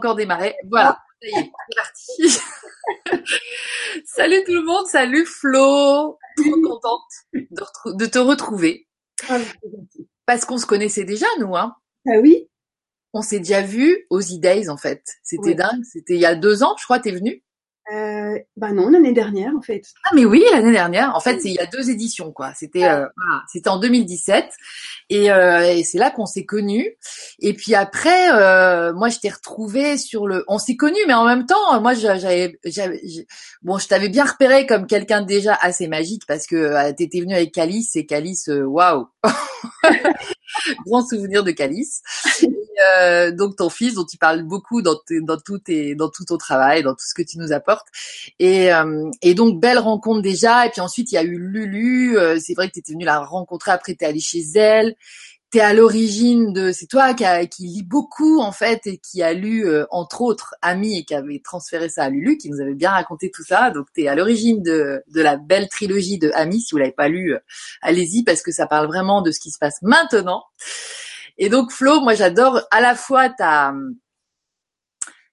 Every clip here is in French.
encore démarré. Voilà, ça y est, c'est parti. salut tout le monde, salut Flo. Trop contente de, de te retrouver. Ah, Parce qu'on se connaissait déjà, nous, hein. Ah oui On s'est déjà vu aux E-Days, en fait. C'était dingue. C'était il y a deux ans, je crois, t'es venu. Euh, Bah non, l'année dernière en fait. Ah mais oui, l'année dernière. En fait, c'est il y a deux éditions quoi. C'était euh, voilà, c'était en 2017 et, euh, et c'est là qu'on s'est connus. Et puis après, euh, moi je t'ai retrouvé sur le. On s'est connus, mais en même temps, moi j'avais, j'avais, bon, je t'avais bien repéré comme quelqu'un déjà assez magique parce que euh, t'étais venu avec Calice et Calice, euh, waouh, grand souvenir de Calice. Euh, donc ton fils dont tu parles beaucoup dans, tout ton travail, dans tout ce que tu nous apportes. Et, euh, et donc belle rencontre déjà. Et puis ensuite il y a eu Lulu. Euh, c'est vrai que tu étais venue la rencontrer. Après t'es allée chez elle. T'es à l'origine de. C'est toi qui, a- qui lit beaucoup en fait et qui a lu entre autres Ami et qui avait transféré ça à Lulu, qui nous avait bien raconté tout ça. Donc t'es à l'origine de, la belle trilogie de Ami. Si vous l'avez pas lu, allez-y parce que ça parle vraiment de ce qui se passe maintenant. Et donc Flo, moi j'adore à la fois ta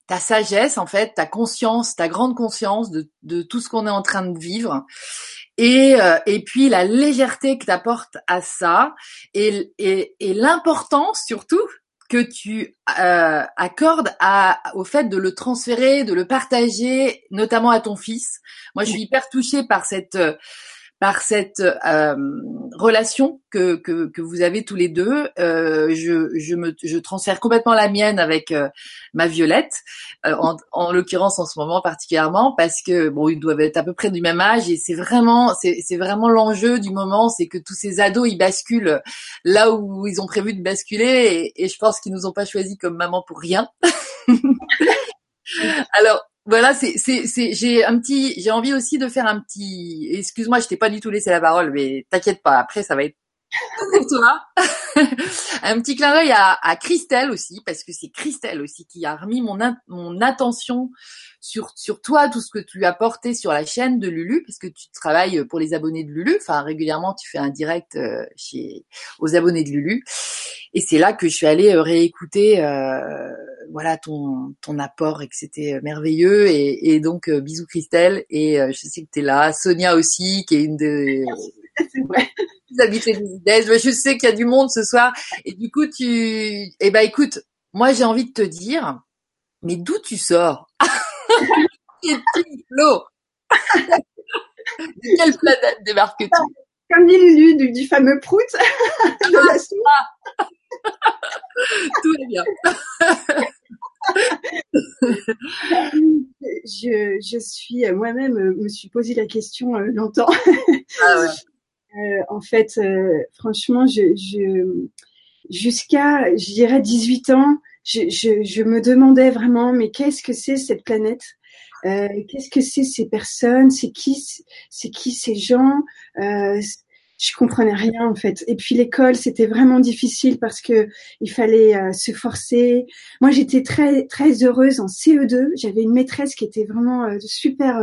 ta sagesse en fait, ta conscience, ta grande conscience de, tout ce qu'on est en train de vivre. Et, euh, et puis la légèreté que tu apportes à ça et, et, l'importance surtout que tu euh, accordes au fait de le transférer, de le partager, notamment à ton fils. Moi, je suis hyper touchée par cette par cette euh, relation que, que, que vous avez tous les deux. Euh, je, je, me, je transfère complètement la mienne avec euh, ma Violette, euh, en, en l'occurrence en ce moment particulièrement, parce que bon, ils doivent être à peu près du même âge et c'est vraiment, c'est, c'est vraiment l'enjeu du moment, c'est que tous ces ados ils basculent là où ils ont prévu de basculer et, je pense qu'ils nous ont pas choisi comme maman pour rien. Alors voilà, c'est, c'est, c'est, j'ai un petit, j'ai envie aussi de faire un petit, excuse-moi, je t'ai pas du tout laissé la parole, mais t'inquiète pas, après ça va être pour toi. un petit clin d'œil à, à Christelle aussi, parce que c'est Christelle aussi qui a remis mon, in- mon attention sur, sur toi, tout ce que tu as porté sur la chaîne de Lulu, parce que tu travailles pour les abonnés de Lulu, enfin régulièrement tu fais un direct euh, chez aux abonnés de Lulu, et c'est là que je suis allée euh, réécouter euh, voilà ton ton apport et que c'était euh, merveilleux. Et, et donc euh, bisous Christelle. Et euh, je sais que tu es là. Sonia aussi qui est une C'est vrai. des habitués des idées je, sais qu'il y a du monde ce soir et du coup tu eh ben écoute moi j'ai envie de te dire mais d'où tu sors de quelle planète débarques-tu Comme Lulu du, du fameux prout soupe. tout est bien je, je suis euh, moi-même euh, me suis posé la question euh, longtemps. ah ouais. Euh, en fait, euh, franchement, je, je jusqu'à, je dirais 18 ans, je, je, je me demandais vraiment, mais qu'est-ce que c'est cette planète? Euh, Qu'est-ce que c'est ces personnes? C'est qui C'est qui ces gens? Euh, Je comprenais rien en fait. Et puis l'école, c'était vraiment difficile parce que il fallait euh, se forcer. Moi, j'étais très très heureuse en CE2. J'avais une maîtresse qui était vraiment euh, super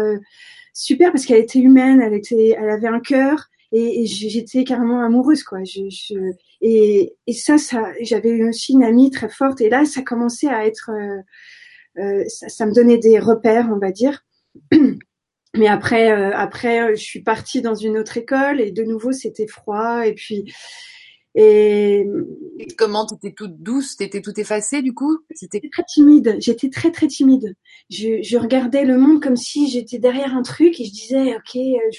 super parce qu'elle était humaine, elle était, elle avait un cœur et, et j'étais carrément amoureuse quoi. Je, je, et, et ça, ça, j'avais aussi une amie très forte et là, ça commençait à être, euh, euh, ça, ça me donnait des repères, on va dire. Mais après, euh, après, euh, je suis partie dans une autre école et de nouveau c'était froid et puis et Et comment t'étais toute douce? T'étais toute effacée du coup? C'était très timide. J'étais très très timide. Je, je regardais le monde comme si j'étais derrière un truc et je disais ok, pff, euh,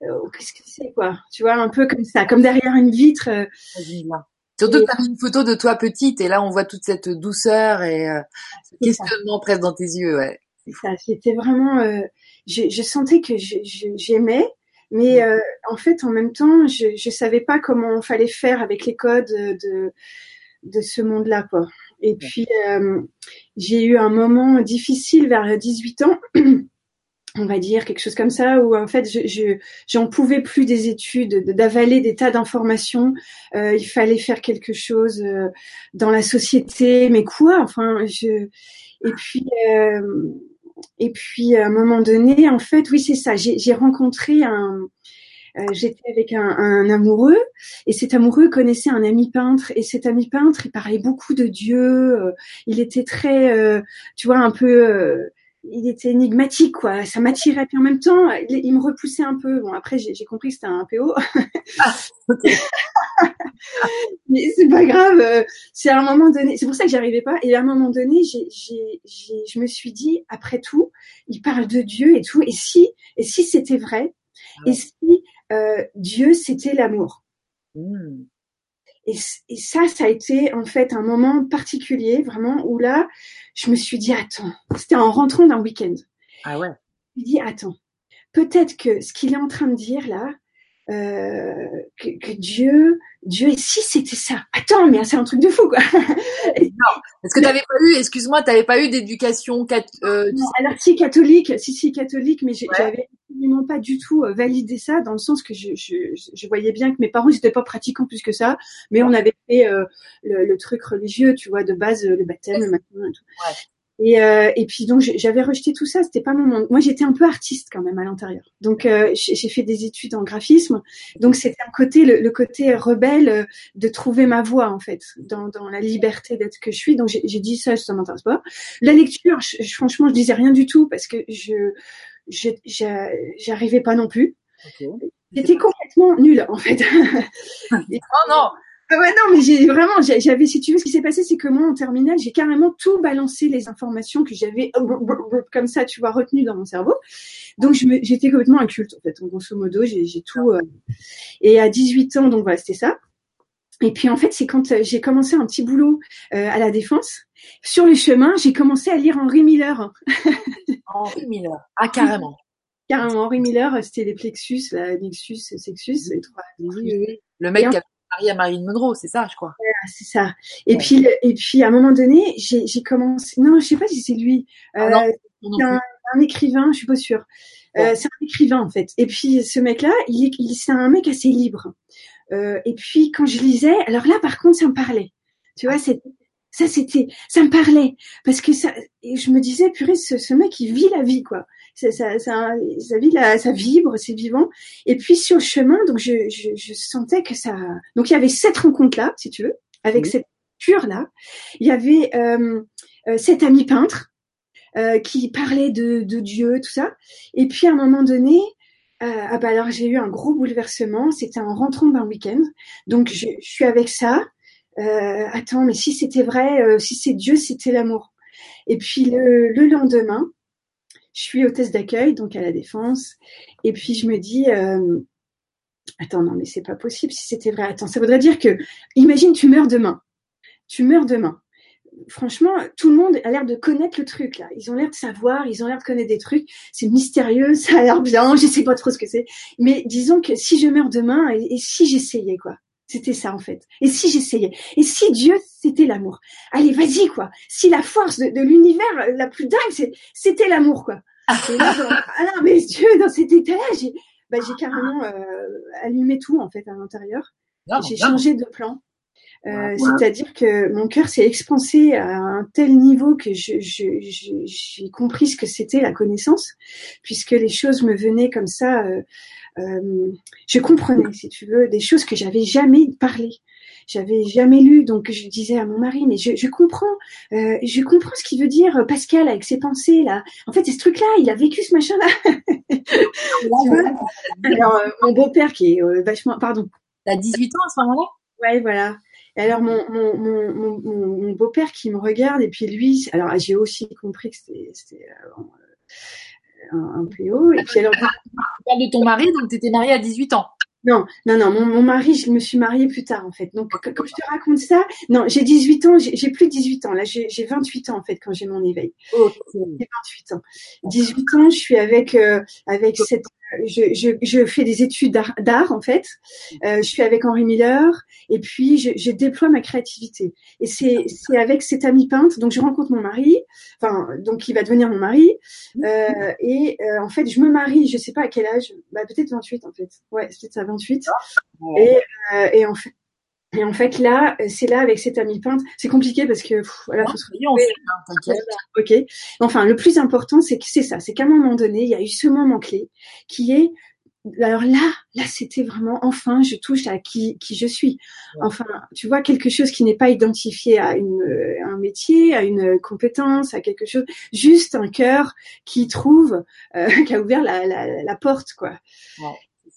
qu'est-ce que c'est quoi? Tu vois, un peu comme ça, comme derrière une vitre. euh, bien. Surtout que tu as mis une photo de toi petite et là on voit toute cette douceur et euh, ce C'est ça. questionnement presque dans tes yeux. Ouais. C'est ça. C'était vraiment. euh, je, je sentais que j'aimais, mais euh, en fait, en même temps, je je savais pas comment fallait faire avec les codes de de ce monde-là, quoi. Et puis euh, j'ai eu un moment difficile vers 18 ans. On va dire quelque chose comme ça, où en fait je je- j'en pouvais plus des études, de- d'avaler des tas d'informations. Euh, il fallait faire quelque chose euh, dans la société, mais quoi Enfin, je et puis euh, et puis à un moment donné, en fait, oui, c'est ça. J'ai rencontré un euh, j'étais avec un, un, amoureux et cet amoureux connaissait un ami peintre et cet ami peintre il parlait beaucoup de Dieu il était très tu vois un peu il était énigmatique quoi. Ça m'attirait. Puis en même temps il, me repoussait un peu. Bon après j'ai compris que c'était un PO ah, mais c'est pas grave. C'est à un moment donné c'est pour ça que j'y arrivais pas. Et à un moment donné j'ai je me suis dit après tout il parle de Dieu et tout. Et si et si c'était vrai? Et si euh, Dieu, c'était l'amour? Hmm. Et, ça, ça a été en fait un moment particulier, vraiment, où là, je me suis dit, attends, c'était en rentrant d'un week-end. Ah ouais. Je me suis dit, attends, peut-être que ce qu'il est en train de dire là, euh, que, Dieu, Dieu, et si c'était ça Attends, mais c'est un truc de fou, quoi. non, est-ce que t'avais pas eu, excuse-moi, t'avais pas eu d'éducation euh, alors si catholique, si si catholique, mais j'avais absolument pas du tout euh, validé ça dans le sens que je, je, je voyais bien que mes parents n'étaient pas pratiquants plus que ça, mais on avait fait euh, le, le, truc religieux, tu vois, de base le baptême, le matin et tout. Ouais. Et, euh, et puis donc j'avais rejeté tout ça, c'était pas mon monde. Moi j'étais un peu artiste quand même à l'intérieur. Donc euh, j'ai fait des études en graphisme, donc c'était un côté le, côté rebelle euh, de trouver ma voix en fait dans, dans la liberté d'être que je suis. Donc j'ai dit ça, ça m'intéresse pas. La lecture, je, franchement je disais rien du tout parce que je j'arrivais pas non plus. Okay. J'étais complètement nulle en fait. oh non ouais, non, mais j'ai vraiment, j'avais, si tu veux, ce qui s'est passé, c'est que moi, en terminale, j'ai carrément tout balancé les informations que j'avais comme ça, tu vois, retenues dans mon cerveau. Donc, j'étais complètement inculte, en fait. En grosso modo, j'ai, tout. Euh, et à 18 ans, donc voilà, c'était ça. Et puis en fait, c'est quand euh, j'ai commencé un petit boulot euh, à la défense. Sur le chemin, j'ai commencé à lire Henri Miller. Henri Miller, ah carrément. Carrément, Henri Miller, c'était les plexus, la nexus, sexus, les trois. Le mec qui a marié à Marilyn Monroe, c'est ça, je crois. c'est ça. Et puis, et puis, à un moment donné, j'ai commencé. Non, je sais pas si c'est lui. Ah euh, c'est un, écrivain, je suis pas sûre. Euh, c'est un écrivain en fait. Et puis, ce mec-là, il, il c'est un mec assez libre. Euh, et puis, quand je lisais, alors là, par contre, ça me parlait. Tu vois, c'est ça, c'était, ça me parlait parce que ça, je me disais, purée, ce, ce mec, il vit la vie, quoi ça, ça, ça, ça, vibre, c'est vivant. Et puis sur le chemin, donc je, je, je sentais que ça. Donc il y avait cette rencontre là, si tu veux, avec cette cure là. Il y avait euh, euh, cet ami peintre euh, qui parlait de, de Dieu, tout ça. Et puis à un moment donné, euh, ah bah alors j'ai eu un gros bouleversement. C'était en rentrant d'un week-end. Donc je, je, suis avec ça. Euh, attends, mais si c'était vrai, euh, si c'est Dieu, c'était l'amour. Et puis le, le lendemain, je suis hôtesse d'accueil, donc à la défense, et puis je me dis, euh, attends, non, mais c'est pas possible si c'était vrai. Attends, ça voudrait dire que, imagine, tu meurs demain. Tu meurs demain. Franchement, tout le monde a l'air de connaître le truc là. Ils ont l'air de savoir, ils ont l'air de connaître des trucs. C'est mystérieux, ça a l'air bien. Je sais pas trop ce que c'est. Mais disons que si je meurs demain et, si j'essayais quoi, c'était ça en fait. Et si j'essayais? Et si Dieu, c'était l'amour? Allez, vas-y quoi. Si la force de, l'univers la plus dingue, c'était l'amour quoi. ah non, mais Dieu, dans cet état-là, j'ai bah, carrément euh, allumé tout en fait à l'intérieur. J'ai changé de plan. Euh, c'est-à-dire que mon cœur s'est expansé à un tel niveau que j'ai je, compris ce que c'était la connaissance, puisque les choses me venaient comme ça. Euh, euh, je comprenais, si tu veux, des choses que j'avais jamais parlé, j'avais jamais lu. Donc je disais à mon mari, mais je, je comprends, euh, je comprends ce qu'il veut dire Pascal avec ses pensées là. En fait, c'est ce truc-là, il a vécu ce machin-là. Alors euh, mon beau-père qui est euh, vachement, pardon. T'as 18 ans à ce moment-là? Ouais, voilà. Et alors mon, mon, mon, mon, mon beau-père qui me regarde et puis lui, alors j'ai aussi compris que c'était euh, un, un PO. Et puis alors, tu parles de ton mari, donc tu étais mariée à 18 ans. Non, non, non, mon, mon, mari, je me suis mariée plus tard en fait. Donc comme je te raconte ça, non, j'ai 18 ans, j'ai plus 18 ans, là j'ai 28 ans en fait quand j'ai mon éveil. J'ai 28 ans. 18 ans, je suis avec euh, avec cette je, je, je, fais des études d'art en fait. Euh, je suis avec Henri Miller et puis je, je déploie ma créativité. Et c'est c'est avec cet ami peintre. Donc je rencontre mon mari, enfin donc il va devenir mon mari. Euh, et euh, en fait je me marie, je sais pas à quel âge, bah peut-être 28 en fait. Ouais, peut-être à 28. Et euh, et en fait et en fait, là, c'est là avec cet ami peintre. C'est compliqué parce que voilà, faut se hein, Ok. Enfin, le plus important, c'est que c'est ça, c'est qu'à un moment donné, il y a eu ce moment clé qui est alors là, là, c'était vraiment enfin, je touche à qui, qui je suis. Enfin, tu vois, quelque chose qui n'est pas identifié à, une, un métier, à une compétence, à quelque chose, juste un cœur qui trouve, euh, qui a ouvert la, la, la porte, quoi.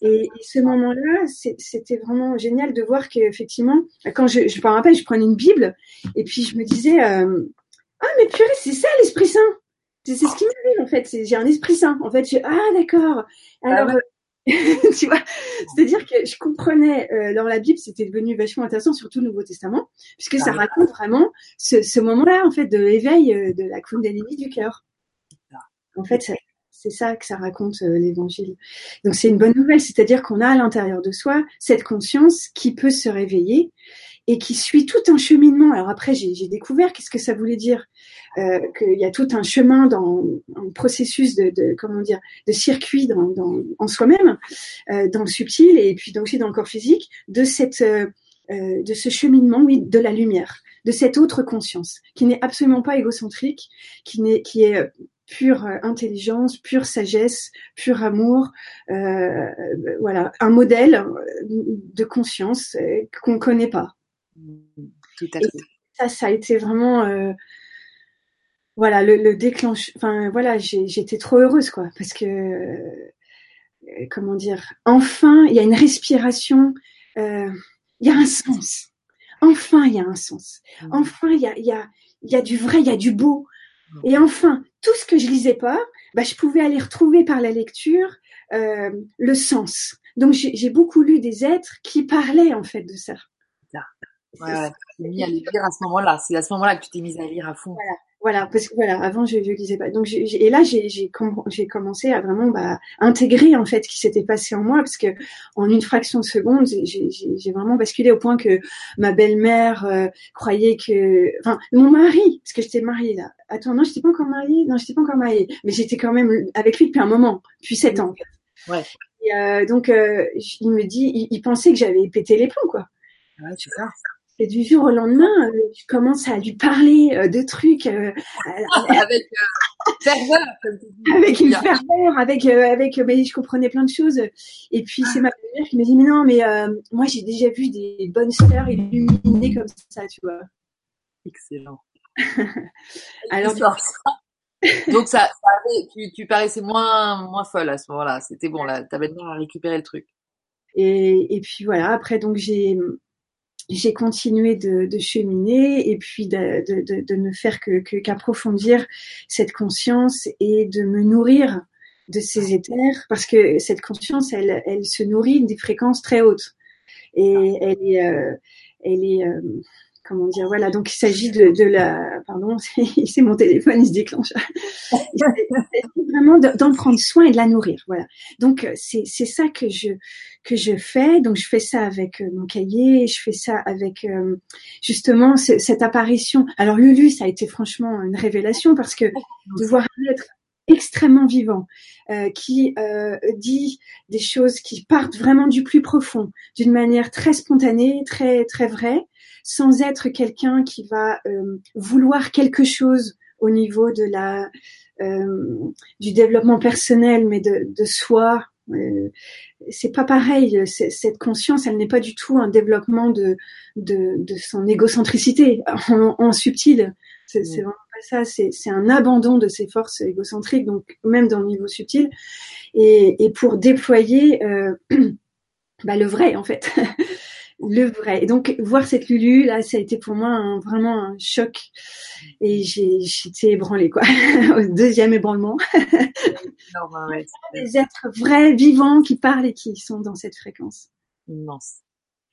Et, ce moment-là, c'était vraiment génial de voir qu'effectivement, quand je, je me rappelle, je prenais une Bible et puis je me disais, euh, ah mais purée, c'est ça l'Esprit Saint. C'est ce qui m'arrive en fait. J'ai un Esprit Saint. En fait, je, ah d'accord. Ah Alors, tu vois, c'est-à-dire que je comprenais euh, dans la Bible, c'était devenu vachement intéressant, surtout le Nouveau Testament, puisque ça ah raconte vraiment ce, ce moment-là en fait de l'éveil euh, de la Kundalini du cœur. En fait, c'est ça que ça raconte euh, l'Évangile. Donc c'est une bonne nouvelle, c'est-à-dire qu'on a à l'intérieur de soi cette conscience qui peut se réveiller et qui suit tout un cheminement. Alors après, j'ai découvert qu'est-ce que ça voulait dire, euh, qu'il y a tout un chemin dans un processus de, comment dire, de circuit dans, en soi-même, euh, dans le subtil et puis aussi dans le corps physique, de cette de ce cheminement, oui, de la lumière, de cette autre conscience qui n'est absolument pas égocentrique, qui n'est qui est pure intelligence, pure sagesse, pur amour, euh, voilà, un modèle de conscience qu'on connaît pas. Tout à fait. ça, ça a été vraiment, euh, voilà, le, le déclenche. Enfin, voilà, j'étais trop heureuse, quoi, parce que, euh, comment dire, enfin, il y a une respiration, euh, il y a un sens. Enfin, il y a un sens. Mmh. Enfin, il y a, il y a, il y a du vrai, il y a du beau. Et enfin, tout ce que je lisais pas, bah, je pouvais aller retrouver par la lecture euh, le sens. Donc j'ai beaucoup lu des êtres qui parlaient en fait de ça. Ouais, ouais. Tu t'es mis à lire à ce moment-là. C'est à ce moment-là que tu t'es mise à lire à fond. Voilà. Voilà, parce que voilà, avant je, je lisais pas. Donc et là j'ai j'ai commencé à vraiment bah, intégrer en fait ce qui s'était passé en moi parce que en une fraction de seconde j'ai vraiment basculé au point que ma belle-mère euh, croyait que, enfin mon mari, parce que j'étais mariée là. Attends non, j'étais pas encore mariée, non j'étais pas encore mariée, mais j'étais quand même avec lui depuis un moment, depuis sept ans. Ouais. Et, euh, donc euh, il me dit, il, il pensait que j'avais pété les plombs quoi. Ouais, tu vois. Et du jour au lendemain, euh, je commence à lui parler euh, de trucs euh, avec ferveur, avec une ferveur, avec avec mais je comprenais plein de choses. Et puis c'est ma mère qui me dit mais non mais moi j'ai déjà vu des bonnes sœurs illuminées comme ça, tu vois. Excellent. Alors donc ça, tu, tu, paraissais moins moins folle à ce moment-là. C'était bon là, t'avais à récupérer le truc. Et, et puis voilà. Après donc j'ai j'ai continué de, de, cheminer et puis de, de, de ne faire que qu'approfondir cette conscience et de me nourrir de ces éthers parce que cette conscience elle, elle se nourrit des fréquences très hautes et elle est euh, elle est euh, comment dire voilà donc il s'agit de, de la pardon c'est mon téléphone il se déclenche. Il s'agit vraiment d'en prendre soin et de la nourrir voilà. Donc c'est c'est ça que je que je fais. Donc je fais ça avec euh, mon cahier je fais ça avec euh, justement cette apparition. Alors Lulu ça a été franchement une révélation parce que de voir un être extrêmement vivant, euh, qui euh, dit des choses qui partent vraiment du plus profond, d'une manière très spontanée, très très vraie, sans être quelqu'un qui va euh, vouloir quelque chose au niveau de la euh, du développement personnel, mais de, de soi. Euh, c'est pas pareil. Cette conscience, elle n'est pas du tout un développement de de, de son égocentricité en, en subtil. C'est mm. vraiment pas ça. C'est un abandon de ses forces égocentriques, donc même dans le niveau subtil, et, et pour déployer euh, bah, le vrai en fait. le vrai. Et donc voir cette Lulu là, ça a été pour moi vraiment un choc et j'ai j'étais ébranlée quoi. Au deuxième ébranlement. ouais, des êtres vrais, vivants, qui parlent et qui sont dans cette fréquence. Immense.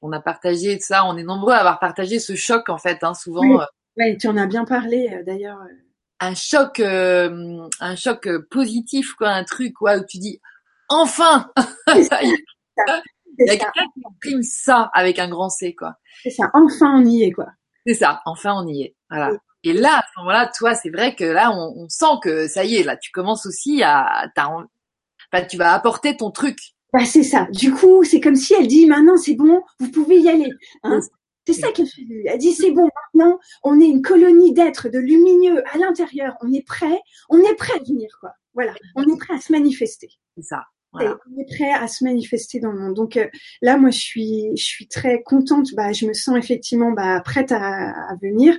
On a partagé ça, on est nombreux à avoir partagé ce choc en fait, hein, souvent. Oui, ouais, tu en as bien parlé euh, d'ailleurs. Euh. Un choc, euh, un choc positif quoi, un truc quoi où tu dis enfin. Il y a quelqu'un qui imprime ça avec un grand C, quoi. C'est ça. Enfin, on y est, quoi. C'est ça. Enfin, on y est. Voilà. Et là, à ce moment-là, toi, c'est vrai que là, on, on, sent que ça y est, là, tu commences aussi à, enfin, tu vas apporter ton truc. Bah, c'est ça. Du coup, c'est comme si elle dit, maintenant, c'est bon, vous pouvez y aller. Hein? c'est ça qu'elle fait. Elle dit, c'est bon, maintenant, on est une colonie d'êtres, de lumineux à l'intérieur. On est prêt. On est prêt à venir, quoi. Voilà. On est prêt à se manifester. C'est ça. Voilà. on est prêt à se manifester dans le monde. Donc euh, là, moi, je suis, je suis très contente. Bah, je me sens effectivement bah, prête à, à venir,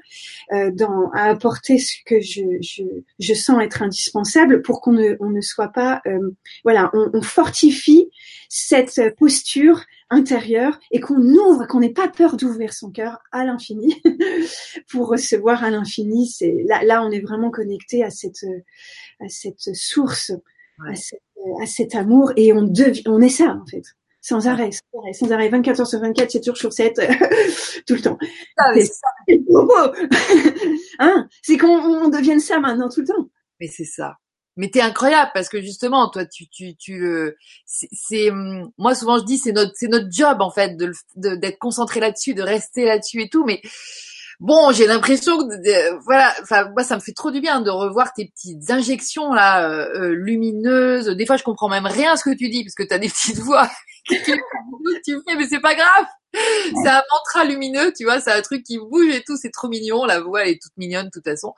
euh, dans, à apporter ce que je, je, je sens être indispensable pour qu'on ne, on ne soit pas, euh, voilà, on, on, fortifie cette posture intérieure et qu'on ouvre, qu'on n'ait pas peur d'ouvrir son cœur à l'infini pour recevoir à l'infini. C'est là, là, on est vraiment connecté à cette, à cette source. À cette, à cet amour et on devient, on est ça en fait, sans arrêt, sans arrêt, sans arrêt, 24 heures sur 24, 7 jours sur 7, tout le temps. Ah, c'est ça. hein c'est qu'on on devienne ça maintenant tout le temps. Mais c'est ça. Mais t'es incroyable parce que justement, toi, tu, tu, tu, euh, c'est, hum, moi souvent je dis c'est notre, c'est notre job en fait de, d'être concentré là-dessus, de rester là-dessus et tout, mais Bon, j'ai l'impression que voilà, enfin moi ça me fait trop du bien de revoir tes petites injections là euh, euh, lumineuses. Des fois je comprends même rien à ce que tu dis parce que tu as des petites voix tu fais mais c'est pas grave. C'est un mantra lumineux, tu vois, c'est un truc qui bouge et tout, c'est trop mignon, la voix elle est toute mignonne de toute façon.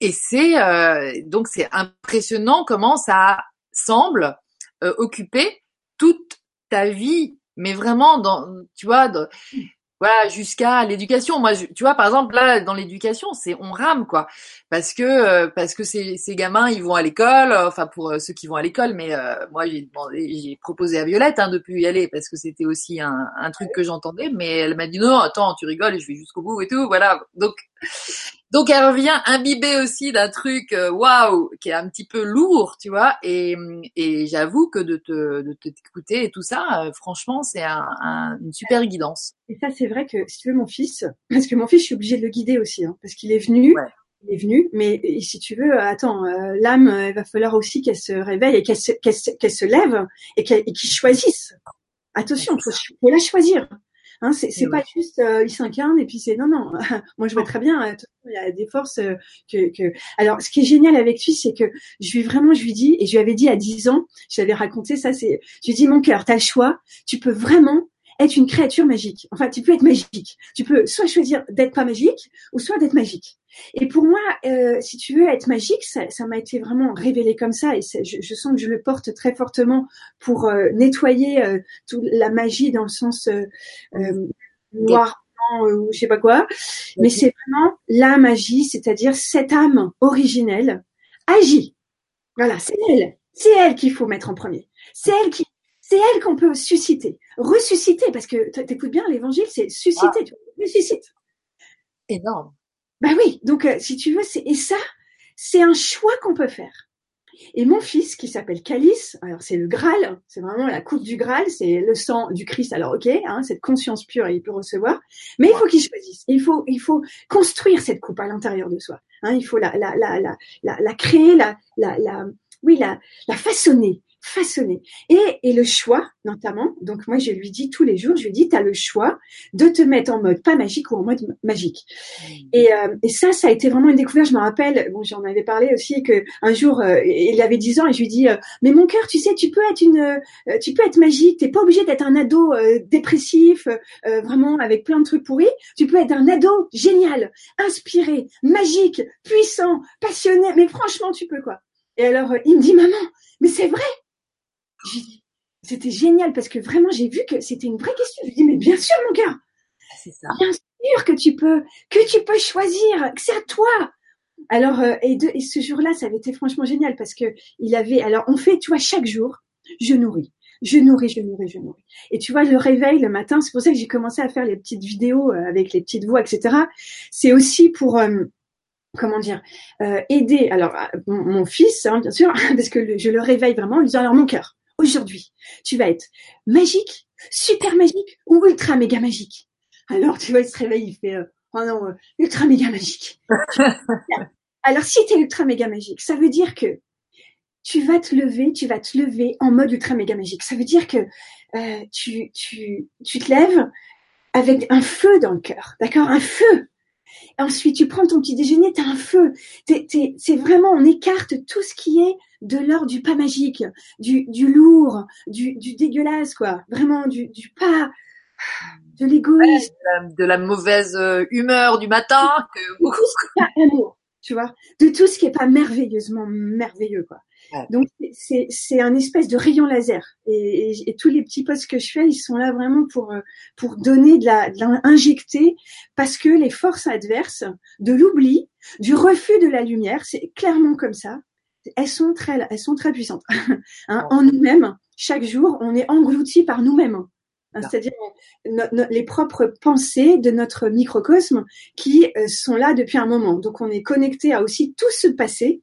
Et c'est euh, donc c'est impressionnant comment ça semble occuper toute ta vie, mais vraiment dans tu vois dans, voilà jusqu'à l'éducation. Moi tu vois par exemple là dans l'éducation c'est on rame quoi. Parce que euh, parce que ces, gamins ils vont à l'école euh, enfin pour euh, ceux qui vont à l'école mais moi j'ai j'ai proposé à Violette hein, de plus y aller parce que c'était aussi un, un truc que j'entendais mais elle m'a dit non attends tu rigoles je vais jusqu'au bout et tout voilà. Donc donc elle revient imbibée aussi d'un truc euh, waouh qui est un petit peu lourd, tu vois. Et, et j'avoue que de te de t'écouter et tout ça, euh, franchement, c'est un, un, une super guidance. Et ça, c'est vrai que si tu veux mon fils, parce que mon fils, je suis obligée de le guider aussi, hein, parce qu'il est venu. Il est venu, mais si tu veux, attends, euh, l'âme, il va falloir aussi qu'elle se réveille et qu'elle se, qu'elle se, lève et qu'il choisisse. Attention, faut, faut la choisir. Hein, c'est c'est pas juste euh, il s'incarne et puis c'est non non. Moi je vois très bien. Euh, il y a des forces euh, que, que. Alors ce qui est génial avec lui, c'est que je lui vraiment je lui dis et je lui avais dit à 10 ans, je lui avais raconté ça. C'est je lui dis mon cœur, t'as le choix. Tu peux vraiment être une créature magique. Enfin, tu peux être magique. Tu peux soit choisir d'être pas magique ou soit d'être magique. Et pour moi, euh, si tu veux être magique, ça, ça m'a été vraiment révélé comme ça, et je, je, sens que je le porte très fortement pour euh, nettoyer euh, toute la magie dans le sens euh, euh noir, ou je sais pas quoi. Mais c'est vraiment la magie, c'est-à-dire cette âme originelle agit. Voilà, c'est elle, c'est elle qu'il faut mettre en premier. C'est elle qui, c'est elle qu'on peut susciter, ressusciter, parce que t'écoutes bien l'évangile, c'est susciter, ah. tu ressuscites. Énorme. Ben oui, donc euh, si tu veux, c'est et ça, c'est un choix qu'on peut faire. Et mon fils, qui s'appelle Calice, alors c'est le Graal, c'est vraiment la coupe du Graal, c'est le sang du Christ. Alors ok, hein, cette conscience pure, il peut recevoir, mais il faut qu'il choisisse. Il faut, il faut construire cette coupe à l'intérieur de soi. Hein, il faut la, la, la, la, la, la créer, la, la, la, oui, la, la façonner façonner. Et, et le choix, notamment, donc moi je lui dis tous les jours, je lui dis, tu as le choix de te mettre en mode pas magique ou en mode magique. Mmh. Et, euh, et ça, ça a été vraiment une découverte. Je me rappelle, bon, j'en avais parlé aussi, que un jour, euh, il avait 10 ans et je lui dis, euh, mais mon cœur, tu sais, tu peux être une, tu peux être magique, t'es pas obligé d'être un ado dépressif, vraiment avec plein de trucs pourris. Tu peux être un ado génial, inspiré, magique, puissant, passionné. Mais franchement, tu peux quoi. Et alors, il me dit, maman, mais c'est vrai, c'était génial parce que vraiment j'ai vu que c'était une vraie question. Je lui dis mais bien sûr mon cœur, ça. bien sûr que tu peux, que tu peux choisir, que c'est à toi. Alors euh, et, de, et ce jour-là ça avait été franchement génial parce que il avait alors on fait tu vois chaque jour je nourris. Je nourris, je nourris, je nourris. Et tu vois, le réveil le matin, c'est pour ça que j'ai commencé à faire les petites vidéos euh, avec les petites voix, etc. C'est aussi pour, euh, comment dire, aider. Alors, mon, fils, hein, bien sûr, parce que je le réveille vraiment en lui disant, alors mon cœur, aujourd'hui, tu vas être magique, super magique ou ultra méga magique. Alors, tu vois, il se réveille, il fait, euh, oh non, euh, ultra méga magique. Alors, si tu es ultra méga magique, ça veut dire que tu vas te lever, tu vas te lever en mode ultra méga magique. Ça veut dire que euh, tu, tu, tu te lèves avec un feu dans le cœur, d'accord? Un feu. Ensuite, tu prends ton petit déjeuner, tu as un feu. c'est vraiment, on écarte tout ce qui est de l'ordre du pas magique, du, du lourd, du, du, dégueulasse, quoi. Vraiment, du, du pas, de l'égoïsme. de, la mauvaise euh, humeur du matin. Que... De tout ce qui est pas amour, tu vois. De tout ce qui est pas merveilleusement merveilleux, quoi. Donc c'est c'est un espèce de rayon laser et, et, tous les petits posts que je fais, ils sont là vraiment pour pour donner de la, de la injecter parce que les forces adverses, de l'oubli, du refus de la lumière, c'est clairement comme ça. Elles sont très elles sont très puissantes. hein, en nous-mêmes, chaque jour, on est englouti par nous-mêmes. Hein, c'est-à-dire les propres pensées de notre microcosme qui euh, sont là depuis un moment. Donc on est connecté à aussi tout ce passé.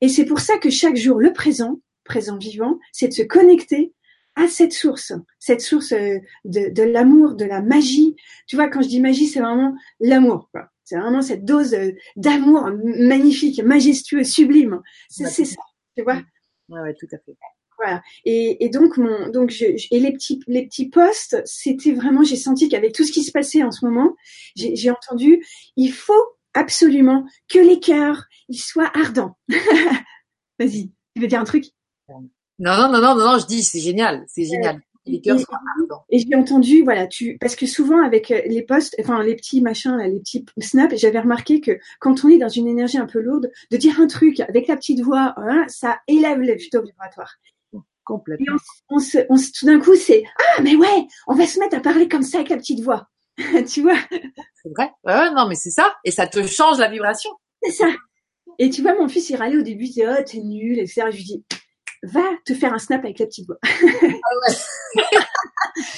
Et c'est pour ça que chaque jour, le présent, présent vivant, c'est de se connecter à cette source, cette source euh, de, de l'amour, de la magie. Tu vois, quand je dis magie, c'est vraiment l'amour. C'est vraiment cette dose euh, d'amour magnifique, majestueux, sublime. C'est ça, tu vois. Ouais, ouais, tout à fait. Voilà. Et, et donc mon donc je, et les petits les petits postes, c'était vraiment j'ai senti qu'avec tout ce qui se passait en ce moment, j'ai entendu il faut absolument que les cœurs ils soient ardents. Vas-y, tu veux dire un truc? Non non non non non, je dis c'est génial, c'est génial. Les cœurs soient ardents. Et j'ai entendu voilà, tu parce que souvent avec euh, les postes, enfin les petits machins là, les petits snaps, j'avais remarqué que quand on est dans une énergie un peu lourde, de dire un truc avec la petite voix, hein, ça élève le taux vibratoire. Complètement. Et on, se, on se, tout d'un coup, c'est ah mais ouais, on va se mettre à parler comme ça avec la petite voix, tu vois? C'est vrai. Ouais, non, mais c'est ça. Et ça te change la vibration. C'est ça. Et tu vois, mon fils, il râlait au début, il disait oh t'es nul, etc. Je lui dis va te faire un snap avec la petite voix. Ah ouais.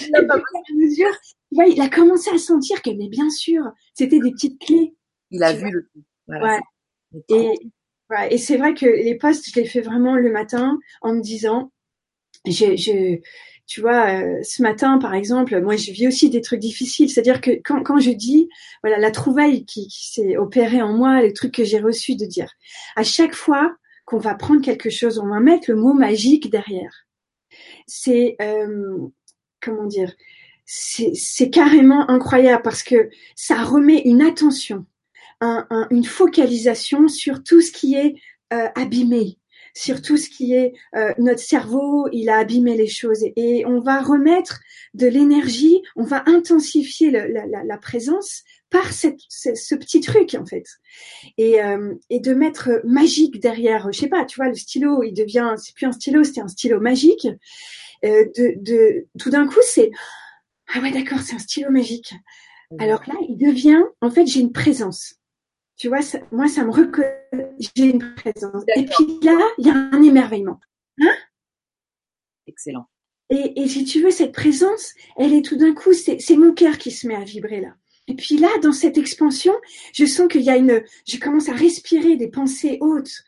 il, a mesure, il a commencé à sentir que mais bien sûr, c'était des petites clés. Il a vu le. ouais. Et, ouais, et c'est vrai que les posts, je les fais vraiment le matin en me disant je, je, tu vois, euh, ce matin, par exemple, moi, je vis aussi des trucs difficiles. C'est-à-dire que quand, je dis, voilà, la trouvaille qui, s'est opérée en moi, les trucs que j'ai reçus de dire, à chaque fois qu'on va prendre quelque chose, on va mettre le mot magique derrière. C'est, euh, comment dire, c'est carrément incroyable parce que ça remet une attention, un, une focalisation sur tout ce qui est euh, abîmé, sur tout ce qui est euh, notre cerveau, il a abîmé les choses et, on va remettre de l'énergie, on va intensifier le, la, la, la, présence par cette, ce, ce, petit truc en fait et, euh, et de mettre magique derrière, je sais pas, tu vois, le stylo, il devient, c'est plus un stylo, c'était un stylo magique. Euh, de, de, tout d'un coup, c'est ah ouais d'accord, c'est un stylo magique. Alors là, il devient, en fait, j'ai une présence. Tu vois, moi, ça me reconnaît, j'ai une présence. Et puis là, il y a un émerveillement. Hein? Excellent. Et, et, si tu veux, cette présence, elle est tout d'un coup, c'est mon cœur qui se met à vibrer là. Et puis là, dans cette expansion, je sens qu'il y a une, je commence à respirer des pensées hautes.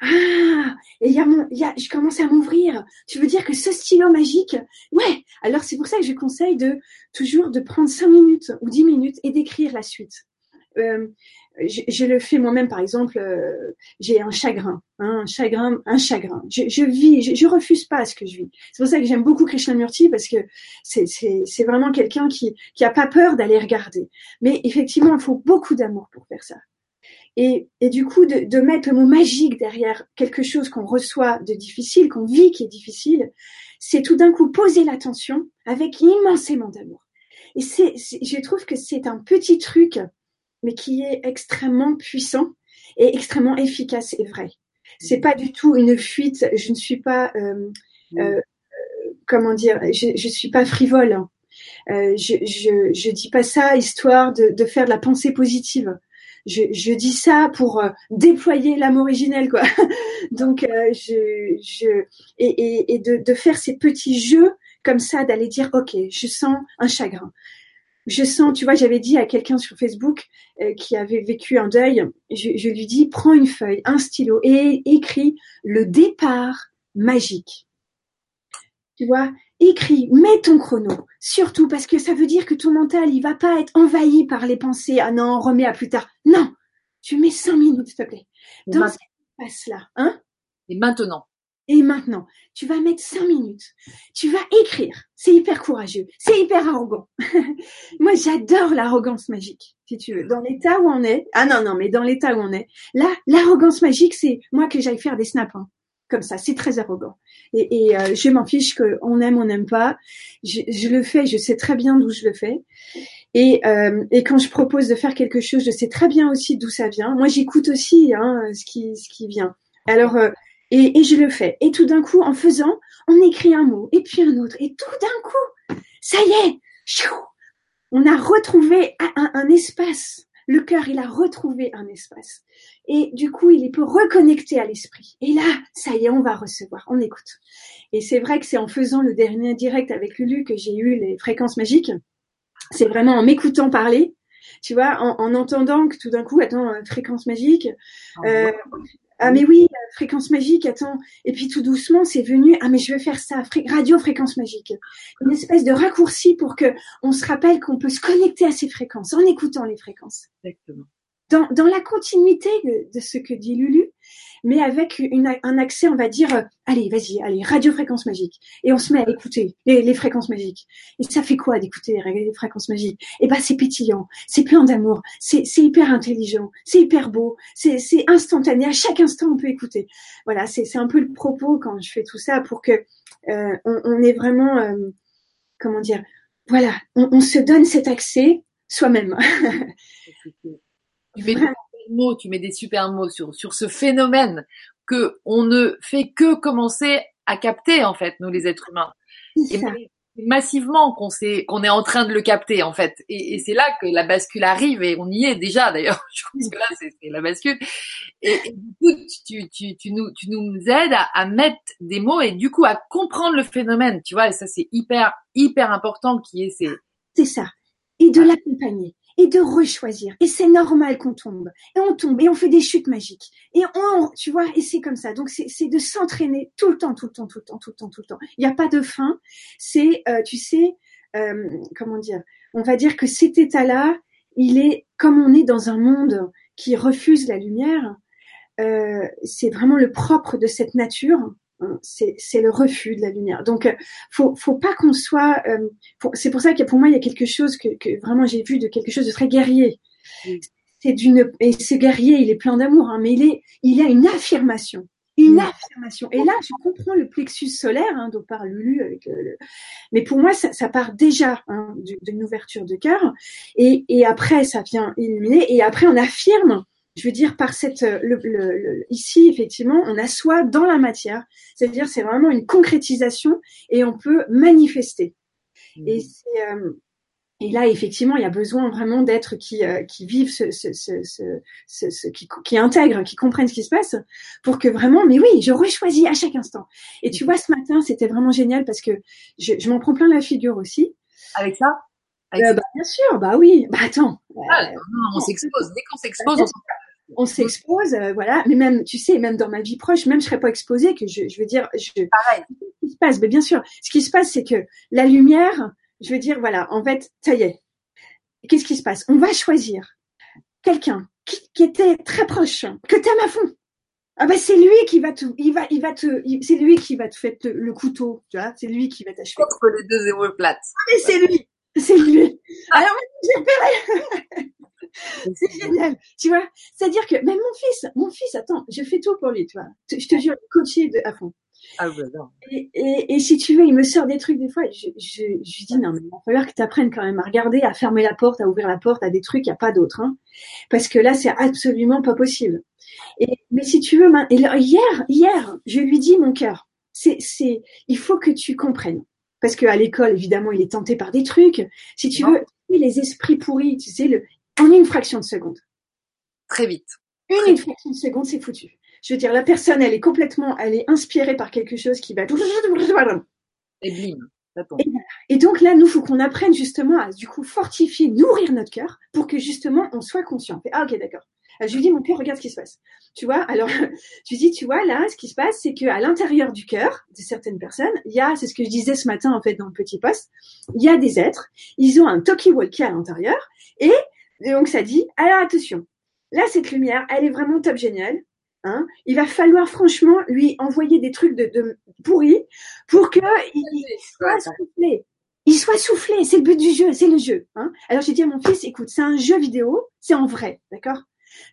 Ah, et il y a mon, il y a, je commence à m'ouvrir. Tu veux dire que ce stylo magique, ouais. Alors c'est pour ça que je conseille de toujours de prendre cinq minutes ou dix minutes et d'écrire la suite. Euh, je, le fais moi-même, par exemple, euh, j'ai un chagrin, hein, un chagrin, un chagrin. Je, je vis, je, je, refuse pas ce que je vis. C'est pour ça que j'aime beaucoup Krishnamurti parce que c'est vraiment quelqu'un qui, qui a pas peur d'aller regarder. Mais effectivement, il faut beaucoup d'amour pour faire ça. Et, et du coup, de, de, mettre le mot magique derrière quelque chose qu'on reçoit de difficile, qu'on vit qui est difficile, c'est tout d'un coup poser l'attention avec immensément d'amour. Et c'est, je trouve que c'est un petit truc mais qui est extrêmement puissant et extrêmement efficace et vrai. C'est pas du tout une fuite. Je ne suis pas, euh, euh, comment dire, je, je suis pas frivole. Hein. Euh, je, je, je dis pas ça histoire de, de faire de la pensée positive. Je, je dis ça pour euh, déployer l'âme originelle, quoi. Donc, euh, je, je et, et, et de, de faire ces petits jeux comme ça, d'aller dire, ok, je sens un chagrin, je sens, tu vois, j'avais dit à quelqu'un sur Facebook euh, qui avait vécu un deuil, je, je, lui dis, prends une feuille, un stylo et écris le départ magique. Tu vois, écris, mets ton chrono, surtout parce que ça veut dire que ton mental, il va pas être envahi par les pensées, ah non, remets à plus tard. Non, tu mets cinq minutes, s'il te plaît. Dans cette passe-là, hein Et maintenant et maintenant, tu vas mettre cinq minutes. Tu vas écrire. C'est hyper courageux. C'est hyper arrogant. Moi, j'adore l'arrogance magique, si tu veux. Dans l'état où on est. Ah non, non, mais dans l'état où on est. Là, l'arrogance magique, c'est moi que j'aille faire des snaps. Hein. Comme ça, c'est très arrogant. Et, et euh, je m'en fiche qu'on aime, on n'aime pas. Je, je, le fais, je sais très bien d'où je le fais. Et, euh, et quand je propose de faire quelque chose, je sais très bien aussi d'où ça vient. Moi, j'écoute aussi hein, ce qui ce qui vient. Alors, euh, Et, et je le fais. Et tout d'un coup, en faisant, on écrit un mot, et puis un autre. Et tout d'un coup, ça y est, on a retrouvé un, un espace. Le cœur, il a retrouvé un espace. Et du coup, il peut reconnecter à l'esprit. Et là, ça y est, on va recevoir. On écoute. Et c'est vrai que c'est en faisant le dernier direct avec Lulu que j'ai eu les fréquences magiques. C'est vraiment en m'écoutant parler, tu vois, en, en, entendant que tout d'un coup, attends, fréquence magique. Ah, euh, ah mais oui, fréquence magique, attends. Et puis tout doucement, c'est venu. Ah mais je veux faire ça, radio fréquence magique. Une espèce de raccourci pour que on se rappelle qu'on peut se connecter à ces fréquences en écoutant les fréquences. Exactement dans, la continuité de, ce que dit Lulu, mais avec un accès, on va dire, euh, allez, vas-y, allez, radiofréquence magique. Et on se met à écouter les, fréquences magiques. Et ça fait quoi d'écouter les, fréquences magiques? Eh ben, c'est pétillant, c'est plein d'amour, c'est hyper intelligent, c'est hyper beau, c'est instantané. À chaque instant, on peut écouter. Voilà, c'est un peu le propos quand je fais tout ça pour que euh, on, est vraiment, euh, comment dire, voilà, on se donne cet accès soi-même. Tu mets, des mots, tu mets des super mots sur, sur ce phénomène que on ne fait que commencer à capter, en fait, nous, les êtres humains. Et massivement qu'on sait, qu'on est en train de le capter, en fait. Et, et c'est là que la bascule arrive et on y est déjà, d'ailleurs. Je pense que là, c'est la bascule. Et, du coup, tu, tu, tu, nous, tu nous aides à, à, mettre des mots et du coup à comprendre le phénomène, tu vois. Et ça, c'est hyper, hyper important qui est ces... C'est ça. Et de l'accompagner et de rechoisir. Et c'est normal qu'on tombe. Et on tombe et on fait des chutes magiques. Et on, tu vois, et c'est comme ça. Donc c'est de s'entraîner tout le temps, tout le temps, tout le temps, tout le temps, tout le temps. Il n'y a pas de fin. C'est, euh, tu sais, euh, comment dire On va dire que cet état-là, il est comme on est dans un monde qui refuse la lumière. Euh, c'est vraiment le propre de cette nature c'est le refus de la lumière. Donc, euh, faut, faut pas qu'on soit. Euh, c'est pour ça que pour moi, il y a quelque chose que, que vraiment j'ai vu de quelque chose de très guerrier. C'est d'une et ce guerrier, il est plein d'amour, hein, mais il est, il a une affirmation, une affirmation. Et là, je comprends le plexus solaire hein, dont parle Lulu. Avec le... Mais pour moi, ça, ça part déjà hein, d'une ouverture de cœur, et, et après, ça vient illuminer, et après, on affirme je veux dire par cette euh, le, le, ici effectivement on assoit dans la matière c'est-à-dire c'est vraiment une concrétisation et on peut manifester mmh. et c'est euh, et là effectivement il y a besoin vraiment d'être qui euh, qui vivent ce, ce, ce, ce, ce qui, qui intègrent qui comprennent ce qui se passe pour que vraiment mais oui je rechoisis à chaque instant et tu mmh. vois ce matin c'était vraiment génial parce que je, je m'en prends plein la figure aussi avec ça? Euh, bah, bien sûr, bah oui. Bah attends. Ah, on s'expose. Dès qu'on s'expose, bah, on on s'expose, euh, voilà. Mais même, tu sais, même dans ma vie proche, même je serais pas exposée, que je, je veux dire, je. Pareil. Ce qui se passe, mais bien sûr, ce qui se passe, c'est que la lumière, je veux dire, voilà, en fait, ça y est. Qu'est-ce qui se passe? On va choisir quelqu'un qui, qui, était très proche, que t'aimes à fond. Ah ben c'est lui qui va te, il va, il va te, c'est lui qui va te faire le couteau, tu vois, c'est lui qui va t'achever. Contre les deux épaules plates. Et c'est lui, c'est lui. Alors j'ai repéré. c'est génial, tu vois. C'est-à-dire que même mon fils, mon fils, attends, je fais tout pour lui, tu vois. Je te jure, coaché de, à fond. Ah. Et, et, et, si tu veux, il me sort des trucs des fois. Je, je, je lui dis non, mais il va falloir que tu apprennes quand même à regarder, à fermer la porte, à ouvrir la porte, à des trucs, il n'y a pas d'autres, hein. Parce que là, c'est absolument pas possible. Et mais si tu veux, et hier, hier, je lui dis mon cœur, c'est, c'est, il faut que tu comprennes. Parce qu'à l'école, évidemment, il est tenté par des trucs. Si tu veux, les esprits pourris, tu sais, le, en une fraction de seconde. Très vite. Une, fraction de seconde, c'est foutu. Je veux dire, la personne, elle est complètement, elle est inspirée par quelque chose qui va. Et. Et, et, donc là, nous, faut qu'on apprenne justement à du coup fortifier, nourrir notre cœur pour que justement on soit conscient. Ah ok, d'accord. Euh, je lui dis mon cœur, regarde ce qui se passe. Tu vois Alors, je lui dis, tu vois là, ce qui se passe, c'est que à l'intérieur du cœur de certaines personnes, il y a, c'est ce que je disais ce matin en fait dans le petit poste, il y a des êtres, ils ont un talkie-walkie à l'intérieur et et donc ça dit, alors attention, là cette lumière, elle est vraiment top géniale. Hein. Il va falloir franchement lui envoyer des trucs de, de pourris pour que il, soit soufflé. Il soit soufflé, c'est le but du jeu, c'est le jeu. Hein. Alors j'ai dit à mon fils, écoute, c'est un jeu vidéo, c'est en vrai, d'accord?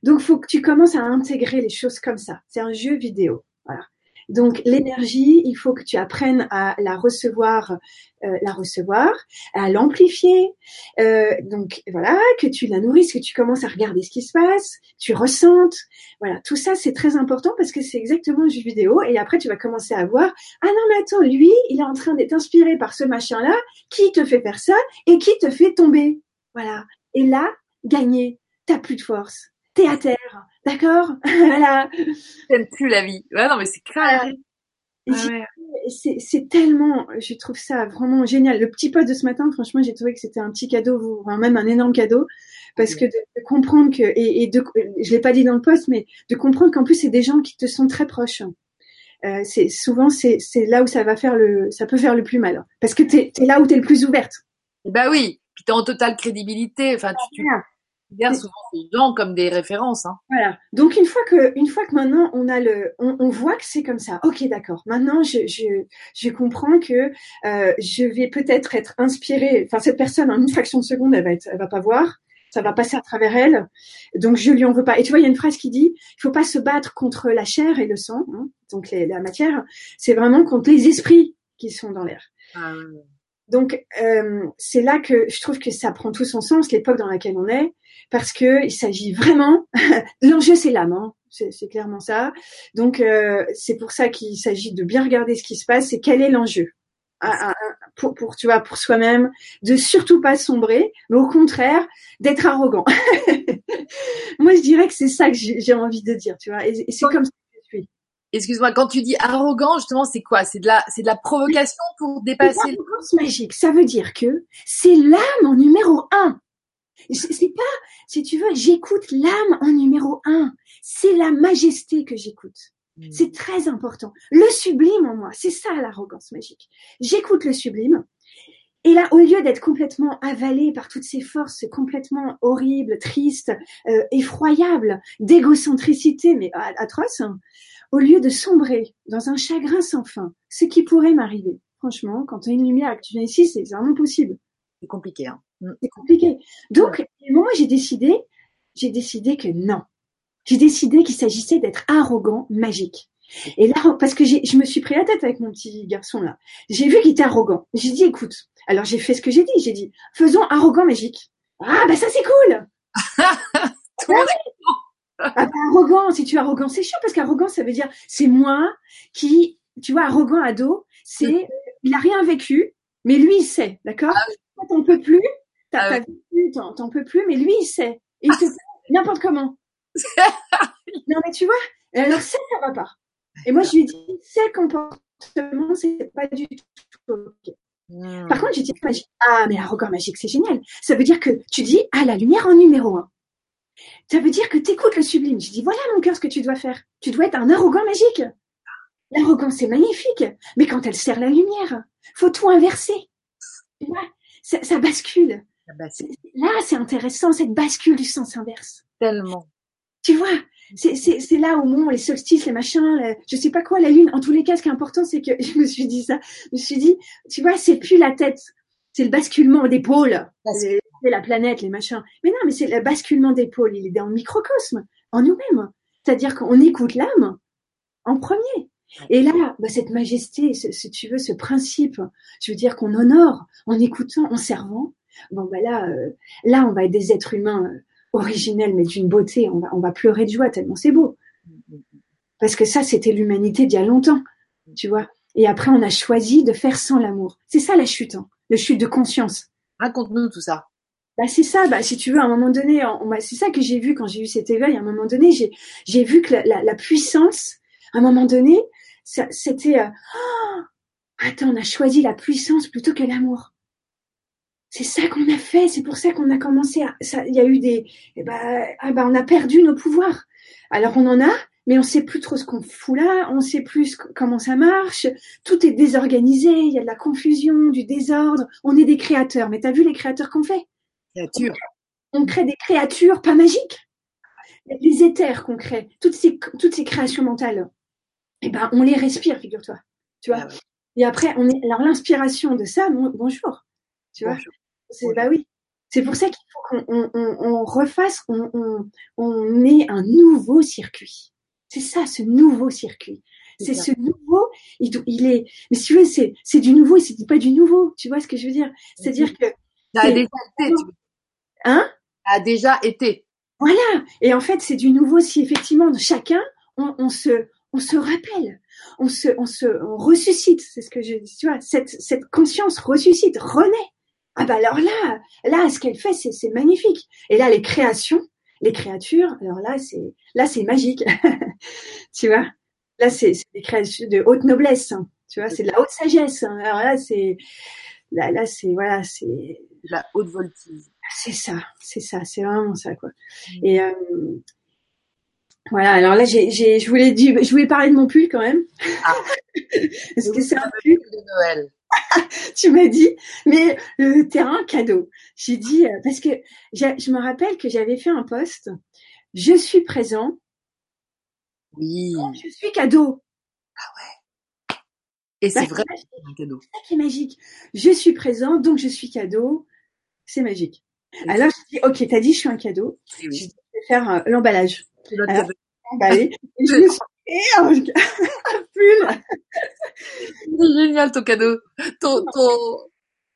Donc faut que tu commences à intégrer les choses comme ça. C'est un jeu vidéo, voilà. Donc l'énergie, il faut que tu apprennes à la recevoir, euh, la recevoir, à l'amplifier. Euh, donc voilà, que tu la nourrisses, que tu commences à regarder ce qui se passe, tu ressentes. Voilà, tout ça c'est très important parce que c'est exactement une vidéo. Et après tu vas commencer à voir, ah non mais attends, lui, il est en train d'être inspiré par ce machin-là, qui te fait faire ça et qui te fait tomber? Voilà. Et là, gagner, t'as plus de force, t'es à terre, d'accord? Voilà. T'aimes plus la vie. Ouais, non, mais c'est clair. C'est tellement, je trouve ça vraiment génial. Le petit pote de ce matin, franchement, j'ai trouvé que c'était un petit cadeau, enfin, même un énorme cadeau, parce que de, comprendre que, et, et de, je l'ai pas dit dans le poste, mais de comprendre qu'en plus c'est des gens qui te sont très proches. Euh, c'est souvent c'est là où ça va faire le, ça peut faire le plus mal, parce que t'es es là où t'es le plus ouverte. Bah oui, puis t'es en totale crédibilité. Enfin, tu, tu, considère souvent ces gens comme des références. Hein. Voilà. Donc une fois que, une fois que maintenant on a le, on, on voit que c'est comme ça. Ok, d'accord. Maintenant, je, je, je comprends que euh, je vais peut-être être inspirée. Enfin, cette personne en une fraction de seconde, elle va être, elle va pas voir. Ça va passer à travers elle. Donc je lui en veux pas. Et tu vois, il y a une phrase qui dit, il faut pas se battre contre la chair et le sang, hein, donc les, la matière. C'est vraiment contre les esprits qui sont dans l'air. Ah, Donc euh, c'est là que je trouve que ça prend tout son sens, l'époque dans laquelle on est parce que il s'agit vraiment. L'enjeu c'est l'âme, hein. c'est clairement ça. Donc euh, c'est pour ça qu'il s'agit de bien regarder ce qui se passe et quel est l'enjeu. Pour, pour, tu vois, pour soi-même, de surtout pas sombrer, mais au contraire, d'être arrogant. Moi, je dirais que c'est ça que j'ai envie de dire, tu vois. Et, c'est comme ça. Excuse-moi, quand tu dis arrogant, justement, c'est quoi? C'est de la, c'est de la provocation pour dépasser. L'arrogance magique, ça veut dire que c'est l'âme en numéro un. C'est pas, si tu veux, j'écoute l'âme en numéro un. C'est la majesté que j'écoute. Hmm. C'est très important. Le sublime en moi, c'est ça l'arrogance magique. J'écoute le sublime. Et là, au lieu d'être complètement avalé par toutes ces forces complètement horribles, tristes, euh, effroyables, d'égocentricité, mais atroce, hein, au lieu de sombrer dans un chagrin sans fin, ce qui pourrait m'arriver, franchement, quand tu as une lumière et que tu viens ici, c'est vraiment possible. C'est compliqué. Hein. Mm. C'est compliqué. Donc, moi, j'ai décidé, j'ai décidé que non. J'ai décidé qu'il s'agissait d'être arrogant, magique. Et là, parce que je me suis pris la tête avec mon petit garçon là. J'ai vu qu'il était arrogant. J'ai dit, écoute. Alors j'ai fait ce que j'ai dit. J'ai dit, faisons arrogant, magique. Ah bah ça c'est cool. ah, arrogant, si tu es arrogant, c'est chiant parce qu'arrogant ça veut dire c'est moi qui, tu vois, arrogant ado, c'est il a rien vécu, mais lui il sait, d'accord? Ah t'en peux plus, t'as ah vécu, t'en peux plus, mais lui, il sait. Et il te fait n'importe comment. non, mais tu vois, alors ça, ça va pas. Et moi, je lui dis, c'est comportement, c'est pas du tout ok. Hmm. Par contre, j'ai dit magique. Ah, mais arrogant magique, c'est génial. Ça veut dire que tu dis, ah, la lumière en numéro un. Ça veut dire que tu écoutes le sublime. Je dis, voilà, mon cœur, ce que tu dois faire. Tu dois être un arrogant magique. L'arrogance, c'est magnifique. Mais quand elle sert la lumière, faut tout inverser. Tu vois ça, bascule. Là, c'est intéressant, cette bascule du sens inverse. Tellement. Tu vois, c'est là au moment les solstices, les machins, je sais pas quoi, la lune. En tous les cas, ce qui est important, c'est que je me suis dit ça. Je me suis dit, tu vois, c'est plus la tête, c'est le basculement des pôles. La planète, les machins. Mais non, mais c'est le basculement des pôles. Il est dans le microcosme, en nous-mêmes. C'est-à-dire qu'on écoute l'âme en premier. Et là, bah, cette majesté, si tu veux, ce principe, je veux dire qu'on honore en écoutant, en servant. Bon, bah là, euh, là, on va être des êtres humains euh, originels, mais d'une beauté. On va, on va pleurer de joie tellement c'est beau. Parce que ça, c'était l'humanité d'il y a longtemps, tu vois. Et après, on a choisi de faire sans l'amour. C'est ça la chute, hein, la chute de conscience. Raconte-nous tout ça. Bah c'est ça, bah si tu veux, à un moment donné, c'est ça que j'ai vu quand j'ai eu cet éveil. À un moment donné, j'ai j'ai vu que la, la, puissance, à un moment donné, c'était euh, oh, attends, on a choisi la puissance plutôt que l'amour. C'est ça qu'on a fait, c'est pour ça qu'on a commencé à ça il y a eu des eh ben, ah ben on a perdu nos pouvoirs. Alors on en a, mais on sait plus trop ce qu'on fout là, on sait plus comment ça marche, tout est désorganisé, il y a de la confusion, du désordre, on est des créateurs, mais t'as vu les créateurs qu'on fait? On crée des créatures pas magiques? Les éthers qu'on crée, toutes ces, toutes ces créations mentales eh ben, on les respire, figure-toi. Tu vois? Ah Et après, on est, alors l'inspiration de ça, bonjour. Tu vois? C'est, bah oui. C'est pour ça qu'il faut qu'on on, on, refasse, on, on, on ait un nouveau circuit. C'est ça, ce nouveau circuit. C'est ce nouveau, il, il, est, mais si tu veux, c'est, c'est du nouveau et c'est pas du nouveau. Tu vois ce que je veux dire? C'est-à-dire que. Ça a déjà été, tu Hein? A déjà été. Voilà. Et en fait, c'est du nouveau si effectivement chacun, on, on se, on se rappelle, on se, on se, on ressuscite. C'est ce que je dis, tu vois. Cette, cette conscience ressuscite, renaît. Ah bah alors là, là, ce qu'elle fait, c'est, c'est magnifique. Et là, les créations, les créatures, alors là, c'est, là, c'est magique. tu vois? Là, c'est, c'est des créatures de haute noblesse. hein. Tu vois, c'est de la haute sagesse. hein. Alors là, c'est, là, là, c'est, voilà, c'est, La haute voltige. c'est ça, c'est ça, c'est vraiment ça quoi. Et euh, voilà, alors là j'ai, j'ai, je voulais dire, je voulais parler de mon pull quand même. Ah. Parce que c'est un pull, de Noël. tu m'as dit, mais le terrain cadeau. J'ai dit euh, parce que je me rappelle que j'avais fait un post. Je suis présent, Oui. je suis cadeau. Et c'est Bah, vrai, c'est c'est un cadeau. ça qui est magique. Je suis présent, donc je suis cadeau. C'est magique. Alors je dis, ok, t'as dit je suis un cadeau. Eh oui. Je vais faire euh, l'emballage. C'est Alors. Emballé. Et je me suis fait un, un pull. C'est génial ton cadeau. Ton, ton,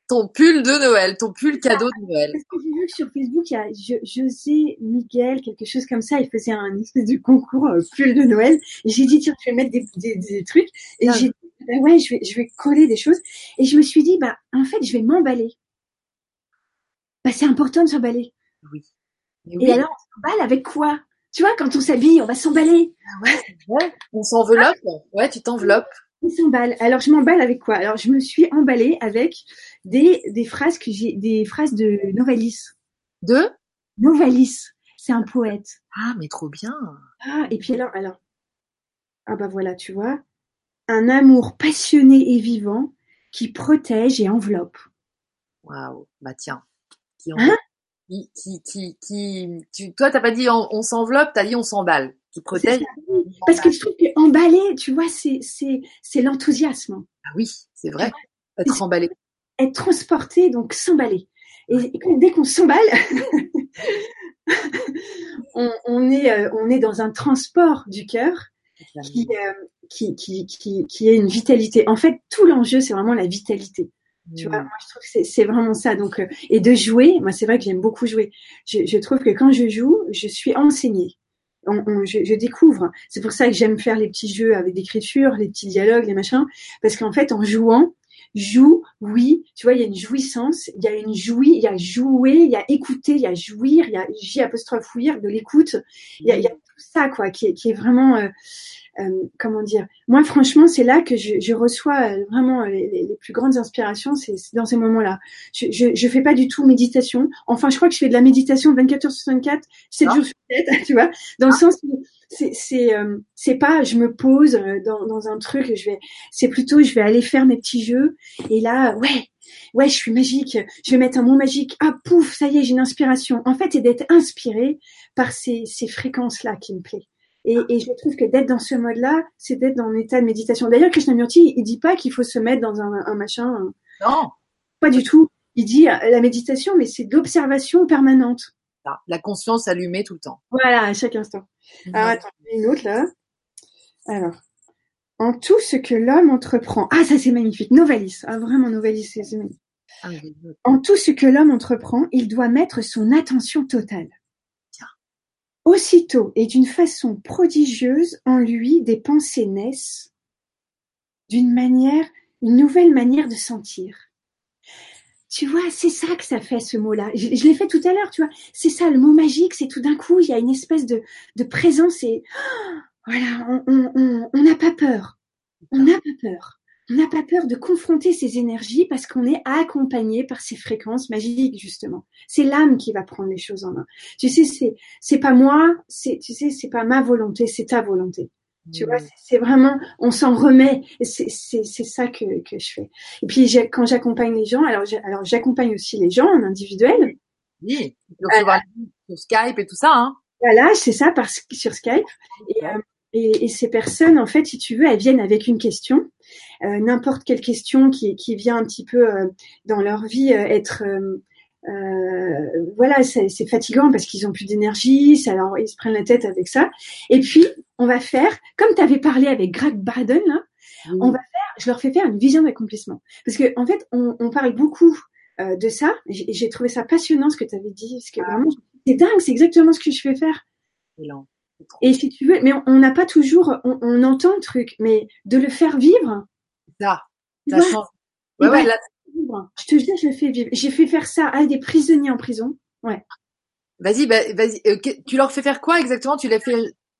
ton pull de Noël, ton pull cadeau de Noël. Parce que j'ai vu que sur Facebook, il y a Jo- José Miguel, quelque chose comme ça, il faisait un espèce de concours euh, pull de Noël. J'ai dit, tiens, je vais mettre des, des, des trucs. Et Ah. j'ai bah ouais, je vais, je vais coller des choses. Et je me suis dit, bah, en fait, je vais m'emballer. Bah, c'est important de s'emballer. Oui. Et alors, on s'emballe avec quoi? Tu vois, quand on s'habille, on va s'emballer. ouais, on s'enveloppe. Ouais, tu t'enveloppes. On s'emballe. Alors, je m'emballe avec quoi? Alors, je me suis emballée avec des, des phrases que j'ai, des phrases de Novalis. De? Novalis. C'est un poète. Ah, mais trop bien. Ah, et puis alors, alors. Ah bah voilà, tu vois. Un amour passionné et vivant qui protège et enveloppe. Waouh. Bah tiens. Qui, Hein qui, qui, qui, qui- tu, toi, t'as pas dit on, on s'enveloppe, t'as dit on s'emballe. Qui protège. Parce que je trouve que emballer, tu vois, c'est, c'est, c'est l'enthousiasme. Ah oui, c'est vrai. Être emballé. Être transporté, donc s'emballer. Et, dès qu'on s'emballe, on, on est, euh, on est dans un transport du cœur qui, euh, qui, qui, qui, qui est une vitalité. En fait, tout l'enjeu, c'est vraiment la vitalité. Tu vois, moi, je trouve que c'est- c'est vraiment ça. Donc, euh, et de jouer, moi, c'est vrai que j'aime beaucoup jouer. Je, je trouve que quand je joue, je suis enseignée. On, on- je, je découvre. C'est pour ça que j'aime faire les petits jeux avec l'écriture, les petits dialogues, les machins, parce qu'en fait, en jouant, joue, oui, tu vois, il y a une jouissance, il y a une jouie, il y a jouer, il y a écouter, il y a jouir, il y a j apostrophe ouir, de l'écoute. Il y a, y a tout ça, quoi, qui est, qui est vraiment, euh, euh, comment dire. Moi, franchement, c'est là que je, je reçois euh, vraiment les, plus grandes inspirations, c'est dans ces moments-là. Je, je, je fais pas du tout méditation. Enfin, je crois que je fais de la méditation 24 heures sur 24, 7 Ah. jours sur 7, tu vois, dans le sens où c'est c'est euh, c'est pas je me pose dans, dans un truc, je vais, c'est plutôt je vais aller faire mes petits jeux et là, ouais. Ouais, je suis magique. Je vais mettre un mot magique. Ah, pouf, ça y est, j'ai une inspiration. En fait, c'est d'être inspiré par ces, ces fréquences-là qui me plaît. Et, et je trouve que d'être dans ce mode-là, c'est d'être dans un état de méditation. D'ailleurs, Krishnamurti, il dit pas qu'il faut se mettre dans un, un machin, Non. pas du tout. Il dit euh, la méditation, mais c'est de l'observation permanente. Ça, La conscience allumée tout le temps. Voilà, à chaque instant. Alors attends, une autre là. Alors, en tout ce que l'homme entreprend. Ah, ça c'est magnifique. Novalis. Ah, vraiment Novalis, c'est magnifique. Ah. En tout ce que l'homme entreprend, il doit mettre son attention totale. Aussitôt et d'une façon prodigieuse, en lui des pensées naissent d'une manière, une nouvelle manière de sentir. Tu vois, c'est ça que ça fait ce mot-là. Je, je l'ai fait tout à l'heure, tu vois. C'est ça, le mot magique, c'est tout d'un coup, il y a une espèce de, de présence et oh, voilà, on on- on- on n'a pas peur. On n'a pas peur. On n'a pas peur de confronter ces énergies parce qu'on est accompagné par ces fréquences magiques, justement. C'est l'âme qui va prendre les choses en main. Tu sais, c'est, c'est pas moi, c'est, tu sais, c'est pas ma volonté, c'est ta volonté. Tu vois, c'est- c'est vraiment, on s'en remet. Et C'est, c'est, c'est ça que, que je fais. Et puis, j'ai- quand j'accompagne les gens, alors, alors j'accompagne aussi les gens en individuel. Oui. Les gens sur Skype et tout ça, hein. Voilà, c'est ça par, sur Skype. Et, euh, et, et ces personnes, en fait, si tu veux, elles viennent avec une question, euh, n'importe quelle question qui, qui vient un petit peu euh, dans leur vie euh, être, euh, voilà, c'est fatigant parce qu'ils ont plus d'énergie, leur, ils se prennent la tête avec ça. Et puis on va faire, comme tu avais parlé avec Greg Braden, là, on va faire, je leur fais faire une vision d'accomplissement. Parce que en fait, on, on parle beaucoup euh, de ça. J'ai trouvé ça passionnant ce que tu avais dit, parce que vraiment, c'est dingue, c'est exactement ce que je fais faire. Et si tu veux, mais on n'a pas toujours, on, on, entend le truc, mais de le faire vivre. Ça, ça change. Ouais, ouais, là... Je te dis, je le fais vivre. J'ai fait faire ça à des prisonniers en prison. Ouais. Vas-y, bah, vas-y. Euh, tu leur fais faire quoi exactement? Tu les fais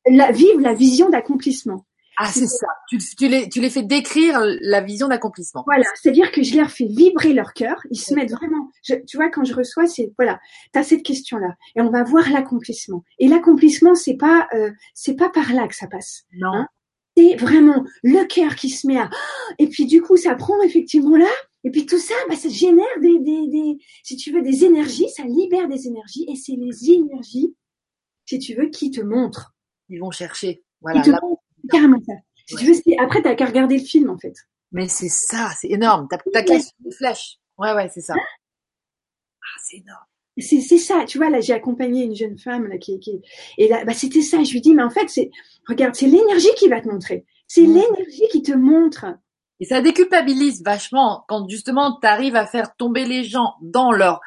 la, vivre la vision d'accomplissement. Ah, c'est ça. Tu, tu, les, tu les fais décrire la vision d'accomplissement. Voilà, c'est-à-dire que je leur fais vibrer leur cœur. Ils se mettent vraiment. Je, tu vois, quand je reçois, c'est voilà, t'as cette question-là, et on va voir l'accomplissement. Et l'accomplissement, c'est pas, euh, c'est pas par là que ça passe. Non. Hein c'est vraiment le cœur qui se met à. Et puis du coup, ça prend effectivement là. Et puis tout ça, bah, ça génère des, des, des, si tu veux, des énergies. Ça libère des énergies, et c'est les énergies, si tu veux, qui te montrent. Ils vont chercher. Voilà. Carrément ça. Si tu veux, après, t'as qu'à regarder le film, en fait. Mais c'est ça, c'est énorme. T'as ta qu'à des flèches. Ouais, ouais, c'est ça. Ah, c'est énorme. C'est, c'est ça, tu vois, là, j'ai accompagné une jeune femme, là, qui, qui, et là, bah, c'était ça. Je lui dis, mais en fait, c'est, regarde, c'est l'énergie qui va te montrer. C'est l'énergie qui te montre. Et ça déculpabilise vachement quand justement tu arrives à faire tomber les gens dans leur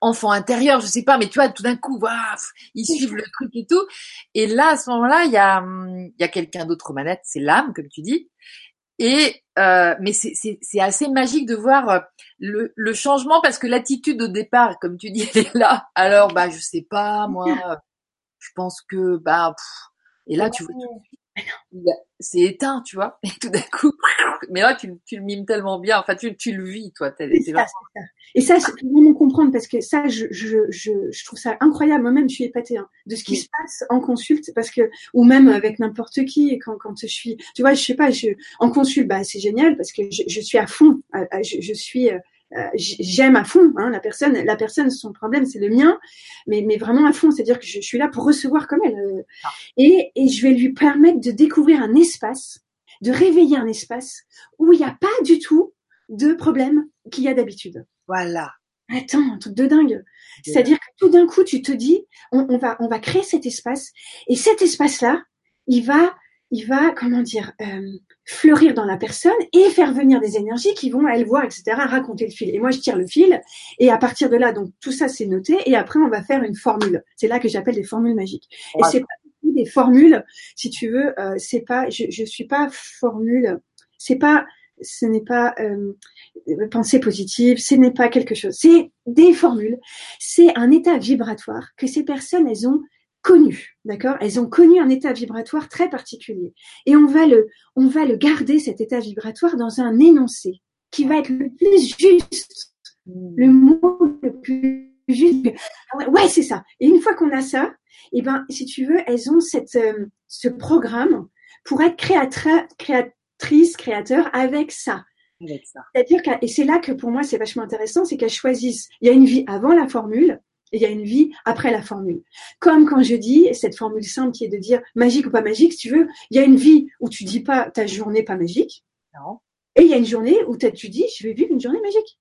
enfant intérieur, je sais pas, mais tu vois, tout d'un coup, waouh, ils suivent le truc et tout. Et là, à ce moment-là, il y a, il y a quelqu'un d'autre aux manettes, c'est l'âme, comme tu dis. Et euh, mais c'est assez magique de voir euh, le, le changement parce que l'attitude au départ, comme tu dis, elle est là. Alors, bah, je sais pas, moi, je pense que, bah, et là, tu vois, c'est éteint, tu vois. Et tout d'un coup, mais là, tu, tu, le mimes tellement bien. Enfin, tu, tu le vis, toi. Et ça, c'est vraiment comprendre parce que ça, je, je, je, je trouve ça incroyable. Moi-même, je suis épatée hein, de ce qui se passe en consulte parce que, ou même avec n'importe qui. Et quand, quand je suis, tu vois, je sais pas, je, en consulte, bah, c'est génial parce que je, je suis à fond. Je, je suis, euh, j'aime à fond hein, la personne. La personne, son problème, c'est le mien, mais, mais vraiment à fond. C'est-à-dire que je, suis là pour recevoir comme elle. Euh, ah. et, et je vais lui permettre de découvrir un espace, de réveiller un espace où il n'y a pas du tout de problème qu'il y a d'habitude. Voilà. Attends, un truc de dingue. C'est-à-dire que tout d'un coup, tu te dis, on, on, va, on va créer cet espace, et cet espace-là, il va il va, comment dire, euh, fleurir dans la personne et faire venir des énergies qui vont, elles voir, etc., raconter le fil. Et moi, je tire le fil, et à partir de là, donc tout ça, c'est noté, et après, on va faire une formule. C'est là que j'appelle des formules magiques. Et c'est pas des formules, si tu veux, euh, c'est pas, je, je suis pas formule, c'est pas, ce n'est pas euh, pensée positive, ce n'est pas quelque chose. C'est des formules. C'est un état vibratoire que ces personnes, elles ont connu, d'accord? Elles ont connu un état vibratoire très particulier. Et on va le, on va le garder, cet état vibratoire, dans un énoncé qui va être le plus juste, le mot le plus juste. Ah ouais, c'est ça. Et une fois qu'on a ça, eh ben, si tu veux, elles ont cette, euh, ce programme pour être créatrice, créateur avec ça. C'est-à-dire que, et c'est là que pour moi c'est vachement intéressant, c'est qu'elles choisissent. Il y a une vie avant la formule, il y a une vie après la formule. Comme quand je dis cette formule simple qui est de dire magique ou pas magique, si tu veux, il y a une vie où tu dis pas ta journée pas magique. Non. Et il y a une journée où tu dis je vais vivre une journée magique.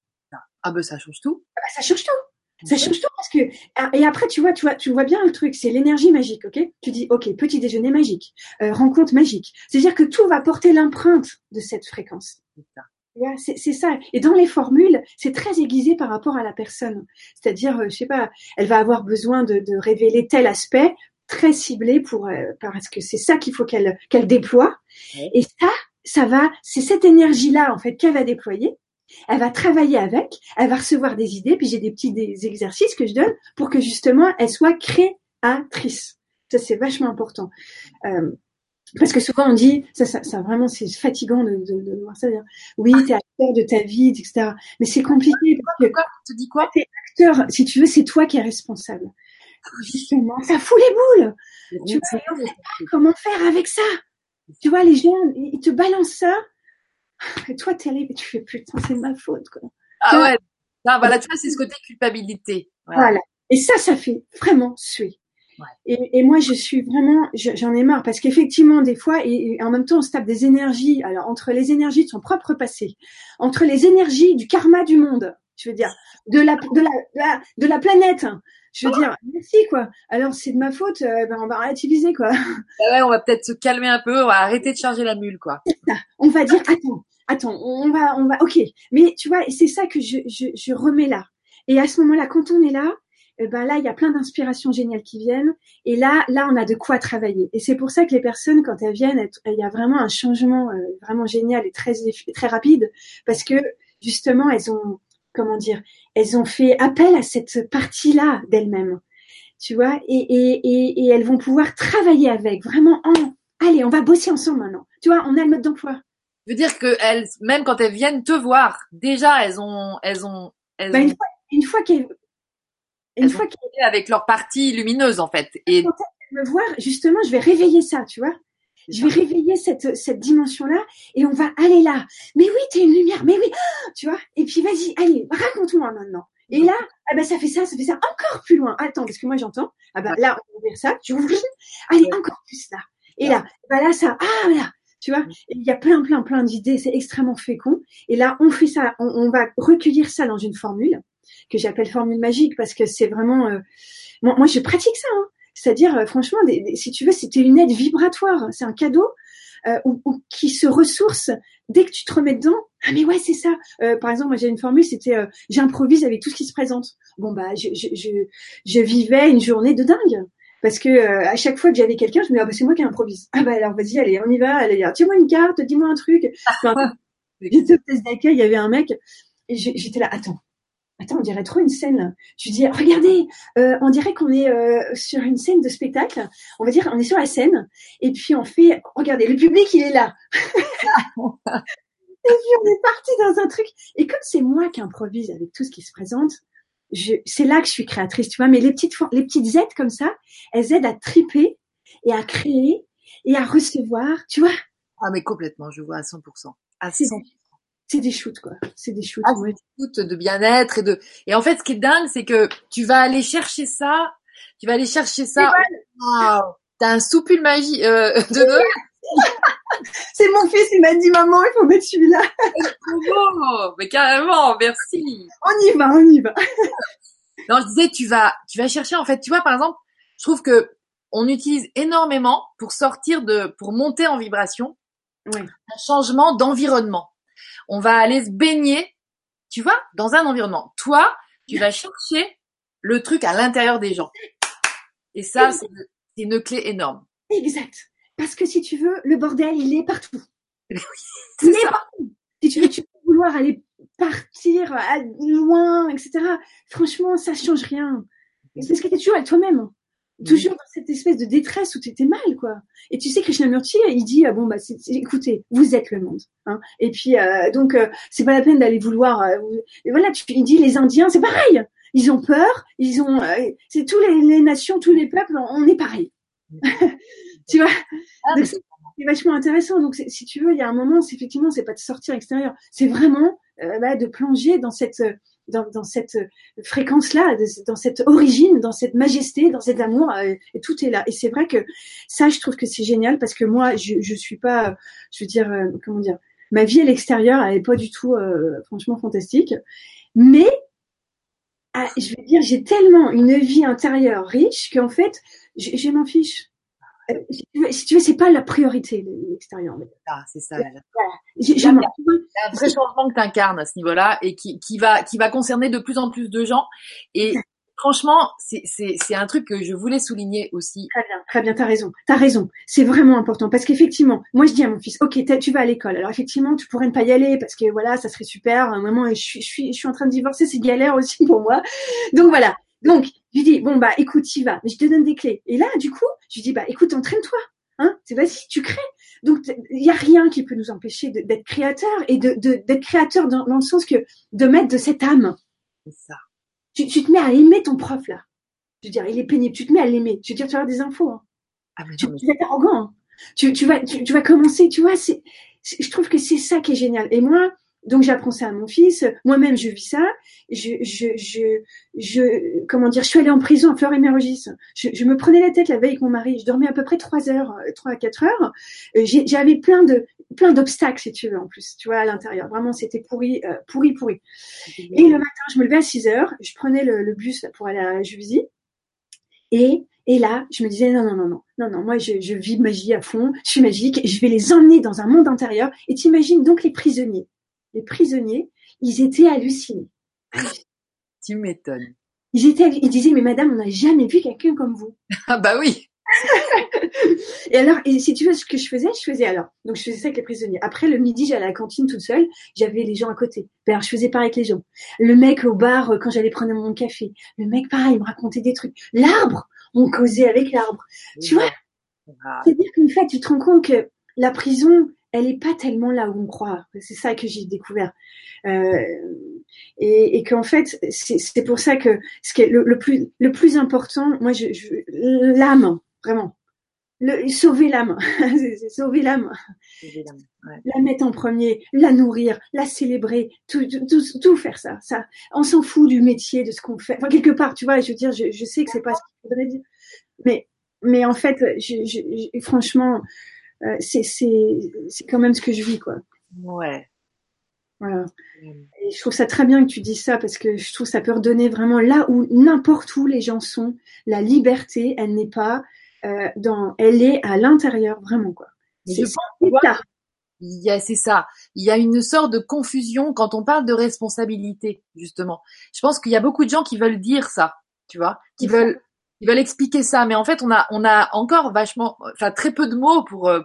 Ah ben ça change tout. Ah ben, ça change tout. Ça change tout parce que ah, et après tu vois tu vois tu vois bien le truc c'est l'énergie magique ok? Tu dis ok petit déjeuner magique euh, rencontre magique c'est à dire que tout va porter l'empreinte de cette fréquence c'est ça. Et dans les formules, c'est très aiguisé par rapport à la personne. C'est-à-dire, euh, je sais pas, elle va avoir besoin de, révéler tel aspect très ciblé pour euh, parce que c'est ça qu'il faut qu'elle qu'elle déploie. Et ça, ça va, c'est cette énergie-là en fait qu'elle va déployer. Elle va travailler avec, elle va recevoir des idées, puis j'ai des petits des exercices que je donne pour que justement elle soit créatrice. Ça c'est vachement important. Euh, parce que souvent on dit, ça, ça, ça vraiment c'est fatigant de, de, de voir ça. Dire, oui, t'es acteur de ta vie, etc. Mais c'est compliqué parce que tu dis quoi? T'es acteur, si tu veux, c'est toi qui es responsable. Justement, ça fout les boules. Tu vois, comment faire avec ça? Tu vois, les gens, ils te balancent ça. Et toi, t'es et tu fais putain, c'est ma faute. Quoi. Ah ouais. Non, voilà, tu vois, c'est ce côté culpabilité. Voilà. Et ça, ça fait vraiment suer. Et, et, moi, je suis vraiment, j'en ai marre parce qu'effectivement, des fois, et, en même temps, on se tape des énergies. Alors, entre les énergies de son propre passé, entre les énergies du karma du monde, Je veux dire, de la, de la, de la, planète. Je veux dire, merci quoi. Alors c'est de ma faute, euh, ben on va relativiser quoi. Bah ouais, on va peut-être se calmer un peu, on va arrêter de charger la mule quoi. On va dire, attends, attends, on va, on va, ok. Mais tu vois, c'est ça que je, je, je remets là. Et à ce moment-là, quand on est là, eh ben là, il y a plein d'inspirations géniales qui viennent. Et là, là, on a de quoi travailler. Et c'est pour ça que les personnes, quand elles viennent, il y a vraiment un changement euh, vraiment génial et très très rapide, parce que justement, elles ont, comment dire, elles ont fait appel à cette partie-là d'elles-mêmes, tu vois, et, et, et, et, elles vont pouvoir travailler avec, vraiment en, allez, on va bosser ensemble maintenant. Tu vois, on a le mode d'emploi. Je veux dire que elles, même quand elles viennent te voir, déjà, elles ont, elles ont, elles bah, une fois, une fois qu'elles une fois qu'elle est avec leur partie lumineuse en fait. Et quand me voir, justement, je vais réveiller ça, tu vois. Je vais réveiller cette, cette dimension-là et on va aller là. Mais oui, t'es une lumière, mais oui, tu vois. Et puis vas-y, allez, raconte-moi maintenant. Et là, ah ben ça fait ça, ça fait ça, encore plus loin. Attends, parce que moi j'entends. Ah ben là, on va ouvrir ça. Tu ouvres. Allez, encore plus là. Et là, ben là ça, ah là, tu vois. Il y a plein, plein, plein d'idées. C'est extrêmement fécond. Et là, on fait ça. On, on va recueillir ça dans une formule que j'appelle formule magique parce que c'est vraiment euh, moi, je pratique ça hein. c'est-à-dire euh, franchement si tu veux c'était une aide vibratoire c'est un cadeau euh, ou, qui se ressource dès que tu te remets dedans ah mais ouais c'est ça par exemple moi j'ai une formule c'était j'improvise avec tout ce qui se présente bon bah je, je, je, je vivais une journée de dingue parce que à chaque fois que j'avais quelqu'un, je me disais ah bah c'est moi qui improvise. Ah bah alors vas-y allez on y va. Allez tiens-moi une carte, dis-moi un truc. J'étais au d'accueil, il y avait un mec et j'étais là attends Attends, on dirait trop une scène. Je lui dis, regardez, euh, on dirait qu'on est euh, sur une scène de spectacle. On va dire, on est sur la scène, et puis on fait, regardez, le public, il est là. et puis on est parti dans un truc. Et comme c'est moi qui improvise avec tout ce qui se présente, c'est là que je suis créatrice, tu vois. Mais les petites, les petites aides comme ça, elles aident à triper et à créer et à recevoir, tu vois. Ah mais complètement, je vois à 100%. À 100% c'est des shoots quoi. C'est des shoots. Ah, des shoots de bien-être et de. Et en fait, ce qui est dingue, c'est que tu vas aller chercher ça. Tu vas aller chercher ça. Wow. T'as un soupule magie euh, de Noël. c'est mon fils, il m'a dit maman, il faut mettre celui-là. oh, mais carrément, merci. On y va, on y va. non, je disais, tu vas, tu vas chercher en fait. Tu vois, par exemple, je trouve que on utilise énormément pour sortir de, pour monter en vibration, oui. un changement d'environnement on va aller se baigner, tu vois, dans un environnement. Toi, tu vas chercher le truc à l'intérieur des gens. Et ça, c'est une clé énorme. Exact. Parce que si tu veux, le bordel, il est partout. Oui, c'est ça. Si tu veux, tu peux vouloir aller partir loin, etc. Franchement, ça change rien. C'est ce que tu es toujours toi-même toujours dans cette espèce de détresse où tu étais mal, quoi. Et tu sais, Krishnamurti, il dit, ah bon, bah, écoutez, vous êtes le monde. Hein. Et puis, euh, donc, euh, c'est pas la peine d'aller vouloir... Euh, et voilà, tu, il dit, les Indiens, c'est pareil. Ils ont peur, ils ont... c'est tous les, les, nations, tous les peuples, on, est pareil. tu vois? Ah, C'est vachement intéressant. Donc, si tu veux, il y a un moment, c'est effectivement, c'est pas de sortir extérieur. C'est vraiment bah, de plonger dans cette dans, cette fréquence-là, dans cette origine, dans cette majesté, dans cet amour, euh, tout est là. Et c'est vrai que ça, je trouve que c'est génial parce que moi, je, je suis pas, je veux dire, euh, comment dire, ma vie à l'extérieur, elle est pas du tout, euh, franchement, fantastique. Mais, ah, je veux dire, j'ai tellement une vie intérieure riche qu'en fait, je m'en fiche. Euh, si tu veux, c'est pas la priorité l'extérieur. Ah, c'est ça. Il y a un vrai changement que tu incarnes à ce niveau-là et qui, qui, va, qui va concerner de plus en plus de gens. Et franchement, c'est un truc que je voulais souligner aussi. Très bien, très bien, t'as raison, t'as raison. C'est vraiment important parce qu'effectivement, moi je dis à mon fils, ok, tu vas à l'école. Alors effectivement, tu pourrais ne pas y aller parce que voilà, ça serait super. Moment, je suis, je suis, je suis en train de divorcer, c'est galère aussi pour moi. Donc voilà. Donc, je lui dis, bon, bah, écoute, y vas, mais je te donne des clés. Et là, du coup, je lui dis, bah, écoute, entraîne-toi. Hein, c'est vas-y, tu crées. Donc, il y a rien qui peut nous empêcher d'être créateur et de, d'être créateur dans, le sens que de mettre de cette âme. C'est ça. Tu, tu, te mets à aimer ton prof, là. Je veux dire, il est pénible. Tu te mets à l'aimer. Je veux dire, tu vas avoir des infos. Hein. Ah, tu, vas être arrogant. Hein. Tu, tu, vas, tu, vas commencer, tu vois, c'est, je trouve que c'est ça qui est génial. Et moi, donc j'apprends ça à mon fils. Moi-même, je vis ça. Je, je, je, je, comment dire, je suis allée en prison à Fleur et. Je, je, me prenais la tête la veille avec mon mari. Je dormais à peu près trois heures, euh, trois à quatre heures. Euh, j'avais plein de, plein d'obstacles, si tu veux, en plus. Tu vois, à l'intérieur. Vraiment, c'était pourri, euh, pourri, pourri. Et le matin, je me levais à 6 heures. Je prenais le, le bus pour aller à Juvisy. Et et là, je me disais non, non, non, non, non, non, moi je, je vis magie à fond, je suis magique, je vais les emmener dans un monde intérieur. Et t'imagines donc les prisonniers les prisonniers, ils étaient hallucinés. Tu m'étonnes. Ils étaient, ils disaient, mais madame, on n'a jamais vu quelqu'un comme vous. Ah bah oui. et alors, et si tu veux ce que je faisais, je faisais alors. Donc je faisais ça avec les prisonniers. Après le midi, j'allais à la cantine toute seule. J'avais les gens à côté. Ben, alors je faisais pareil avec les gens. Le mec au bar euh, quand j'allais prendre mon café. Le mec pareil, il me racontait des trucs. L'arbre, on causait avec l'arbre. Tu vois? C'est-à-dire qu'en fait, tu te rends compte que la prison, elle est pas tellement là où on croit. C'est ça que j'ai découvert. Euh, et, et qu'en fait, c'est pour ça que ce qui est le, plus le plus important, moi, je, je l'âme, vraiment. Le, sauver l'âme, sauver l'âme. Ouais. La mettre en premier, la nourrir, la célébrer, tout, tout, tout faire ça. Ça, on s'en fout du métier, de ce qu'on fait. Enfin, quelque part, tu vois, je veux dire, je, je sais que c'est pas ce qu'il faudrait dire, mais mais en fait, je, je, franchement, euh, c'est c'est quand même ce que je vis quoi. Ouais. Voilà. Et je trouve ça très bien que tu dis ça parce que je trouve ça peut redonner vraiment là où n'importe où les gens sont, la liberté, elle n'est pas euh, dans, elle est à l'intérieur vraiment quoi. C'est ça. Il y a, c'est ça. Il y a une sorte de confusion quand on parle de responsabilité, justement. Je pense qu'il y a beaucoup de gens qui veulent dire ça, tu vois, qui veulent ils veulent expliquer ça, mais en fait, on a, on a encore vachement, enfin, très peu de mots pour, euh,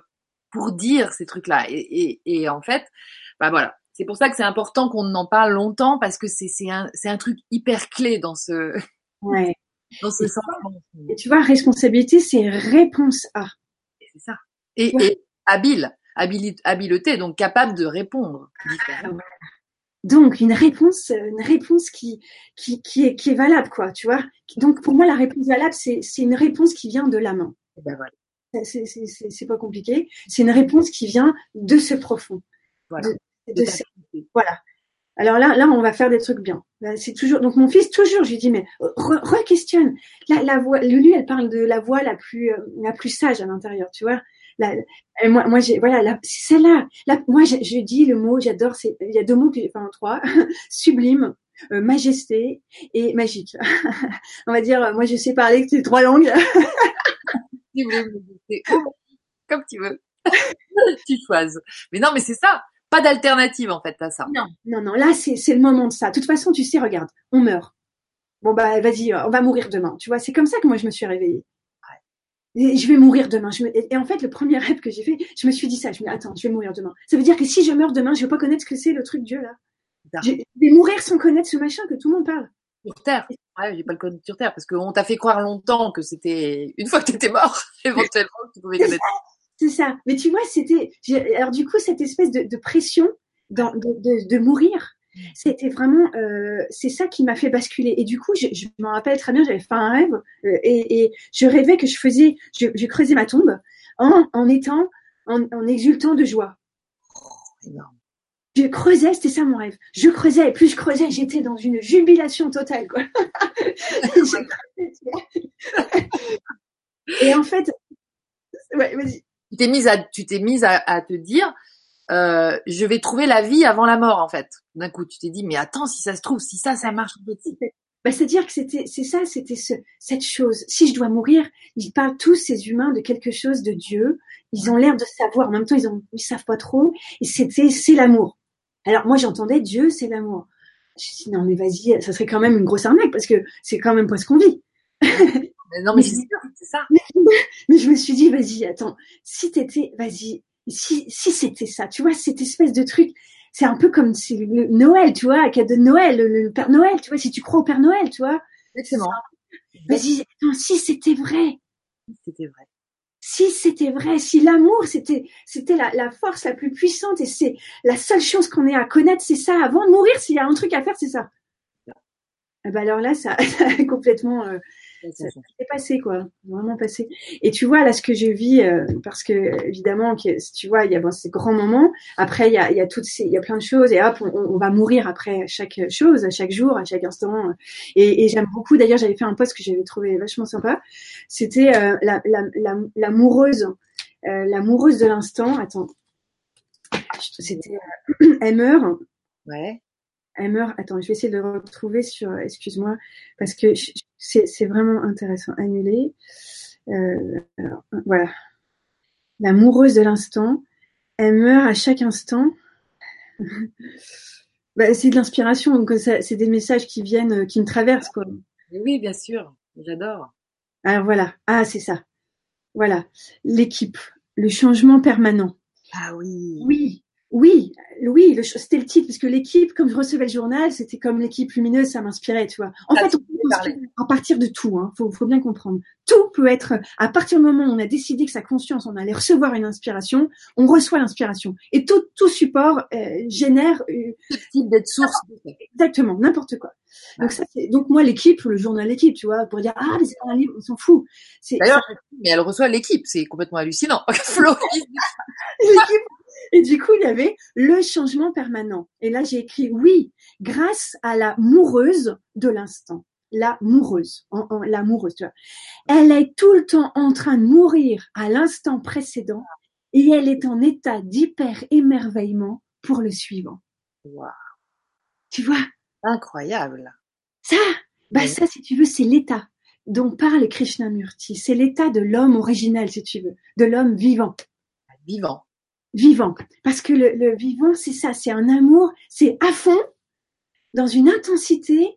pour dire ces trucs-là. Et, et, et, en fait, bah voilà. C'est pour ça que c'est important qu'on en parle longtemps parce que c'est, c'est un, c'est un truc hyper clé dans ce, ouais. dans ce sens. Et tu vois, responsabilité, c'est réponse à. C'est ça. Et, ouais. et habile, habileté, donc capable de répondre. Donc une réponse, une réponse qui qui qui est qui est valable quoi, tu vois. Donc pour moi la réponse valable c'est c'est une réponse qui vient de la main. Ben voilà. C'est c'est c'est c'est pas compliqué. C'est une réponse qui vient de ce profond. Voilà. De, de ce... voilà. Alors là là on va faire des trucs bien. C'est toujours donc mon fils toujours je lui dis mais re-questionne. La la voix Lulu elle parle de la voix la plus euh, la plus sage à l'intérieur, tu vois la, moi, moi j'ai voilà, c'est celle-là. moi, je, je, dis le mot, j'adore. C'est il y a deux mots que j'ai, enfin trois, sublime, euh, majesté et magique. On va dire, moi, je sais parler ces trois langues. comme tu veux. tu choisis. Mais non, mais c'est ça. Pas d'alternative en fait à ça. Non, non, non. Là, c'est c'est le moment de ça. De toute façon, tu sais, regarde, on meurt. Bon bah vas-y, on va mourir demain. Tu vois, c'est comme ça que moi je me suis réveillée je vais mourir demain. Je me... Et en fait, le premier rêve que j'ai fait, je me suis dit ça. Je me dis, attends, je vais mourir demain. Ça veut dire que si je meurs demain, je vais pas connaître ce que c'est le truc Dieu là. Je vais mourir sans connaître ce machin que tout le monde parle. Sur Terre. Ouais, j'ai pas le connaître sur Terre parce qu'on t'a fait croire longtemps que c'était une fois que tu étais mort, éventuellement, tu pouvais connaître. C'est ça. Mais tu vois, c'était. Alors du coup, cette espèce de, de pression dans, de, de, de mourir, c'était vraiment, euh, c'est ça qui m'a fait basculer. Et du coup, je, je m'en rappelle très bien, j'avais fait un rêve euh, et, et, je rêvais que je faisais, je, je creusais ma tombe en, en étant, en, en, exultant de joie. Oh, énorme. Je creusais, c'était ça mon rêve. Je creusais, et plus je creusais, j'étais dans une jubilation totale, quoi. et en fait, ouais, vas-y. Tu t'es mise à, tu t'es mise à, à te dire, euh, je vais trouver la vie avant la mort en fait. D'un coup, tu t'es dit mais attends si ça se trouve, si ça ça marche bah, c'est-à-dire que c'était c'est ça, c'était ce, cette chose. Si je dois mourir, ils parlent tous ces humains de quelque chose de Dieu. Ils ont l'air de savoir, en même temps ils ont ils savent pas trop. Et c'était c'est l'amour. Alors moi j'entendais Dieu c'est l'amour. Je me suis dit non mais vas-y, ça serait quand même une grosse arnaque parce que c'est quand même pas ce qu'on vit. non mais c'est ça. Mais, mais je me suis dit vas-y attends si t'étais vas-y si, si c'était ça, tu vois, cette espèce de truc, c'est un peu comme le Noël, tu vois, cadeau de Noël, le, Père Noël, tu vois, si tu crois au Père Noël, tu vois. Exactement. Vas-y, si c'était vrai. C'était vrai. Si c'était vrai, si l'amour c'était c'était la, la, force la plus puissante et c'est la seule chose qu'on ait à connaître, c'est ça. Avant de mourir, s'il y a un truc à faire, c'est ça. Ah bah alors là, ça, ça complètement. Euh, ça s'est passé quoi, vraiment passé. Et tu vois là ce que je vis, euh, parce que évidemment, tu vois, il y a bon, ces grands moments. Après, il y a, il y a toutes ces, il y a plein de choses et hop, on, on, va mourir après chaque chose, à chaque jour, à chaque instant. Et, et j'aime beaucoup. D'ailleurs, j'avais fait un post que j'avais trouvé vachement sympa. C'était euh, la, la, la, l'amoureuse, euh, l'amoureuse de l'instant. Attends, c'était euh, elle meurt. Ouais elle meurt. Attends, je vais essayer de le retrouver sur. Excuse-moi, parce que c'est vraiment intéressant. Annuler. Euh, voilà. L'amoureuse de l'instant. Elle meurt à chaque instant. bah, c'est de l'inspiration, donc c'est des messages qui viennent, qui me traversent, quoi. Oui, bien sûr. J'adore. Alors voilà. Ah, c'est ça. Voilà. L'équipe. Le changement permanent. Ah oui. Oui. Oui, oui, c'était le titre parce que l'équipe, comme je recevais le journal, c'était comme l'équipe lumineuse, ça m'inspirait, tu vois. En fait, on peut à partir de tout, hein, faut, faut bien comprendre. Tout peut être, à partir du moment où on a décidé que sa conscience, on allait recevoir une inspiration, on reçoit l'inspiration. Et tout, tout support euh, génère euh, type d'être source. Exactement, n'importe quoi. Donc ça, c'est donc moi l'équipe, le journal l'équipe, tu vois, pour dire ah mais c'est un livre, on s'en fout. D'ailleurs, mais elle reçoit l'équipe, c'est complètement hallucinant. L'équipe et du coup, il y avait le changement permanent. Et là, j'ai écrit oui, grâce à la moureuse de l'instant. La moureuse, la moureuse, tu vois. Elle est tout le temps en train de mourir à l'instant précédent et elle est en état d'hyper émerveillement pour le suivant. Wow. Tu vois? Incroyable. Ça, bah ça, si tu veux, c'est l'état dont parle Krishnamurti. C'est l'état de l'homme originel, si tu veux, de l'homme vivant. Vivant vivant. Parce que le, vivant, c'est ça, c'est un amour, c'est à fond, dans une intensité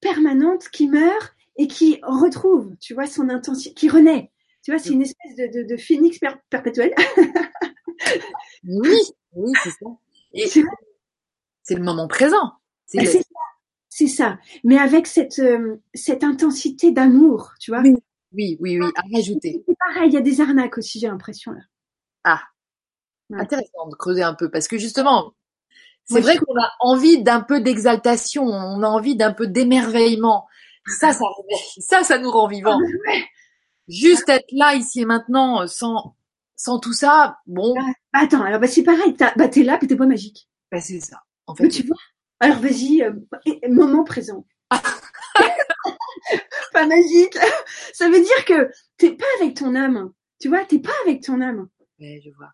permanente qui meurt et qui retrouve, tu vois, son intensité, qui renaît. Tu vois, c'est une espèce de, de, phénix perpétuel. oui, oui, c'est ça. c'est le moment présent. C'est ça. ça. Mais avec cette, euh, cette intensité d'amour, tu vois. Oui, oui, oui, oui, à rajouter. C'est pareil, il y a des arnaques aussi, j'ai l'impression là. Ah, intéressant de creuser un peu parce que justement, c'est vrai qu'on a envie d'un peu d'exaltation, on a envie d'un peu d'émerveillement. Ça, ça, ça, ça nous rend vivants. Ah, Juste être là, ici et maintenant, sans, sans tout ça, bon. Bah, attends, alors bah, c'est pareil, bah, t'es là, puis t'es pas magique. Bah, c'est ça. En fait. tu vois. Alors vas-y, euh, moment présent. pas magique. Ça veut dire que t'es pas avec ton âme. Tu vois, t'es pas avec ton âme. Ouais, je vois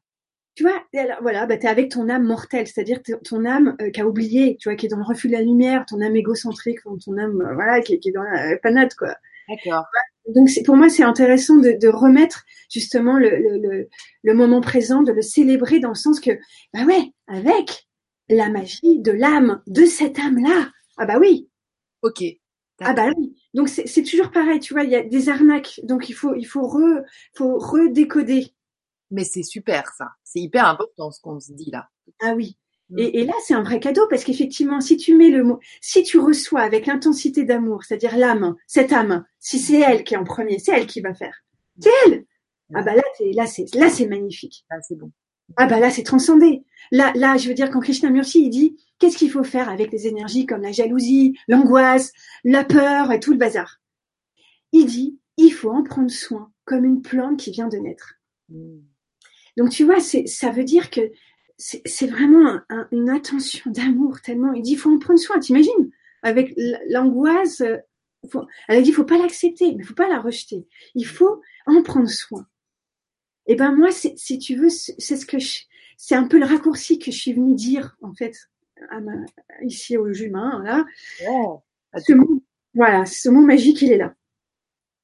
tu vois, voilà, bah, tu es avec ton âme mortelle, c'est-à-dire ton âme euh, qui a oublié, tu vois, qui est dans le refus de la lumière, ton âme égocentrique, ton âme, euh, voilà, qui, est dans la panade, quoi. D'accord. Donc pour moi, c'est intéressant de, de, remettre justement le, le, le, moment présent, de le célébrer dans le sens que, bah ouais, avec la magie de l'âme, de cette âme-là, ah bah oui. Ok. Ah bah oui. Donc c'est toujours pareil, tu vois, il y a des arnaques, donc il faut il faut re, faut redécoder mais c'est super ça. C'est hyper important ce qu'on se dit là. Ah oui. Mm. Et, et, là, c'est un vrai cadeau parce qu'effectivement, si tu mets le mot, si tu reçois avec l'intensité d'amour, c'est-à-dire l'âme, cette âme, si c'est elle qui est en premier, c'est elle qui va faire. C'est elle. Ah bah là, là c'est là c'est magnifique. Ah c'est bon. Ah bah là c'est transcendé. Là là, je veux dire quand Krishnamurti il dit qu'est-ce qu'il faut faire avec les énergies comme la jalousie, l'angoisse, la peur et tout le bazar? Il dit il faut en prendre soin comme une plante qui vient de naître. Mm. Donc tu vois, c'est, ça veut dire que c'est, vraiment une attention d'amour tellement. Il dit, il faut en prendre soin. T'imagines? Avec l'angoisse, euh, elle a dit, il faut pas l'accepter, mais il faut pas la rejeter. Il faut en prendre soin. Et ben moi, si tu veux, c'est ce que c'est un peu le raccourci que je suis venue dire en fait ici aux humains là. ce mot, voilà, ce mot magique, il est là.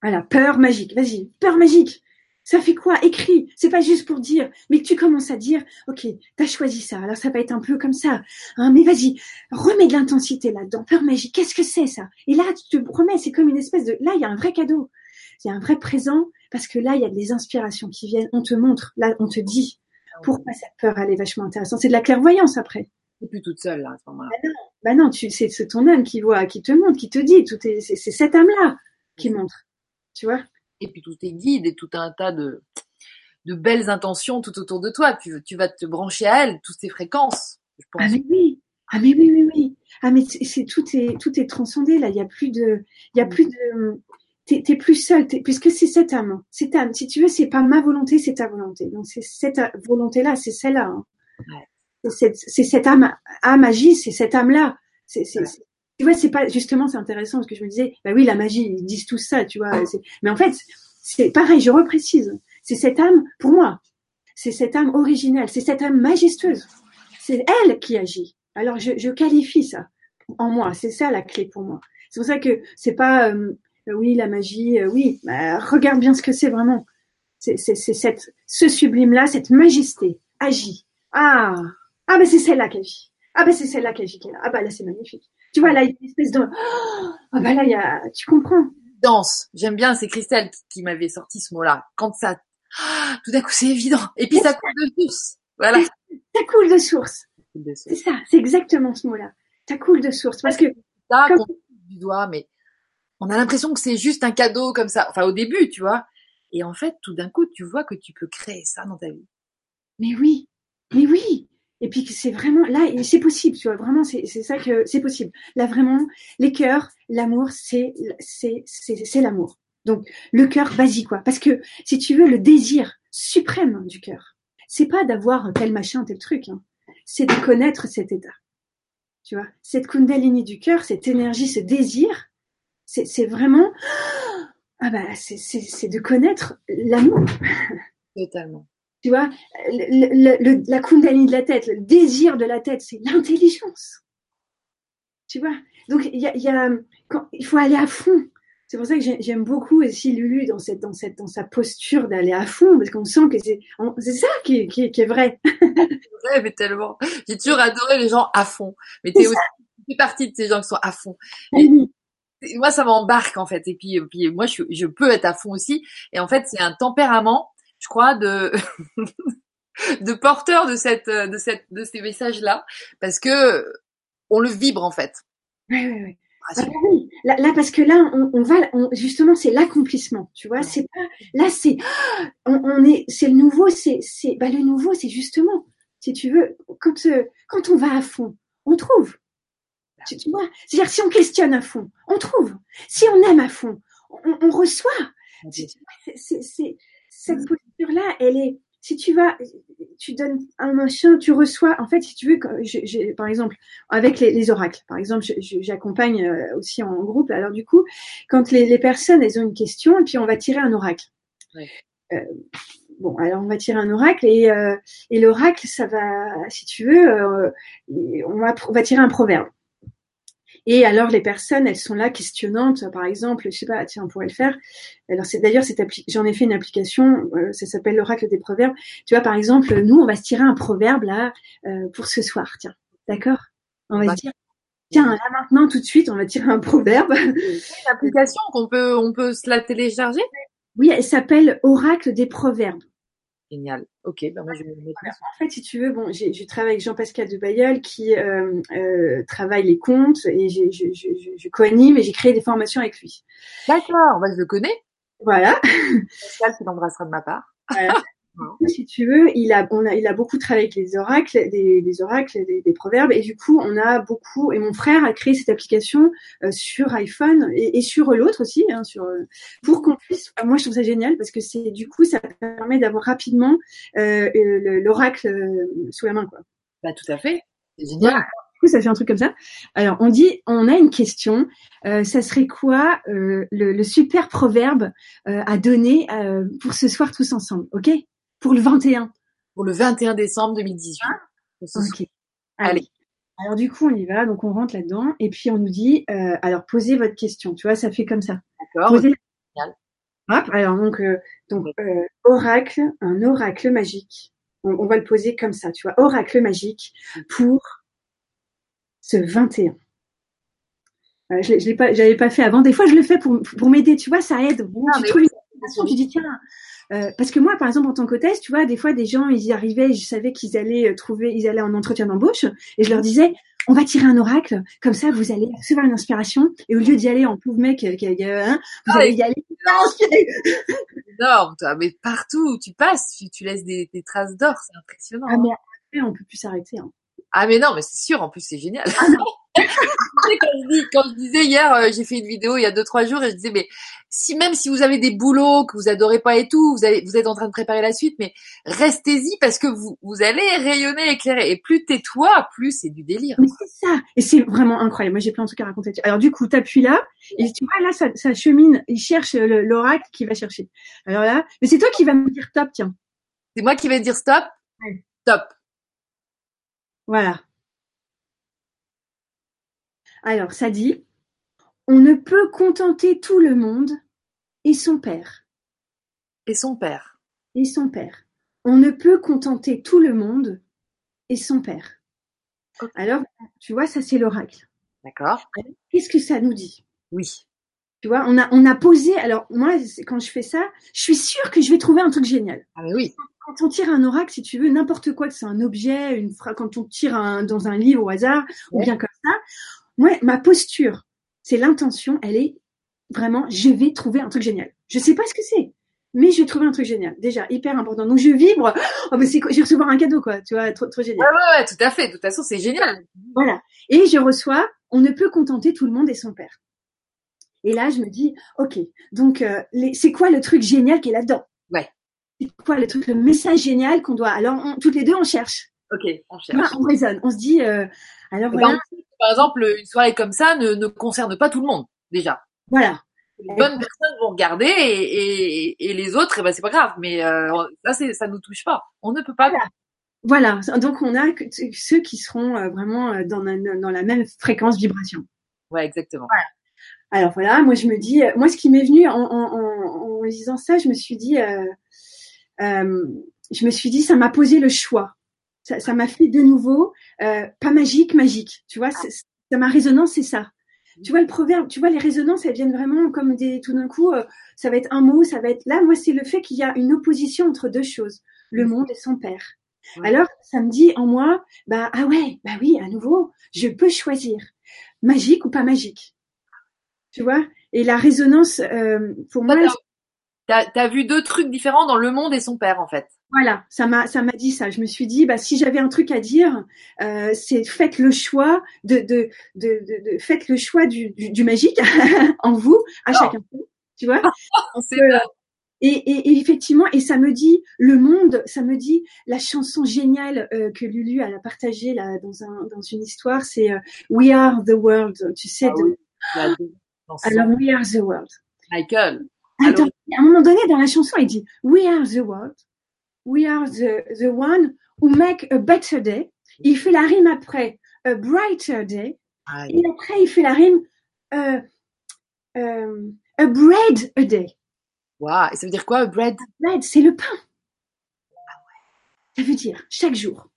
Voilà, peur magique. Vas-y, peur magique. Ça fait quoi? Écris. C'est pas juste pour dire, mais que tu commences à dire, ok, t'as choisi ça. Alors ça va être un peu comme ça. Hein, mais vas-y, remets de l'intensité là-dedans. Peur magique. Qu'est-ce que c'est ça? Et là, tu te remets. C'est comme une espèce de. Là, il y a un vrai cadeau. Il y a un vrai présent parce que là, il y a des inspirations qui viennent. On te montre. Là, on te dit pourquoi cette peur elle est vachement intéressante? C'est de la clairvoyance après. Et plus toute seule là à ce moment-là. Bah non, bah non tu, c'est, c'est ton âme qui voit, qui te montre, qui te dit. Tout est, c'est, c'est cette âme là qui montre. Tu vois? Et puis tous tes guides et tout un tas de, de belles intentions tout autour de toi. Tu, tu vas te brancher à elles, toutes ces fréquences. Ah mais oui, ah mais oui, oui, oui. Ah mais c'est tout est tout est transcendé là. Il y a plus de, il y a plus de, t'es es plus seul, puisque c'est cette âme, cette âme. Si tu veux, c'est pas ma volonté, c'est ta volonté. Donc c'est cette volonté-là, c'est celle-là. Hein. C'est cette, âme, âme magie, c'est cette âme-là. C'est, tu vois, c'est pas justement, c'est intéressant parce que je me disais, bah oui, la magie, ils disent tout ça, tu vois. Mais en fait, c'est pareil. Je reprécise. C'est cette âme pour moi. C'est cette âme originelle. C'est cette âme majestueuse. C'est elle qui agit. Alors je, je qualifie ça en moi. C'est ça la clé pour moi. C'est pour ça que c'est pas euh, oui la magie, euh, oui. Bah, regarde bien ce que c'est vraiment. C'est cette ce sublime là, cette majesté agit. Ah ah ben c'est celle-là qui agit. Ah ben c'est celle-là qui agit est là. Ah ben là c'est magnifique. Tu vois là il y a une espèce de ah ben là il y a tu comprends. Danse. J'aime bien. C'est Christelle qui, m'avait sorti ce mot-là. Quand ça tout d'un coup c'est évident. Et puis ça coule de source. Voilà. Ça coule de source. C'est ça. C'est exactement ce mot-là. Ça coule de source parce que ça, du doigt, mais on a l'impression que c'est juste un cadeau comme ça. Enfin, au début, tu vois. Et en fait, tout d'un coup, tu vois que tu peux créer ça dans ta vie. Mais oui, mais oui. Et puis c'est vraiment là, c'est possible, tu vois. Vraiment, c'est ça que c'est possible. Là, vraiment, les cœurs, l'amour, c'est c'est c'est l'amour. Donc le cœur, vas-y quoi. Parce que si tu veux, le désir suprême du cœur, c'est pas d'avoir tel machin, tel truc. Hein. C'est de connaître cet état. Tu vois, cette kundalini du cœur, cette énergie, ce désir, c'est vraiment ah bah c'est de connaître l'amour. Totalement. Tu vois, la kundalini de la tête, le désir de la tête, c'est l'intelligence. Tu vois, donc il y a, y a quand, il faut aller à fond. C'est pour ça que j'aime beaucoup aussi Lulu dans cette dans cette dans sa posture d'aller à fond parce qu'on sent que c'est c'est ça qui, qui, qui est vrai. c'est vrai mais tellement. J'ai toujours adoré les gens à fond. Mais t'es aussi tu partie de ces gens qui sont à fond. Et moi ça m'embarque en fait et puis, puis moi je, je peux être à fond aussi et en fait c'est un tempérament je crois de de porteur de cette de cette de ces messages là parce que on le vibre en fait. Oui, oui, oui. Ah, ah oui. Là, là, parce que là, on, on va, on, justement, c'est l'accomplissement, tu vois. C'est pas, là, c'est, on, on, est, c'est le nouveau, c'est, c'est, bah, le nouveau, c'est justement, si tu veux, quand, euh, quand on va à fond, on trouve. Tu, tu vois, c'est-à-dire si on questionne à fond, on trouve. Si on aime à fond, on, on reçoit. C'est, c'est, cette posture-là, elle est, si tu vas, tu donnes un machin, tu reçois. En fait, si tu veux, par exemple, avec les, oracles, par exemple, j'accompagne euh, aussi en groupe. Alors du coup, quand les, personnes elles ont une question, et puis on va tirer un oracle. Euh, bon, alors on va tirer un oracle et, euh, et l'oracle, ça va, si tu veux, on va, on va tirer un proverbe. Et alors les personnes, elles sont là questionnantes. Par exemple, je sais pas, tiens, on pourrait le faire. Alors c'est d'ailleurs cette j'en ai fait une application, euh, ça s'appelle l'oracle des proverbes. Tu vois, par exemple, nous, on va se tirer un proverbe là euh, pour ce soir. Tiens, d'accord? On va se dire. Tiens, là maintenant, tout de suite, on va tirer un proverbe. Une application qu'on peut, on peut se la télécharger? Oui, elle s'appelle Oracle des proverbes. Génial. Ok, ben moi je vais me mettre En fait, si tu veux, bon, je travaille avec Jean-Pascal de Bayeul qui euh, euh, travaille les comptes et je, je, je, je co-anime et j'ai créé des formations avec lui. D'accord, bah, je le connais. Voilà. Pascal qui l'embrassera de ma part. Voilà. si tu veux, il a, on a, il a beaucoup travaillé avec les oracles, des, des oracles, des, des, proverbes, et du coup, on a beaucoup. Et mon frère a créé cette application euh, sur iPhone et, et sur l'autre aussi, hein, sur euh, pour qu'on puisse. Moi, je trouve ça génial parce que c'est du coup, ça permet d'avoir rapidement euh, l'oracle euh, sous la main, quoi. Bah, tout à fait. C'est génial. Du coup, ça fait un truc comme ça. Alors, on dit, on a une question. Euh, ça serait quoi le, le, super proverbe à donner pour ce soir tous ensemble, ok? Pour le 21. Pour le 21 décembre 2018. Ah, ok. Allez. Alors du coup, on y va, donc on rentre là-dedans, et puis on nous dit, euh, alors posez votre question, tu vois, ça fait comme ça. D'accord. Posez Hop, alors donc, euh, donc euh, oracle, un oracle magique. On, on, va le poser comme ça, tu vois, oracle magique pour ce 21. Euh, je, je l'ai pas, j'avais pas fait avant. Des fois, je le fais pour pour m'aider, tu vois, ça aide. Bon, ah, tu trouves tu dis tiens, euh, parce que moi, par exemple, en tant qu'hôtesse, tu vois, des fois, des gens, ils y arrivaient, je savais qu'ils allaient euh, trouver, ils allaient en entretien d'embauche, et je leur disais, on va tirer un oracle, comme ça, vous allez recevoir une inspiration, et au lieu d'y aller en pauvre mec, euh, hein, vous ah, allez y aller énorme, toi, mais partout où tu passes, tu, tu laisses des, des traces d'or, c'est impressionnant. Ah, mais après, on peut plus s'arrêter. Hein. Ah mais non, mais c'est sûr, en plus c'est génial. Ah quand, je dis, quand, je disais hier, euh, j'ai fait une vidéo il y a deux trois jours et je disais mais si même si vous avez des boulots que vous adorez pas et tout, vous, avez, vous êtes en train de préparer la suite, mais restez-y parce que vous vous allez rayonner, éclairer. Et plus t'es toi, plus c'est du délire. Mais c'est ça, et c'est vraiment incroyable. Moi j'ai plein de trucs à raconter. Alors du coup, t'appuies là et tu vois là ça, ça chemine, il cherche l'oracle qui va chercher. Alors là, mais c'est toi qui vas me dire stop, tiens. C'est moi qui vais dire stop. Stop. Voilà. Alors, ça dit, on ne peut contenter tout le monde et son père. Et son père. Et son père. On ne peut contenter tout le monde et son père. Alors, tu vois, ça c'est l'oracle. D'accord. Qu'est-ce que ça nous dit? Oui. Tu vois, on a, on a posé. Alors, moi, quand je fais ça, je suis sûre que je vais trouver un truc génial. Ah, mais oui. Quand on tire un oracle, si tu veux, n'importe quoi, que c'est un objet, une phrase, quand on tire un, dans un livre au hasard, ou bien comme ça, moi, ma posture, c'est l'intention, elle est vraiment, je vais trouver un truc génial. Je sais pas ce que c'est, mais je vais trouver un truc génial. Déjà, hyper important. Donc, je vibre. Oh, mais c'est, je vais recevoir un cadeau, quoi. Tu vois, trop, trop génial. Ouais, ouais, ouais, tout à fait. De toute façon, c'est génial. Voilà. Et je reçois, on ne peut contenter tout le monde et son père. Et là, je me dis, ok, donc, euh, c'est quoi le truc génial qui est là-dedans? Ouais. C'est quoi le truc, le message génial qu'on doit Alors, toutes les deux, on cherche. Ok, on cherche. on raisonne. On se dit, euh, alors voilà par exemple, une soirée comme ça ne, ne concerne pas tout le monde, déjà. Voilà. Les bonnes personnes vont regarder et, et, et les autres, eh ben, c'est pas grave. Mais euh, ça, c'est, ça nous touche pas. On ne peut pas. Voilà. Donc, on a que ceux qui seront euh, vraiment euh, dans, la, dans la même fréquence vibration. Ouais, exactement. Voilà. Alors voilà, moi je me dis, euh, moi ce qui m'est venu en, en, en, en, disant ça, je me suis dit, euh, je me suis dit, ça m'a posé le choix ça m'a fait de nouveau euh, pas magique, magique. Tu vois, ça ma résonance, c'est ça. Tu vois le proverbe, tu vois les résonances, elles viennent vraiment comme des tout d'un coup, euh, ça va être un mot, ça va être là. Moi, c'est le fait qu'il y a une opposition entre deux choses, le monde et son père. Alors, ça me dit en moi, bah ah ouais, bah oui, à nouveau, je peux choisir magique ou pas magique. Tu vois? Et la résonance, euh, pour moi, T'as as vu deux trucs différents dans le monde et son père, en fait. Voilà, ça m'a ça m'a dit ça. Je me suis dit, bah si j'avais un truc à dire, euh, c'est faites le choix de de de, de, faites le choix du, du, du magique en vous, à oh. chacun. Tu vois euh, et, et, et, effectivement, et ça me dit le monde, ça me dit la chanson géniale euh, que Lulu a partagée là dans un dans une histoire, c'est euh, We Are the World. Tu sais. Ah, de... Alors We Are the World. Michael. Attends, à un moment donné, dans la chanson, il dit We are the world. We are the, the one who make a better day. Il fait la rime après a brighter day. Et après, il fait la rime uh, um, a bread a day. Wow. Et ça veut dire quoi, a bread? bread, c'est le pain. Ça veut dire chaque jour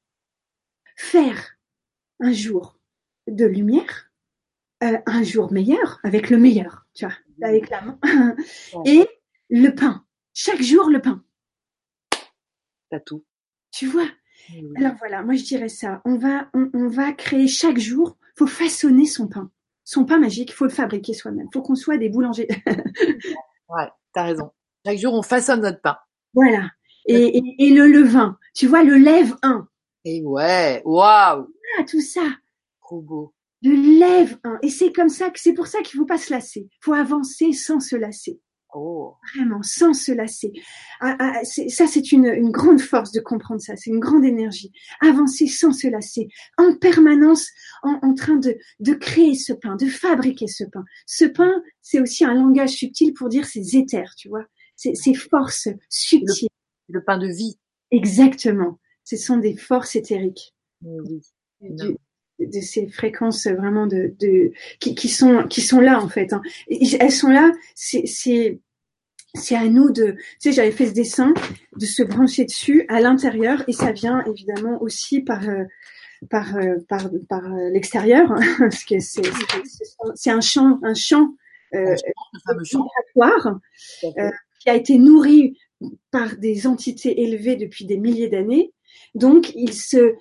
faire un jour de lumière, euh, un jour meilleur avec le meilleur, tu vois avec la main. Et le pain. Chaque jour, le pain. T'as tout. Tu vois? Alors voilà, moi je dirais ça. On va, on, va créer chaque jour, faut façonner son pain. Son pain magique, faut le fabriquer soi-même. Faut qu'on soit des boulangers. ouais, t'as raison. Chaque jour, on façonne notre pain. Voilà. Et, et, le levain. Tu vois, le lève 1. Et ouais, waouh. Ah, tout ça. Trop beau de lève un. Et c'est comme ça que c'est pour ça qu'il faut pas se lasser. faut avancer sans se lasser. Oh. Vraiment, sans se lasser. Ah, ah, ça, c'est une, une, grande force de comprendre ça. C'est une grande énergie. Avancer sans se lasser. En permanence, en, en train de, de créer ce pain, de fabriquer ce pain. Ce pain, c'est aussi un langage subtil pour dire ces éthers, tu vois. Ces, ces forces subtiles. Le, pain de vie. Exactement. Ce sont des forces éthériques. Oui de ces fréquences vraiment de, de qui, qui, sont qui sont là en fait. Hein. Elles sont là. C'est c'est c'est à nous de. Tu sais, j'avais fait ce dessin de se brancher dessus à l'intérieur et ça vient évidemment aussi par euh, par euh, par par euh, l'extérieur hein, parce que c'est c'est un champ un champ euh, qui a été nourri par des entités élevées depuis des milliers d'années. Donc, il se,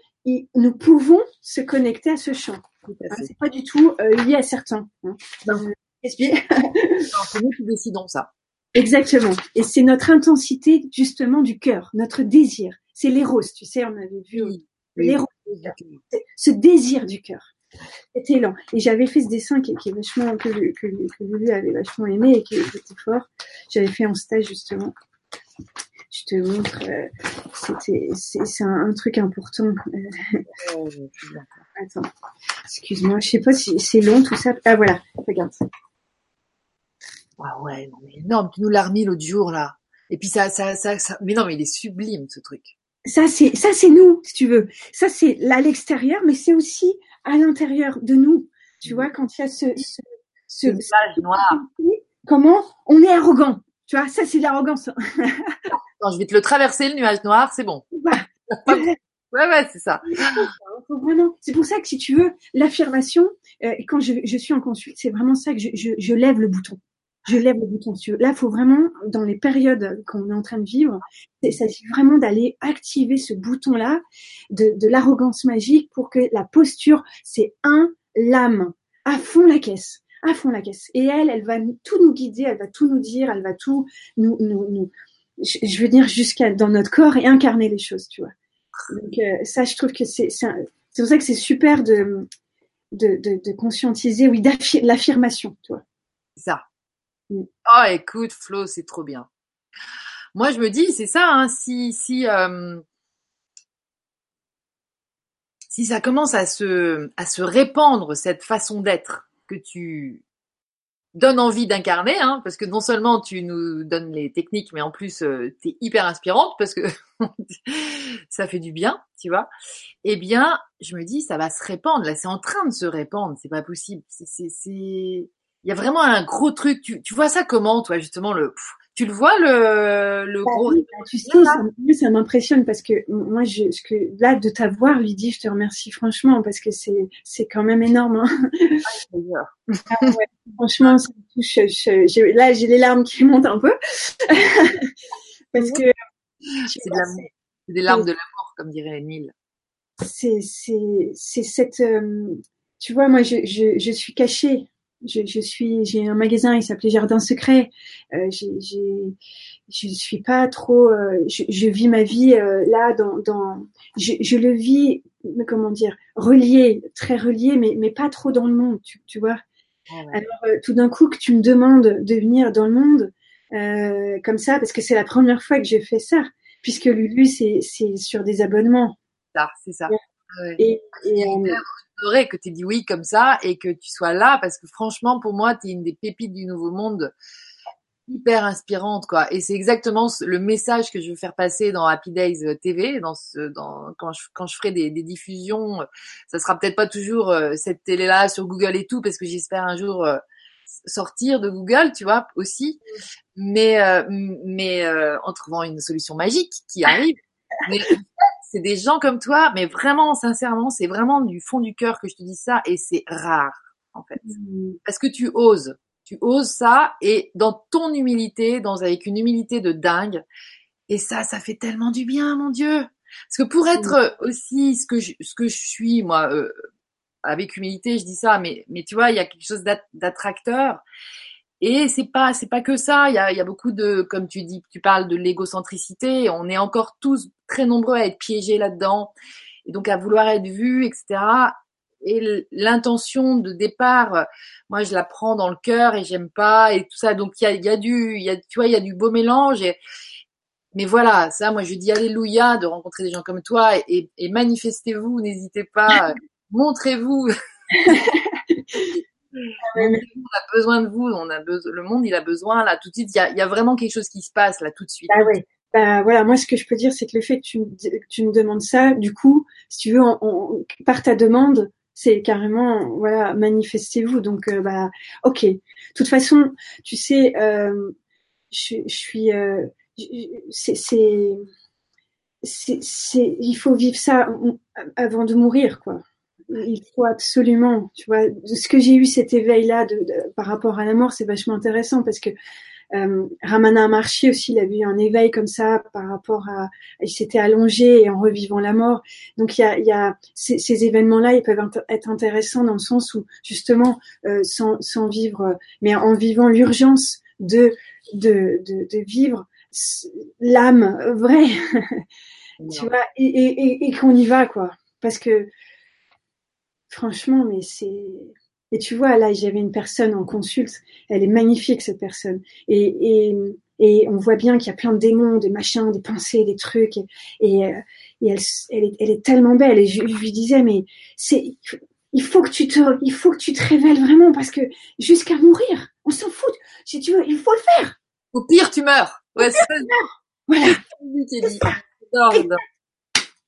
nous pouvons se connecter à ce champ. Hein, c'est pas du tout euh, lié à certains. Hein. Euh, c'est nous qui décidons ça. Exactement. Et c'est notre intensité justement du cœur, notre désir. C'est l'éros, tu sais, on avait vu l'éros, ce désir du cœur. Cet élan. Et j'avais fait ce dessin qui, qui est vachement, que, que, que Lulu avait vachement aimé et qui, était fort. J'avais fait en stage justement. Je te montre, euh, c'était, c'est un, un, truc important. Oh, Attends, excuse-moi, je sais pas si c'est long tout ça. Ah voilà, regarde. Ah ouais, non mais énorme, tu nous l'as remis l'autre jour là. Et puis ça, ça, ça, ça, mais non mais il est sublime ce truc. Ça c'est, ça c'est nous, si tu veux. Ça c'est à l'extérieur, mais c'est aussi à l'intérieur de nous. Tu vois, quand il y a ce, ce, ce, ce noir. Comment on est arrogant. Tu vois, ça c'est de l'arrogance. non, je vais te le traverser le nuage noir, c'est bon. ouais, ouais, c'est ça. Vraiment, c'est pour ça que si tu veux, l'affirmation, euh, quand je, je, suis en consulte, c'est vraiment ça que je, je, je lève le bouton je lève le bouton dessus. Là, il faut vraiment, dans les périodes qu'on est en train de vivre, il s'agit vraiment d'aller activer ce bouton-là de, de l'arrogance magique pour que la posture, c'est un, l'âme, à fond la caisse, à fond la caisse. Et elle, elle va tout nous guider, elle va tout nous dire, elle va tout nous, nous, nous je veux dire jusqu'à dans notre corps et incarner les choses, tu vois. Donc euh, ça, je trouve que c'est c'est pour ça que c'est super de de, de, de conscientiser, oui, l'affirmation, tu vois. Ça. Oh, écoute, Flo, c'est trop bien. Moi, je me dis, c'est ça, hein, si, si, euh, si ça commence à se, à se répandre, cette façon d'être que tu donnes envie d'incarner, hein, parce que non seulement tu nous donnes les techniques, mais en plus, euh, tu es hyper inspirante parce que ça fait du bien, tu vois. Eh bien, je me dis, ça va se répandre. Là, c'est en train de se répandre. C'est pas possible. C'est, c'est, il y a vraiment un gros truc. Tu, tu vois ça comment, toi, justement, le, tu le vois le, le bah gros. Bah, tu sais, ça, ça m'impressionne parce que moi, je, ce que là, de t'avoir, Lydie, je te remercie franchement parce que c'est, c'est quand même énorme. Hein. Ah, ah, ouais, franchement, ça me touche. Je, je, là, j'ai les larmes qui montent un peu parce que c'est, de des larmes de l'amour, comme dirait Emile. C'est, c'est, c'est cette, euh, tu vois, moi, je, je, je suis cachée je, je suis, j'ai un magasin, il s'appelait Jardin Secret. Euh, j'ai, je suis pas trop, euh, je, je, vis ma vie euh, là dans, dans je, je, le vis, comment dire, relié, très relié, mais mais pas trop dans le monde, tu, tu vois. Ah Alors euh, tout d'un coup que tu me demandes de venir dans le monde euh, comme ça, parce que c'est la première fois que je fais ça, puisque Lulu c'est c'est sur des abonnements. Ça, c'est ça. Ouais. Et, et que tu aies dit oui comme ça et que tu sois là parce que franchement, pour moi, tu es une des pépites du nouveau monde hyper inspirante quoi. Et c'est exactement le message que je veux faire passer dans Happy Days euh, TV dans ce dans quand je quand je ferai des, des diffusions ça sera peut-être pas toujours euh, cette télé là sur Google et tout parce que j'espère un jour euh, sortir de Google tu vois aussi. Mais mais en trouvant une solution magique qui arrive. Mais c'est des gens comme toi, mais vraiment, sincèrement, c'est vraiment du fond du cœur que je te dis ça et c'est rare, en fait. Mmh. Parce que tu oses. Tu oses ça et dans ton humilité, dans, avec une humilité de dingue. Et ça, ça fait tellement du bien, mon Dieu. Parce que pour être aussi ce que je, ce que je suis, moi, euh, avec humilité, je dis ça, mais, mais tu vois, il y a quelque chose d'attracteur. Et c'est pas c'est pas que ça. Il y a, y a beaucoup de comme tu dis, tu parles de l'égocentricité. On est encore tous très nombreux à être piégés là-dedans et donc à vouloir être vus, etc. Et l'intention de départ, moi je la prends dans le cœur et j'aime pas et tout ça. Donc il y a, y a du, y a, tu vois, il y a du beau mélange. Et, mais voilà, ça, moi je dis alléluia de rencontrer des gens comme toi et, et manifestez-vous, n'hésitez pas, montrez-vous. on a besoin de vous, on a besoin, le monde il a besoin là tout de suite. Il y a, y a, vraiment quelque chose qui se passe là tout de suite. Ah ouais. Bah voilà, moi ce que je peux dire c'est que le fait que tu, que tu me demandes ça, du coup, si tu veux, on, on, par ta demande, c'est carrément voilà manifestez-vous. Donc euh, bah ok. De toute façon, tu sais, euh, je, je, suis, euh, c'est c'est il faut vivre ça avant de mourir quoi il faut absolument, tu vois, ce que j'ai eu cet éveil-là de, par rapport à la mort, c'est vachement intéressant parce que euh, Ramana Amarchi aussi, il a eu un éveil comme ça par rapport à, il s'était allongé et en revivant la mort. Donc il y a, il y a ces, ces événements-là, ils peuvent être intéressants dans le sens où justement, euh, sans, sans vivre, mais en vivant l'urgence de, de, de, de vivre l'âme vraie, tu vois, et, et, et, et qu'on y va quoi parce que franchement, mais c'est et tu vois là, j'avais une personne en consulte, elle est magnifique cette personne, et, et, et on voit bien qu'il y a plein de démons, des machins, des pensées, des trucs, et, et, euh, elle, elle, est, elle est tellement belle, et je, je lui disais mais c'est il faut que tu te, il faut que tu te révèles vraiment parce que jusqu'à mourir, on s'en fout. Si tu veux, il faut le faire. Au pire, tu meurs. Ouais, c'est Voilà.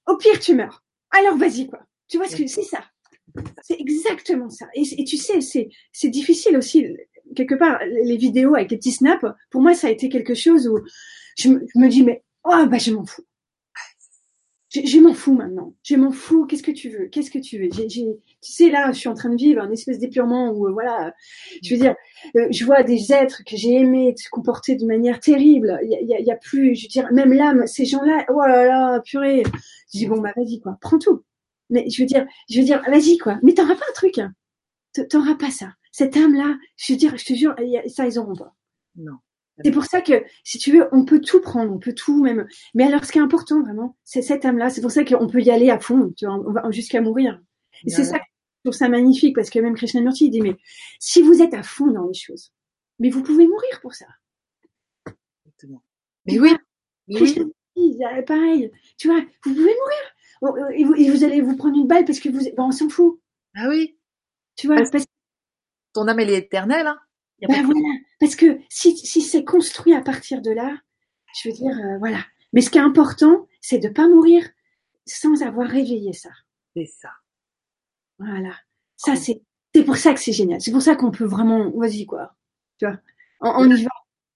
Au pire, tu meurs. Alors vas-y quoi. Tu vois ce que c'est ça. C'est exactement ça. Et, tu sais, c'est difficile aussi quelque part les vidéos avec les petits snaps. Pour moi, ça a été quelque chose où je me, dis mais oh bah je m'en fous je, m'en fous maintenant. Je m'en fous. Qu'est-ce que tu veux? Qu'est-ce que tu veux? Tu sais, là, je suis en train de vivre un espèce d'épurement où, euh, voilà, je veux dire, euh, je vois des êtres que j'ai aimés se comporter de manière terrible. Il y a, a, plus, je veux dire, même là, ces gens-là, oh là là, purée. Je dis bon, bah vas-y quoi, prends tout. Mais je veux dire, je veux dire, vas-y quoi. Mais t'auras pas un truc. Hein. T'auras pas ça. Cette âme-là, je veux dire, je te jure, ça ils auront pas. Non. C'est pour ça que, si tu veux, on peut tout prendre, on peut tout même. Mais alors, ce qui est important vraiment, c'est cette âme-là. C'est pour ça qu'on peut y aller à fond, tu vois, on va jusqu'à mourir. Et c'est ça, je trouve ça magnifique parce que même Krishnamurti il dit mais si vous êtes à fond dans les choses, mais vous pouvez mourir pour ça. Exactement. Mais oui. Mais oui. pareil. Tu vois, vous pouvez mourir. Et vous, et vous, allez vous prendre une balle parce que vous, ben, on s'en fout. Ah oui. Tu vois, parce... ton âme elle est éternelle. Hein ben voilà. Parce que si, si c'est construit à partir de là, je veux dire, euh, voilà. Mais ce qui est important, c'est de pas mourir sans avoir réveillé ça. C'est ça. Voilà. Ça, c'est, c'est pour ça que c'est génial. C'est pour ça qu'on peut vraiment, vas-y, quoi. Tu vois. On, on y va.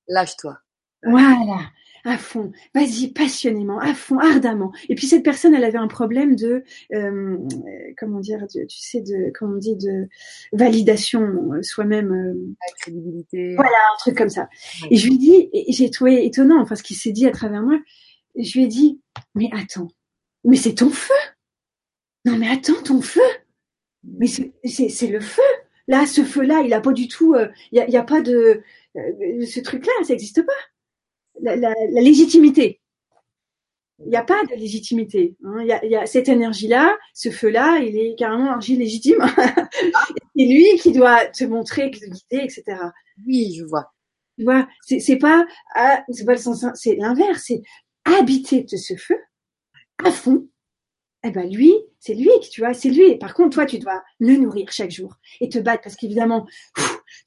Lâche-toi. Voilà à fond, vas-y, passionnément, à fond, ardemment. Et puis cette personne, elle avait un problème de, euh, comment dire, tu sais, de, comment on dit, de validation euh, soi-même. Euh, crédibilité. Voilà, un truc comme ça. Et je lui dis, et j'ai trouvé étonnant, enfin ce qui s'est dit à travers moi, je lui ai dit, mais attends, mais c'est ton feu. Non mais attends, ton feu. Mais c'est le feu. Là, ce feu-là, il a pas du tout, il euh, y, a, y, a, pas de, ce truc-là, ça n'existe pas la, la, la légitimité. Il n'y a pas de légitimité. Hein. Il, y a, il, y a, cette énergie-là, ce feu-là, il est carrément énergie légitime. c'est lui qui doit te montrer, te guider, etc. Oui, je vois. Tu vois, c'est, c'est pas, ah, c'est pas le sens, c'est l'inverse, c'est habiter de ce feu à fond. Eh ben lui, c'est lui qui, tu vois, c'est lui. Par contre, toi, tu dois le nourrir chaque jour et te battre parce qu'évidemment,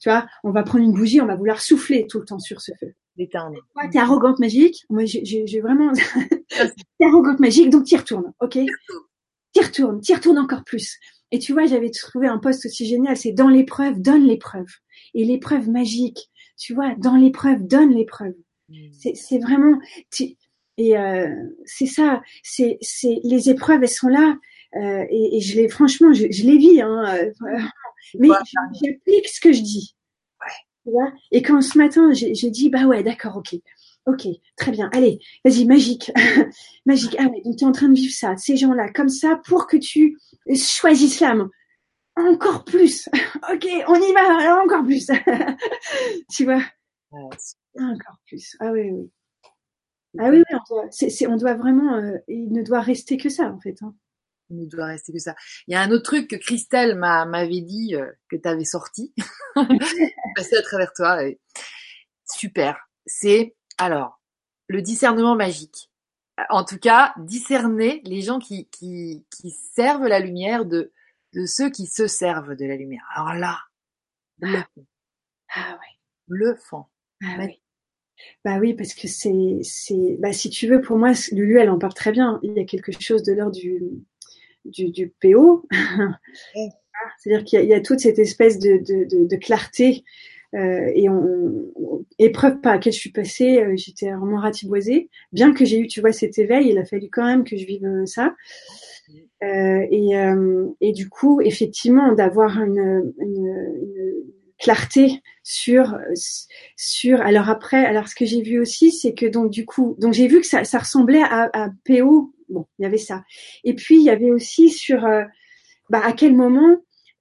tu vois, on va prendre une bougie, on va vouloir souffler tout le temps sur ce feu d'éteindre. Ouais, t'es arrogante magique. Moi, j'ai vraiment. t'es arrogante magique, donc t'y retournes, ok? T'y retournes, t'y retournes encore plus. Et tu vois, j'avais trouvé un poste aussi génial, c'est dans l'épreuve, donne l'épreuve. Et l'épreuve magique, tu vois, dans l'épreuve, donne l'épreuve. Hmm. C'est vraiment. Et euh, c'est ça, c'est les épreuves, elles sont là. Euh, et, et, je les, franchement, je, je les vis. Hein, euh, mais j'applique ce que je dis. Et quand ce matin, j'ai dit, bah ouais, d'accord, ok. Ok, très bien. Allez, vas-y, magique. magique. Ah ouais, donc tu es en train de vivre ça, ces gens-là, comme ça, pour que tu choisisses l'âme. Encore plus. ok, on y va, encore plus. tu vois Encore plus. Ah oui, oui. Ah oui, oui, on doit, on doit vraiment, euh, il ne doit rester que ça, en fait. Hein. Il ne doit rester que ça. Il y a un autre truc que Christelle m'avait dit euh, que tu avais sorti, passé à travers toi. Super. C'est alors le discernement magique. En tout cas, discerner les gens qui, qui, qui servent la lumière de, de ceux qui se servent de la lumière. Alors là, le fond. Ah ouais. Le fond. Ah oui. Bah oui, parce que c'est, c'est, bah si tu veux, pour moi, Lulu, elle en parle très bien. Il y a quelque chose de l'ordre du, du, du PO. C'est-à-dire qu'il y, y, a toute cette espèce de, de, de, clarté euh, et on, épreuve par laquelle je suis passée, euh, j'étais vraiment ratiboisée. Bien que j'ai eu, tu vois, cet éveil, il a fallu quand même que je vive euh, ça. Et, et du coup, effectivement, d'avoir une, une, une, clarté sur sur. Alors après, alors ce que j'ai vu aussi, c'est que donc du coup, donc j'ai vu que ça, ça ressemblait à, à PO bon, il y avait ça. Et puis il y avait aussi sur euh, bah, à quel moment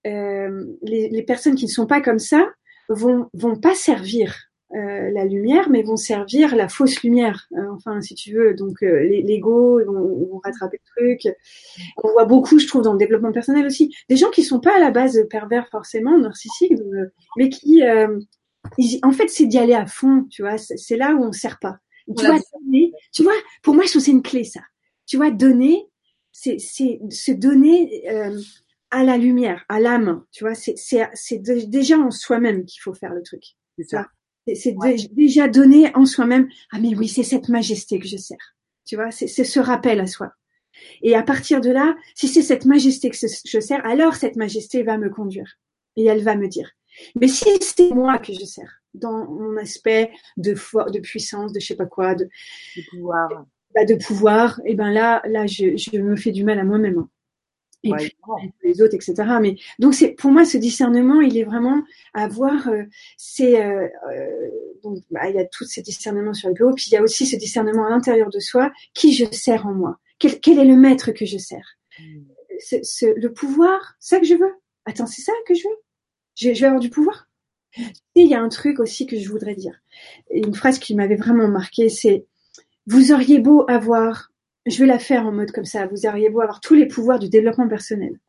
euh, les, les, personnes qui ne sont pas comme ça vont vont pas servir euh, la lumière, mais vont servir la fausse lumière. Euh, enfin, si tu veux, donc euh, l'ego vont, vont, rattraper le truc. On voit beaucoup, je trouve, dans le développement personnel aussi, des gens qui sont pas à la base pervers forcément, narcissiques, mais qui, en fait, c'est d'y aller à fond. Tu vois, c'est là où on sert pas. Tu vois, tu vois, pour moi, je trouve c'est une clé ça. Tu vois, donner, c'est se donner à la lumière, à l'âme. Tu vois, c'est déjà en soi-même qu'il faut faire le truc. C'est ça. C'est déjà donné en soi-même. Ah mais oui, c'est cette majesté que je sers. Tu vois, c'est ce rappel à soi. Et à partir de là, si c'est cette majesté que je sers, alors cette majesté va me conduire et elle va me dire. Mais si c'est moi que je sers, dans mon aspect de, de puissance, de je sais pas quoi, de, pouvoir, bah, de pouvoir, et ben là, là, je, je me fais du mal à moi-même. Hein et puis les autres, etc. Mais donc c'est pour moi ce discernement, il est vraiment à voir. Euh, c'est euh, euh, donc bah, il y a tous ces discernements sur le bureau, puis il y a aussi ce discernement à l'intérieur de soi, qui je sers en moi, quel, quel est le maître que je sers, hmm. le pouvoir, ça que je veux? Attends, c'est ça que je veux? Je, je vais avoir du pouvoir? Et il y a un truc aussi que je voudrais dire. Une phrase qui m'avait vraiment marqué, c'est vous auriez beau avoir je vais la faire en mode comme ça. Vous auriez beau avoir tous les pouvoirs du développement personnel,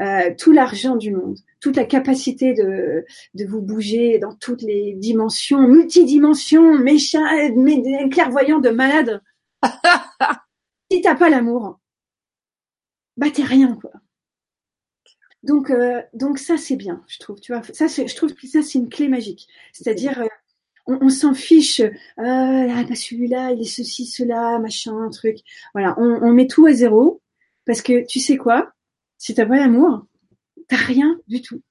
euh, tout l'argent du monde, toute la capacité de, de vous bouger dans toutes les dimensions, multidimensions, méchant, mais clairvoyant de malade. si t'as pas l'amour, bah t'es rien quoi. Donc euh, donc ça c'est bien, je trouve. Tu vois, ça c'est, je trouve que ça c'est une clé magique. C'est-à-dire euh, on, s'en fiche. Euh, ah, bah, celui-là, il est ceci, cela, machin, truc. Voilà, on, met tout à zéro parce que tu sais quoi? Si t'as pas l'amour, t'as rien du tout.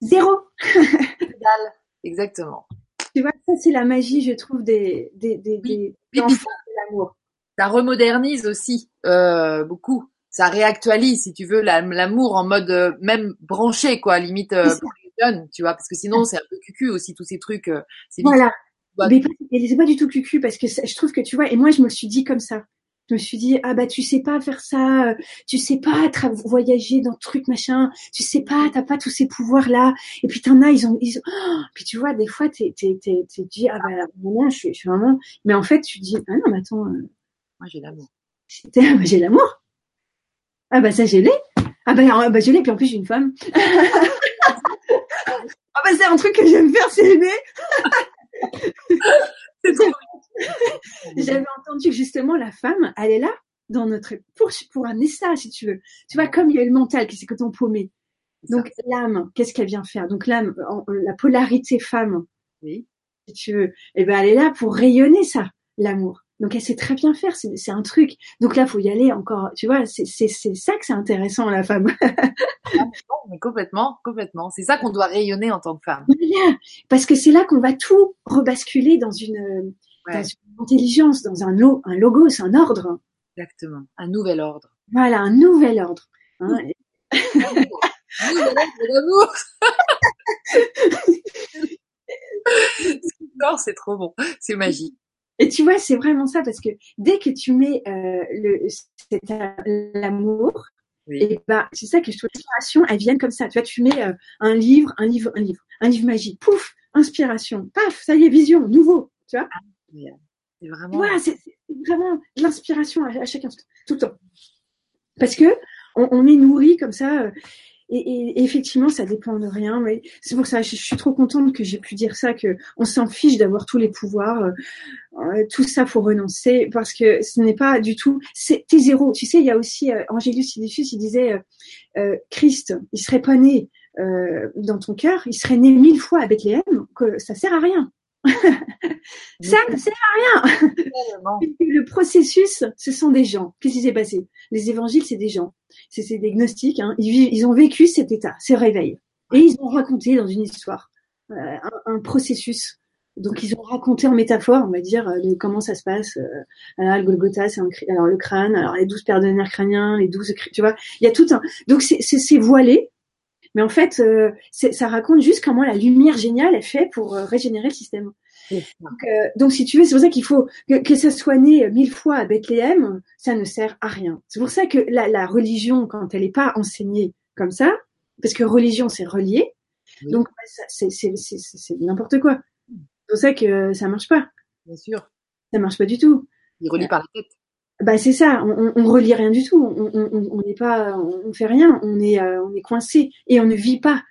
Zéro. Exactement. Tu vois, ça c'est la magie, je trouve, des des des, des de l'amour. Ça remodernise aussi euh, beaucoup. Ça réactualise, si tu veux, l'amour en mode euh, même branché, quoi, limite tu vois, parce que sinon c'est un peu cucu aussi tous ces trucs. Euh, voilà. Mais c'est pas du tout cucu parce que je trouve que tu vois, et moi je me suis dit comme ça. Je me suis dit ah bah tu sais pas faire ça, euh, tu sais pas voyager dans truc machin, tu sais pas, t'as pas tous ces pouvoirs là. Et puis t'en as, ils ont, ils oh puis tu vois des fois t'es t'es t'es t'es dis ah bah non je suis, je suis vraiment, mais en fait tu dis ah non mais attends. Euh, moi j'ai l'amour. Ah, bah, j'ai l'amour. Ah bah ça j'ai l'ai. Ah bah, ah, bah je l'ai puis en plus j'ai une femme. Ah bah c'est un truc que j'aime faire, c'est aimer. c'est trop J'avais entendu que justement la femme, elle est là dans notre pour pour amener ça, si tu veux. Tu vois, comme il y a le mental qui s'est que ton paumé. Donc l'âme, qu'est-ce qu'elle vient faire? Donc l'âme, la polarité femme, oui. si tu veux, eh ben elle est là pour rayonner ça, l'amour. Donc elle sait très bien faire, c'est un truc. Donc là, faut y aller encore. Tu vois, c'est ça que c'est intéressant la femme. Ah, mais complètement, complètement. C'est ça qu'on doit rayonner en tant que femme. parce que c'est là qu'on va tout rebasculer dans une, dans une intelligence, dans un, un logos, un ordre. Exactement, un nouvel ordre. Voilà, un nouvel ordre. Hein. L'amour. c'est trop bon, c'est magique. Et tu vois, c'est vraiment ça parce que dès que tu mets euh, le, l'amour, et bah c'est ça que je trouve l'inspiration, elle vient comme ça. Tu vois, tu mets euh, un livre, un livre, un livre, un livre magique, pouf, inspiration, paf, ça y est, vision, nouveau, tu vois. Ah, c'est vraiment. Voilà, c'est, vraiment l'inspiration à, chaque instant, tout le temps. Parce que on, on est nourri comme ça. Euh, et, effectivement, ça dépend de rien, mais c'est pour ça, je, je suis trop contente que j'ai pu dire ça, que on s'en fiche d'avoir tous les pouvoirs, euh, euh, tout ça faut renoncer parce que ce n'est pas du tout, c'est t'es zéro. Tu sais, il y a aussi euh, Sidicius, il disait euh, Christ, il serait pas né dans ton cœur, il serait né mille fois à Bethléem, que ça sert à rien. ça ne sert à rien. le processus, ce sont des gens. Qu'est-ce qui s'est passé? Les évangiles, c'est des gens c'est des gnostiques, hein. ils, ils, ont vécu cet état, ce réveil. Et ils ont raconté dans une histoire euh, un, un, processus. Donc ils ont raconté en métaphore, on va dire, euh, comment ça se passe. Euh, alors le Golgotha, c'est alors le crâne, alors les douze paires de nerfs crâniens, les douze, tu vois, il y a tout un. Donc c'est voilé, mais en fait, euh, ça raconte juste comment la lumière géniale est faite pour régénérer le système. Donc, euh, donc, si tu veux, c'est pour ça qu'il faut que, que, ça soit né mille fois à Bethléem, ça ne sert à rien. C'est pour ça que la, la religion, quand elle n'est pas enseignée comme ça, parce que religion c'est relié, donc c'est n'importe quoi. pour ça que ça marche pas. Bien sûr. Ça marche pas du tout. Il relie par la tête. Bah c'est ça, on, on, relie rien du tout, on n'est pas, on, fait rien, on est, euh, on est coincé et on ne vit pas.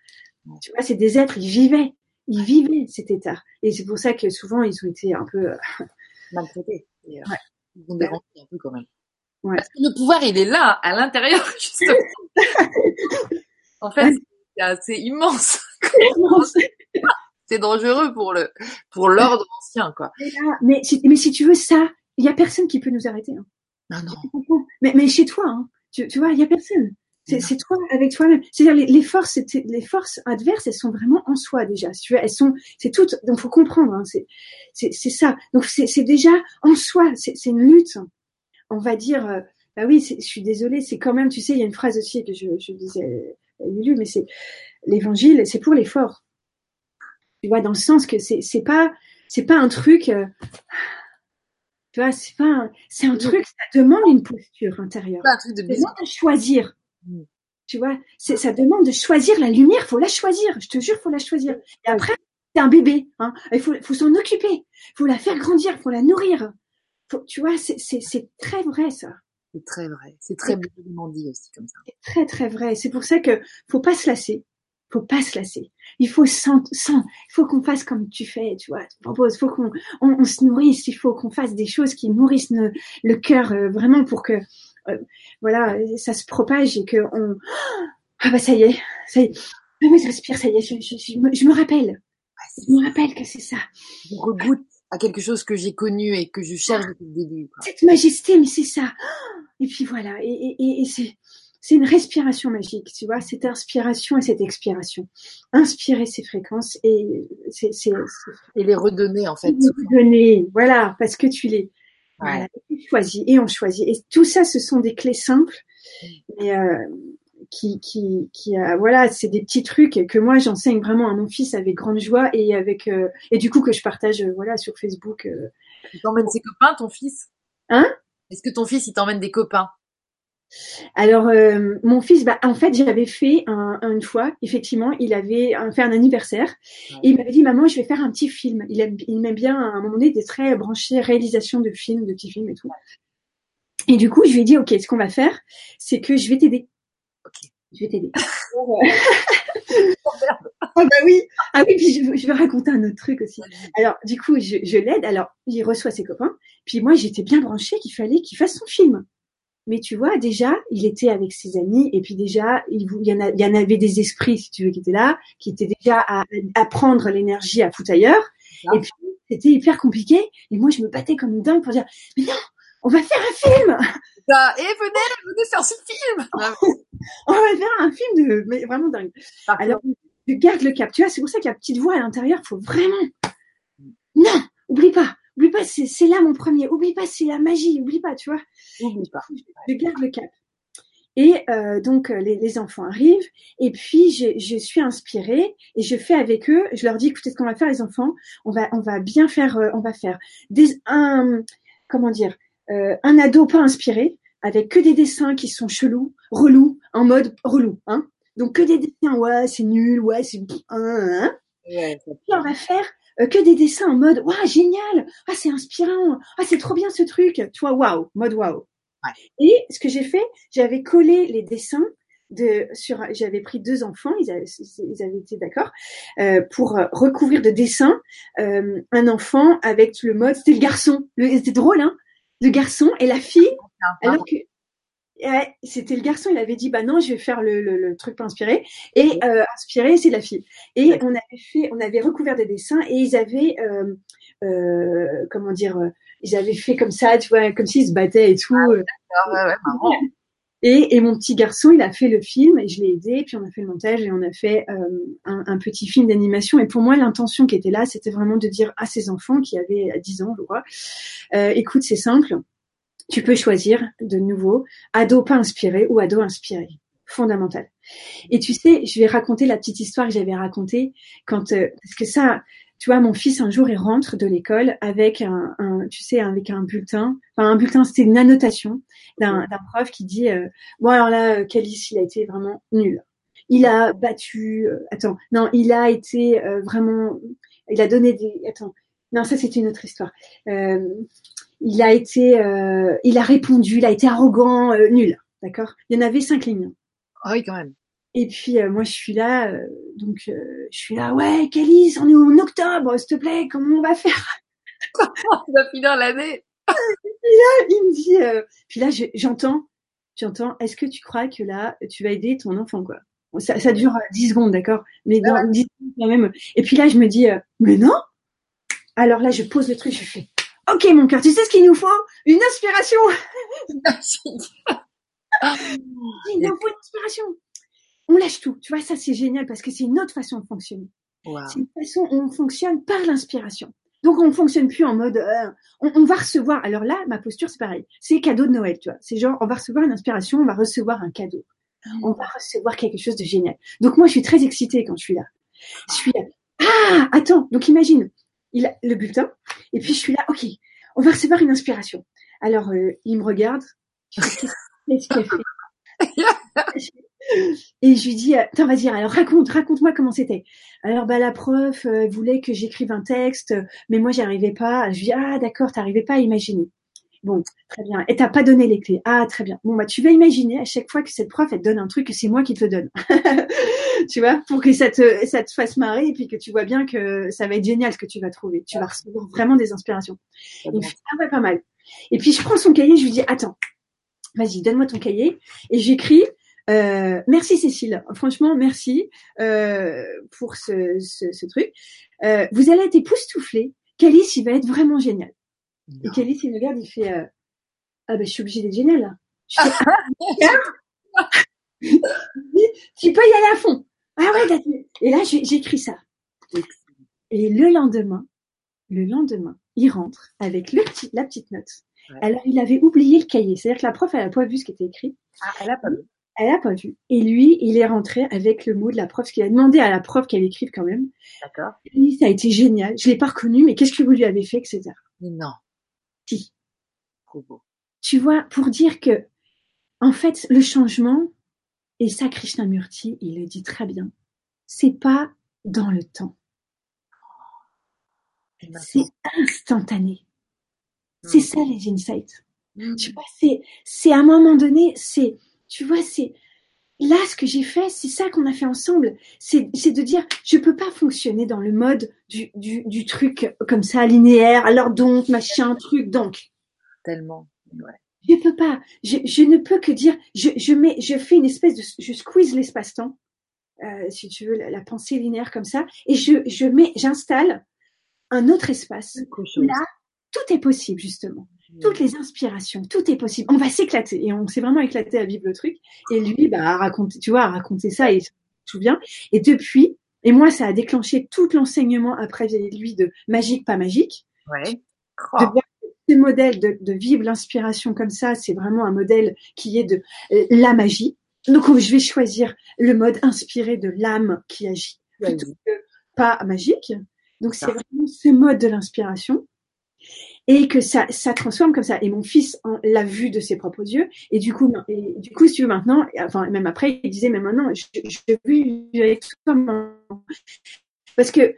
Tu vois, c'est des êtres, ils vivaient, ils vivaient cet état. Et c'est pour ça que souvent ils ont été un peu euh, maltraités. Euh, ouais. Ils ont dérangé un peu quand même. Ouais. Parce que le pouvoir, il est là, à l'intérieur, justement. en fait, c'est immense. c'est dangereux pour le, pour l'ordre ancien, quoi. Mais, mais si tu veux ça, il y a personne qui peut nous arrêter. Hein. Non, non. Mais, mais chez toi, hein, tu, tu vois, il y a personne. C'est toi avec toi-même. C'est-à-dire les, les, forces, les forces adverses, elles sont vraiment en soi déjà. Tu vois, elles sont, c'est tout. Donc faut comprendre. Hein, c'est, c'est ça. Donc c'est déjà en soi. C'est une lutte. On va dire. Euh, bah oui, je suis désolée. C'est quand même. Tu sais, il y a une phrase aussi que je, je disais, Lulu, mais c'est l'évangile, c'est pour les forts. Tu vois, dans le sens que c'est c'est pas c'est pas un truc. Euh, tu vois, c'est pas, c'est un truc, ça demande une posture intérieure. un truc de ça demande de choisir. Mm. Tu vois, c'est, ça demande de choisir la lumière. Faut la choisir. Je te jure, faut la choisir. Et après, c'est un bébé. Hein. Il faut, faut s'en occuper. Il faut la faire grandir. Faut la nourrir. Faut, tu vois, c'est, c'est, c'est très vrai ça. C'est très vrai. C'est très bien dit aussi comme ça. C'est très très vrai. C'est pour ça que faut pas se lasser faut pas se lasser. Il faut sans, sans, il faut qu'on fasse comme tu fais, tu vois. Tu proposes, faut qu'on, on, se nourrisse. Il faut qu'on fasse des choses qui nourrissent le cœur euh, vraiment pour que, euh, voilà, ça se propage et que on, ah bah ça y est, ça y est. Ah oui, je respire, ça y est. Je, je, me, je me, rappelle. Je me rappelle que c'est ça. Je regoute à quelque chose que j'ai connu et que je cherche depuis le début. Cette majesté, mais c'est ça. Et puis voilà. Et, et, et c'est c'est une respiration magique, tu vois, cette inspiration et cette expiration. Inspirer ces fréquences et et les redonner en fait. Les redonner, voilà, parce que tu les voilà, tu choisis et on choisit. Et tout ça, ce sont des clés simples, mais euh, qui, qui, qui, euh, voilà, c'est des petits trucs que moi j'enseigne vraiment à mon fils avec grande joie et avec euh, et du coup que je partage, euh, voilà, sur Facebook. il t'emmène ses copains, ton fils? Hein? Est-ce que ton fils il t'emmène des copains? Alors, euh, mon fils, bah, en fait, j'avais fait un, une fois, effectivement, il avait fait un anniversaire et il m'avait dit, maman, je vais faire un petit film. Il aime, il aime bien, à un moment donné, était très branché réalisation de films, de petits films et tout. Et du coup, je lui ai dit, ok, ce qu'on va faire, c'est que je vais t'aider. Ok, je vais t'aider. oh bah oui, ah oui, puis je, je, vais raconter un autre truc aussi. Alors, du coup, je, je l'aide. Alors, il reçoit ses copains. Puis moi, j'étais bien branchée qu'il fallait qu'il fasse son film. Mais tu vois, déjà, il était avec ses amis et puis déjà, il, y en, il y en avait des esprits, si tu veux, qui étaient là, qui étaient déjà à, à prendre l'énergie à foutre ailleurs. Et puis, c'était hyper compliqué. Et moi, je me battais comme une dingue pour dire, mais non, on va faire un film. Bah, et venez, venez faire ce film. on va faire un film de, mais vraiment dingue. Alors, je garde le cap. Tu vois, c'est pour ça qu'il y a une petite voix à l'intérieur. Il faut vraiment, non, oublie pas. Oublie pas, c'est là mon premier. Oublie pas, c'est la magie. Oublie pas, tu vois. Oublie pas. Je garde le cap. Et euh, donc euh, les, les, enfants arrivent et puis je, je, suis inspirée et je fais avec eux. Je leur dis écoutez ce qu'on va faire les enfants. On va on va bien faire euh, on va faire des un comment dire euh, un ado pas inspiré avec que des dessins qui sont chelous, relous, en mode relou. Hein donc que des dessins ouais c'est nul ouais c'est hein, hein. on va faire que des dessins en mode waouh génial, ah c'est inspirant, ah c'est trop bien ce truc, tu vois waouh, mode waouh. Et ce que j'ai fait, j'avais collé les dessins de sur, j'avais pris deux enfants, ils avaient, ils avaient été d'accord euh, pour recouvrir de dessins euh, un enfant avec le mode, c'était le garçon, c'était drôle hein, le garçon et la fille, alors que c'était le garçon, il avait dit bah non, je vais faire le, le, le truc pas inspiré et euh, inspiré c'est la fille. Et on avait fait, on avait recouvert des dessins et ils avaient euh, euh, comment dire, euh, ils avaient fait comme ça, tu vois, comme s'ils se battaient et tout. Ah, ouais, ouais, et, et, mon petit garçon, il a fait le film et je l'ai aidé. Puis on a fait le montage et on a fait euh, un, un, petit film d'animation. Et pour moi, l'intention qui était là, c'était vraiment de dire à ces enfants qui avaient 10 ans, je crois, euh, écoute, c'est simple tu peux choisir de nouveau ado pas inspiré ou ado inspiré. Fondamental. Et tu sais, je vais raconter la petite histoire que j'avais racontée quand, euh, parce que ça, tu vois, mon fils un jour il rentre de l'école avec un, un, tu sais, avec un bulletin. Enfin, un bulletin, c'était une annotation d'un prof qui dit, euh, bon alors là, Calice, il a été vraiment nul. Il a battu, euh, attends, non, il a été vraiment, il a donné des, attends, non, ça c'est une autre histoire. Euh, il a été, euh, il a répondu, il a été arrogant, euh, nul, d'accord? Il y en avait cinq lignes. Ah oui, quand même. Et puis moi je suis là, donc je suis là, ouais, Calice, on est en octobre, s'il te plaît, comment on va faire? On va finir l'année là, il me dit, puis là j'entends, j'entends, est-ce que tu crois que là tu vas aider ton enfant quoi? Ça, ça dure 10 secondes, d'accord? Mais dans 10 secondes quand même. Et puis là, je me dis, mais non alors là, je pose le truc, je fais Ok, mon cœur, tu sais ce qu'il nous faut? Une inspiration Il nous faut une inspiration. On lâche tout. Tu vois, ça, c'est génial parce que c'est une autre façon de fonctionner. C'est une façon où on fonctionne par l'inspiration. Donc, on ne fonctionne plus en mode euh, on, va recevoir. Alors là, ma posture, c'est pareil. C'est cadeau de Noël, tu vois. C'est genre, on va recevoir une inspiration, on va recevoir un cadeau. Mm. On va recevoir quelque chose de génial. Donc, moi, je suis très excitée quand je suis là. Je suis là. Ah, attends. Donc, imagine, il a le bulletin, et puis je suis là, ok, on va recevoir une inspiration. Alors, euh, il me regarde, qu'est-ce Et je lui dis, attends, vas-y, alors raconte, raconte-moi comment c'était. Alors, bah, la prof euh, voulait que j'écrive un texte, mais moi, j'y arrivais pas. Je lui dis, ah, d'accord, t'arrivais pas à imaginer. Bon, très bien. Et t'as pas donné les clés. Ah, très bien. Bon, bah, tu vas imaginer à chaque fois que cette prof, elle te donne un truc, que c'est moi qui te le donne. tu vois, pour que ça te, ça te fasse marrer et puis que tu vois bien que ça va être génial ce que tu vas trouver. Tu vas recevoir vraiment des inspirations. Il me fait, ah ouais, pas mal. Et puis, je prends son cahier, je lui dis, attends, vas-y, donne-moi ton cahier. Et j'écris, euh, merci Cécile, franchement merci euh, pour ce, ce, ce truc. Euh, vous allez être époustouflée. Calice, il va être vraiment génial. Et Kelly, il me regarde, il fait euh, Ah ben je suis obligée d'être géniale là. Je ah, tu peux y aller à fond. Ah ouais, Et là, j'écris ça. Et le lendemain, le lendemain, il rentre avec le petit, la petite note. Alors, il avait oublié le cahier. C'est-à-dire que la prof, elle n'a pas vu ce qui était écrit. Ah, elle n'a pas vu. Elle n'a pas vu. Et lui, il est rentré avec le mot de la prof, ce qu'il a demandé à la prof qu'elle écrive quand même. D'accord. Et ça a été génial. Je l'ai pas reconnu, mais qu'est-ce que vous lui avez fait, etc. non. Tu vois, pour dire que, en fait, le changement, et ça, Krishnamurti, il le dit très bien, c'est pas dans le temps. C'est instantané. C'est hmm. ça les insights. Hmm. Tu vois, c'est, c'est à un moment donné, c'est, tu vois, c'est, là, ce que j'ai fait, c'est ça qu'on a fait ensemble. C'est, c'est de dire, je peux pas fonctionner dans le mode du, du, du truc comme ça, linéaire, alors donc, machin, truc, donc. Tellement, ouais. Je peux pas. Je, je ne peux que dire, je, je mets, je fais une espèce de, je squeeze l'espace-temps, euh, si tu veux, la, pensée linéaire comme ça, et je, je mets, j'installe un autre espace. Là, tout est possible, justement toutes les inspirations, tout est possible. On va s'éclater et on s'est vraiment éclaté à vivre le truc. Et lui, bah, a raconté, tu vois, a raconté ça et se souvient. Et depuis, et moi, ça a déclenché tout l'enseignement après lui de magique, pas magique. Ouais. De voir ce modèle de, de vivre l'inspiration comme ça, c'est vraiment un modèle qui est de euh, la magie. Donc, je vais choisir le mode inspiré de l'âme qui agit plutôt que pas magique. Donc, c'est vraiment ce mode de l'inspiration et que ça, ça transforme comme ça. Et mon fils l'a vu de ses propres yeux. Et du coup, du coup, si tu veux maintenant, enfin même après, il disait, mais maintenant, je, je veux avec toi. Parce que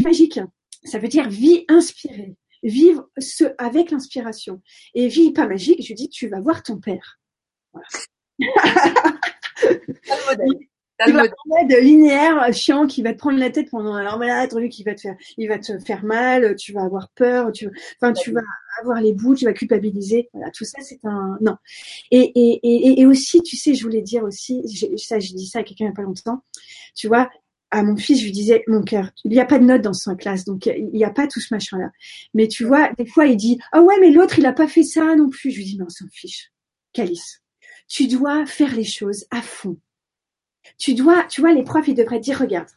magique, ça veut dire vie inspirée, vivre ce avec l'inspiration. Et vie pas magique, je dis, tu vas voir ton père. Voilà. Tu vas de linéaire chiant qui va te prendre la tête pendant alors malade, lui qui va te faire, il va te faire mal, tu vas avoir peur, tu, enfin tu vas avoir les bouts, tu vas culpabiliser. Voilà, tout ça c'est un non. Et, et, et, et aussi, tu sais, je voulais dire aussi, ça j'ai dit ça à quelqu'un il y a pas longtemps. Tu vois, à mon fils, je lui disais, mon cœur, il n'y a pas de notes dans son classe, donc il n'y a pas tout ce machin-là. Mais tu vois, des fois, il dit, ah ouais, mais l'autre, il a pas fait ça non plus. Je lui dis, mais on s'en fiche. Calice. Tu dois faire les choses à fond tu dois, tu vois, les profs, ils devraient dire, regarde,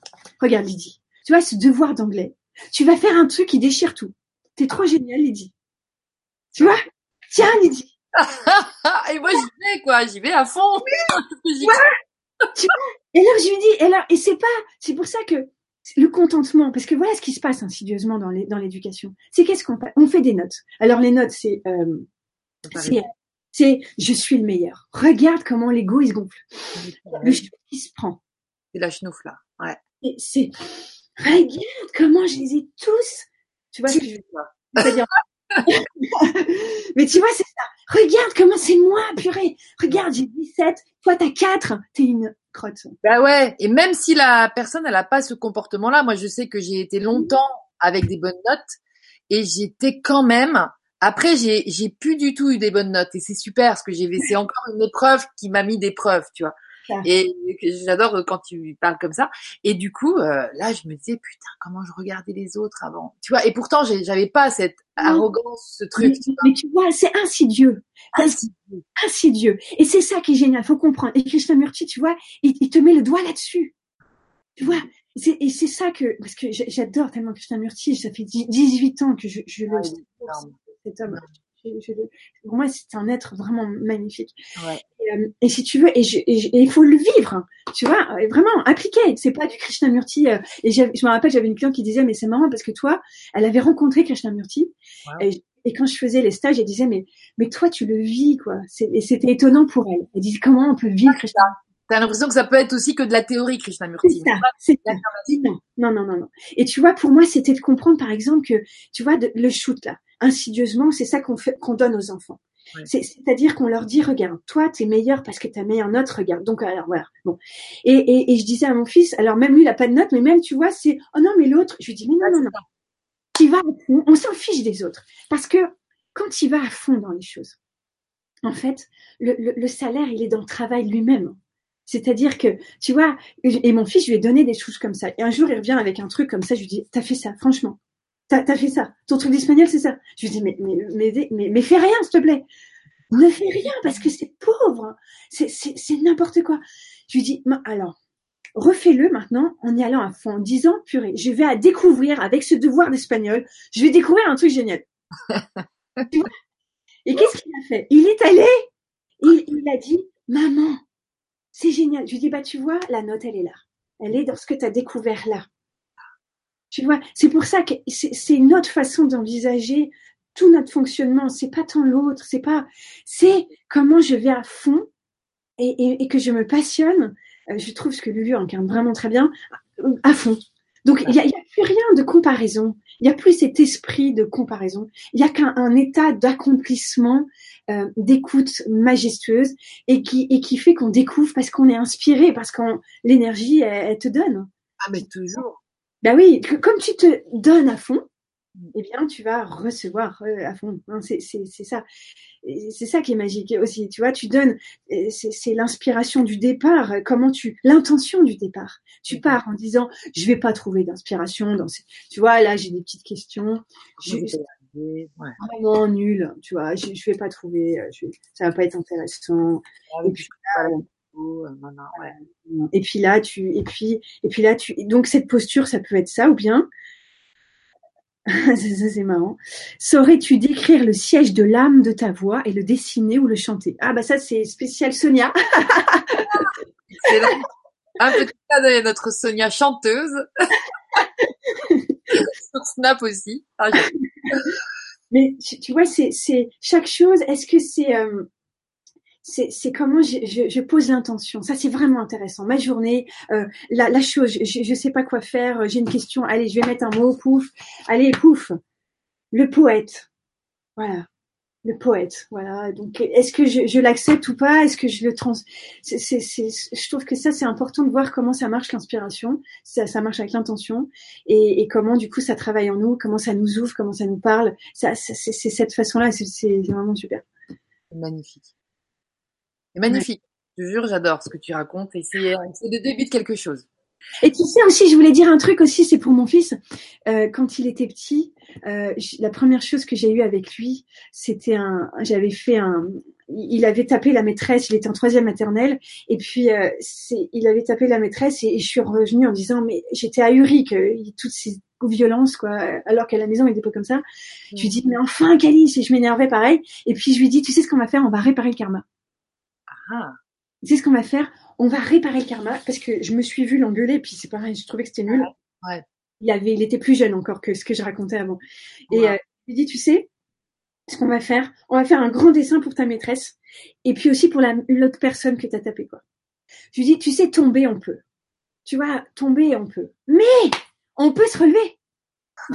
regarde Lydie, tu vois, ce devoir d'anglais, tu vas faire un truc qui déchire tout. T'es trop génial, Lydie. Tu vois? Tiens, Lydie. et moi, j'y vais, quoi, j'y vais à fond. et là, je lui dis, et là, et c'est pas, c'est pour ça que le contentement, parce que voilà ce qui se passe insidieusement dans l'éducation. C'est qu'est-ce qu'on on fait des notes. Alors les notes, c'est euh, c'est c'est je suis le meilleur. Regarde comment l'ego il se gonfle. Le chou qui se prend. C'est la chenouf là. Ouais. C'est regarde comment je les ai tous Tu vois ce que je veux dire? Mais tu vois, c'est ça. Regarde comment c'est moi, purée. Regarde, j'ai 17, toi t'as 4, t'es une crotte. Bah ouais, et même si la personne, elle a pas ce comportement-là, moi je sais que j'ai été longtemps avec des bonnes notes et j'étais quand même après, j'ai, j'ai plus du tout eu des bonnes notes et c'est super parce que j'ai, c'est encore une épreuve qui m'a mis des preuves, tu vois. Et j'adore quand tu parles comme ça. Et du coup, euh, là, je me disais, putain, comment je regardais les autres avant. Tu vois, et pourtant, j'avais pas cette arrogance, ce truc. Mais tu vois, c'est insidieux. Insidieux. insidieux. Et c'est ça qui est génial, faut comprendre. Et Krishnamurti, tu vois, il, il te met le doigt là-dessus. Tu vois, et c'est ça que, parce que j'adore tellement Krishnamurti, ça fait 18 ans que je, je le, cet homme. pour moi, c'est un être vraiment magnifique. Ouais. Euh, et, si tu veux, et, il faut le vivre, hein. tu vois, vraiment appliquer. C'est pas du Krishnamurti. Euh, et je me rappelle, j'avais une cliente qui disait, mais c'est marrant parce que toi, elle avait rencontré Krishnamurti. Et, et, quand je faisais les stages, elle disait, mais, mais toi, tu le vis, quoi. Et c'était étonnant pour elle. Elle disait, comment on peut vivre Krishnamurti? T'as l'impression que ça peut être aussi que de la théorie, Krishnamurti. C'est ça, c'est Non, non, non, non. Et tu vois, pour moi, c'était de comprendre, par exemple, que, tu vois, le shoot, là, insidieusement, c'est ça qu'on fait, qu'on donne aux enfants. C'est-à-dire qu'on leur dit, regarde, toi, t'es meilleur parce que t'as meilleure note, regarde. Donc, alors, voilà. Bon. Et, et, et, je disais à mon fils, alors même lui, il a pas de note, mais même, tu vois, c'est, oh non, mais l'autre, je lui dis, mais non, non, non. Qui va, on s'en fiche des autres. Parce que quand il va à fond dans les choses, en fait, le, le, le salaire, il est dans le travail lui-même. C'est-à-dire que, tu vois, et mon fils, je lui ai donné des choses comme ça. Et un jour, il revient avec un truc comme ça, je lui dis, t'as fait ça, franchement. T'as as fait ça. Ton truc d'espagnol, c'est ça. Je lui dis, mais, mais, mais, mais, mais fais rien, s'il te plaît. Ne fais rien parce que c'est pauvre. C'est n'importe quoi. Je lui dis, alors, refais-le maintenant en y allant à fond, en disant, purée, je vais à découvrir avec ce devoir d'espagnol, je vais découvrir un truc génial. Et qu'est-ce qu'il a fait? Il est allé, il, il a dit, maman, c'est génial. Je lui dis, bah, tu vois, la note, elle est là. Elle est dans ce que tu as découvert là. Tu vois, c'est pour ça que c'est une autre façon d'envisager tout notre fonctionnement. C'est pas tant l'autre, c'est pas, c'est comment je vais à fond et, et, que je me passionne. Euh, je trouve ce que Lulu incarne vraiment très bien à fond. Donc il n'y a, y a, plus rien de comparaison. Il n'y a plus cet esprit de comparaison. Il n'y a qu'un état d'accomplissement, euh, d'écoute majestueuse et qui, et qui fait qu'on découvre parce qu'on est inspiré, parce qu'on l'énergie, elle, te donne. Ah mais toujours. Ben oui, comme tu te donnes à fond, eh bien, tu vas recevoir euh, à fond. Hein, c'est ça. C'est ça qui est magique aussi. Tu vois, tu donnes, c'est l'inspiration du départ. Comment tu, l'intention du départ. Tu pars en disant, je vais pas trouver d'inspiration dans ces, tu vois, là, j'ai des petites questions. Je, vraiment nul. Tu vois, je, je vais pas trouver, euh, je, ça va pas être intéressant. Ah et puis, euh, et puis là, tu, et puis, et puis là, tu, donc cette posture, ça peut être ça, ou bien, ça c'est marrant. Saurais-tu décrire le siège de l'âme de ta voix et le dessiner ou le chanter? Ah bah ça c'est spécial Sonia. c'est un petit de notre Sonia chanteuse. Sur Snap aussi. Ah, Mais tu, vois, c'est chaque chose. Est-ce que c'est euh, c'est comment je, je, je pose l'intention. Ça, c'est vraiment intéressant. Ma journée, euh, la, la, chose, je ne sais pas quoi faire, j'ai une question, allez, je vais mettre un mot, pouf. Allez, pouf. Le poète. Voilà. Le poète. Voilà. Donc, est-ce que je, je l'accepte ou pas? Est-ce que je le trans... c'est c'est je trouve que ça, c'est important de voir comment ça marche l'inspiration. Ça, ça marche avec l'intention. Et, et, comment, du coup, ça travaille en nous, comment ça nous ouvre, comment ça nous parle. Ça, c'est cette façon-là, c'est vraiment super. Magnifique. C'est magnifique. Je te jure, j'adore ce que tu racontes et c'est le début de quelque chose. Et tu sais aussi, je voulais dire un truc aussi, c'est pour mon fils. Euh, quand il était petit, euh, la première chose que j'ai eue avec lui, c'était un, j'avais fait un, il avait tapé la maîtresse, il était en troisième maternelle, et puis euh, c'est, il avait tapé la maîtresse et, je suis revenue en disant, mais j'étais ahurie que toutes ces violences quoi, alors qu'à la maison il était pas comme ça. Je lui dis, mais enfin Calice, et je m'énervais pareil. Et puis je lui dis, tu sais ce qu'on va faire, on va réparer le karma. Ah. C'est ce qu'on va faire. On va réparer le karma parce que je me suis vue l'engueuler, puis c'est pareil, je trouvais que c'était nul. Ouais. Il avait, il était plus jeune encore que ce que je racontais avant. Et euh, je lui dis, tu sais, ce qu'on va faire, on va faire un grand dessin pour ta maîtresse et puis aussi pour l'autre personne que tu as tapé quoi. Je lui dis, tu sais, tomber on peut. Tu vois, tomber on peut. Mais on peut se relever.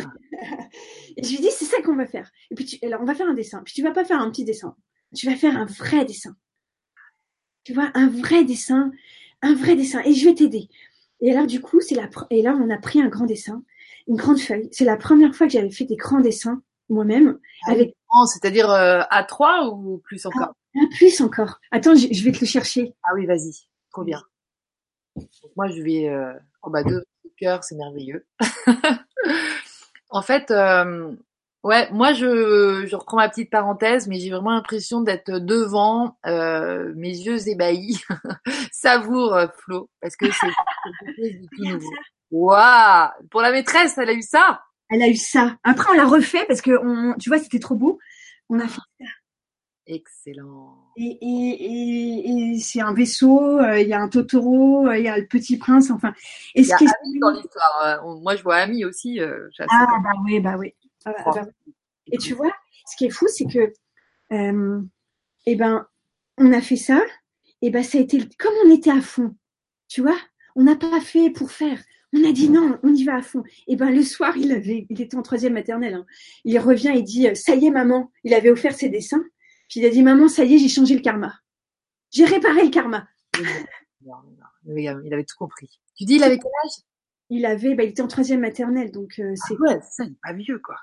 et je lui dis, c'est ça qu'on va faire. Et puis, tu, alors, on va faire un dessin. Puis, tu vas pas faire un petit dessin. Tu vas faire un vrai dessin. Tu vois, un vrai dessin, un vrai dessin. Et je vais t'aider. Et alors, du coup, c'est la, et là, on a pris un grand dessin, une grande feuille. C'est la première fois que j'avais fait des grands dessins moi-même. Ah avec... C'est-à-dire euh, A3 ou plus encore? Ah, Plus encore. Attends, je, vais te le chercher. Ah oui, vas-y. Trop bien. moi, je vais... Euh... Oh bah, deux cœurs, c'est merveilleux. en fait, euh, ouais, moi, je, je reprends ma petite parenthèse, mais j'ai vraiment l'impression d'être devant euh, mes yeux ébahis. Savoure, euh, Flo, parce que c'est du tout nouveau. Waouh Pour la maîtresse, elle a eu ça? Elle a eu ça. Après, on l'a refait parce que, on, tu vois, c'était trop beau. On a fait ça. Excellent. Et, et, et, c'est un vaisseau, euh, il y a un Totoro, euh, il y a le Petit Prince, enfin. Et a Ami dans l'histoire. Moi, je vois Ami aussi. ah bah oui, bah oui. Ah, bah, bah et tu vois, ce qui est fou, c'est que, eh ben, on a fait ça, et ben ça a été comme on était à fond, tu vois. On n'a pas fait pour faire. On a dit non, on y va à fond. Et ben le soir, il avait, il était en troisième maternelle. Hein. Il revient et dit, ça y est maman, il avait offert ses dessins. Puis il a dit, maman, ça y est, j'ai changé le karma. J'ai réparé le karma. Il avait tout compris. Tu dis, il avait quel âge il avait, bah, il était en troisième maternelle, donc euh, c'est. Ah ouais, ça, pas vieux, quoi.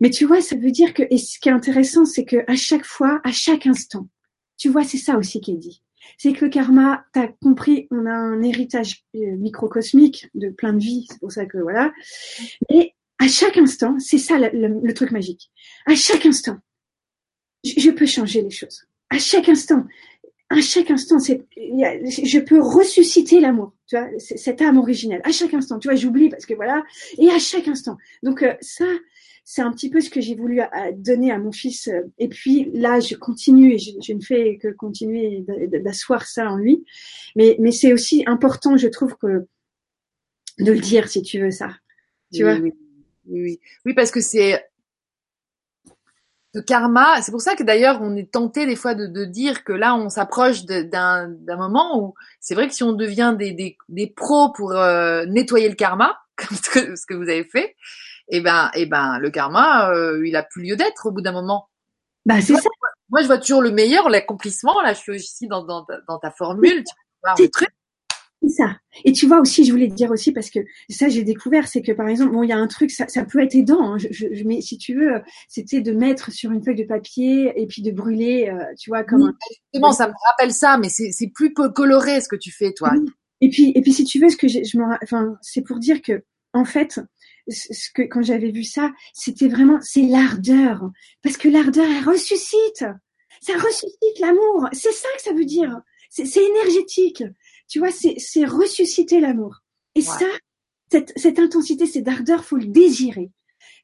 Mais tu vois, ça veut dire que, et ce qui est intéressant, c'est que à chaque fois, à chaque instant, tu vois, c'est ça aussi qui est dit. C'est que le karma, t'as compris, on a un héritage euh, microcosmique de plein de vies, c'est pour ça que voilà. Et à chaque instant, c'est ça le, truc magique. À chaque instant, je peux changer les choses. À chaque instant, à chaque instant, je peux ressusciter l'amour, tu vois, cette âme originelle. À chaque instant, tu vois, j'oublie parce que voilà, et à chaque instant. Donc euh, ça, c'est un petit peu ce que j'ai voulu euh, donner à mon fils. Et puis là, je continue et je, ne fais que continuer d'asseoir ça en lui. Mais, mais c'est aussi important, je trouve, que de le dire si tu veux ça. Tu vois? Oui, oui, oui, parce que c'est de karma. C'est pour ça que d'ailleurs on est tenté des fois de, de dire que là on s'approche d'un moment où c'est vrai que si on devient des, des, des pros pour euh, nettoyer le karma, comme ce que, ce que, vous avez fait, et eh ben, et eh ben le karma, euh, il a plus lieu d'être au bout d'un moment. Bah c'est ça. Moi, je vois toujours le meilleur, l'accomplissement. Là, je suis aussi dans, dans, dans ta formule. Tu vois, le truc ça. Et tu vois aussi, je voulais te dire aussi parce que ça j'ai découvert, c'est que par exemple, bon, il y a un truc, ça, ça peut être aidant. Hein, je, je, mais si tu veux, c'était de mettre sur une feuille de papier et puis de brûler, euh, tu vois, comme. un... Justement, ça me rappelle ça, mais c'est plus coloré ce que tu fais, toi. Et puis, et puis si tu veux, ce que je me, enfin, c'est pour dire que en fait, ce que quand j'avais vu ça, c'était vraiment, c'est l'ardeur, parce que l'ardeur, elle ressuscite. Ça ressuscite l'amour. C'est ça que ça veut dire. C'est énergétique. Tu vois, c'est ressusciter l'amour. Et ça, cette, cette intensité, cette ardeur, faut le désirer.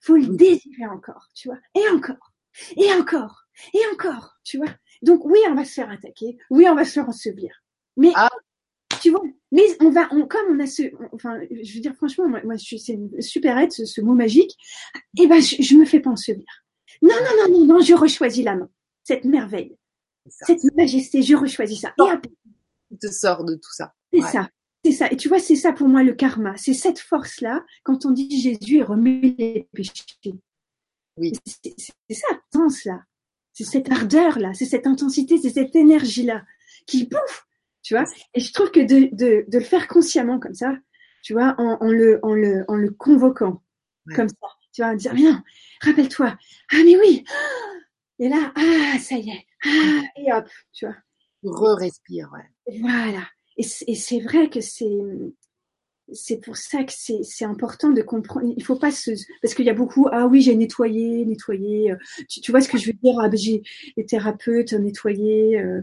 Faut le désirer encore, tu vois. Et encore. Et encore. Et encore, tu vois. Donc oui, on va se faire attaquer. Oui, on va se faire ensevelir. Mais ah. tu vois, mais on va, on, comme on a ce, enfin, je veux dire franchement, moi, moi c'est une super aide, ce, mot magique. Eh ben, je, je me fais pas ensevelir. Non, non, non, non, non, je rechoisis la main. Cette merveille, cette majesté, je rechoisis ça. Et après, te sort de tout ça. C'est ça. C'est ça. Et tu vois, c'est ça pour moi le karma. C'est cette force-là, quand on dit Jésus remet les péchés. Oui. C'est ça, sens-là. C'est cette ardeur-là, c'est cette intensité, c'est cette énergie-là qui bouffe. Tu vois Et je trouve que de, de, de, le faire consciemment comme ça, tu vois, en, en, le, en, le, en le convoquant comme ça, tu vas dire, viens, rappelle-toi. Ah, mais oui Et là, ah, ça y est. Ah, et hop, tu vois. Re-respire, ouais. Voilà. Et c'est vrai que c'est c'est pour ça que c'est important de comprendre. Il faut pas se parce qu'il y a beaucoup ah oui j'ai nettoyé nettoyé. Tu, tu, vois ce que je veux dire ah, ben, j'ai les thérapeutes nettoyé. Euh,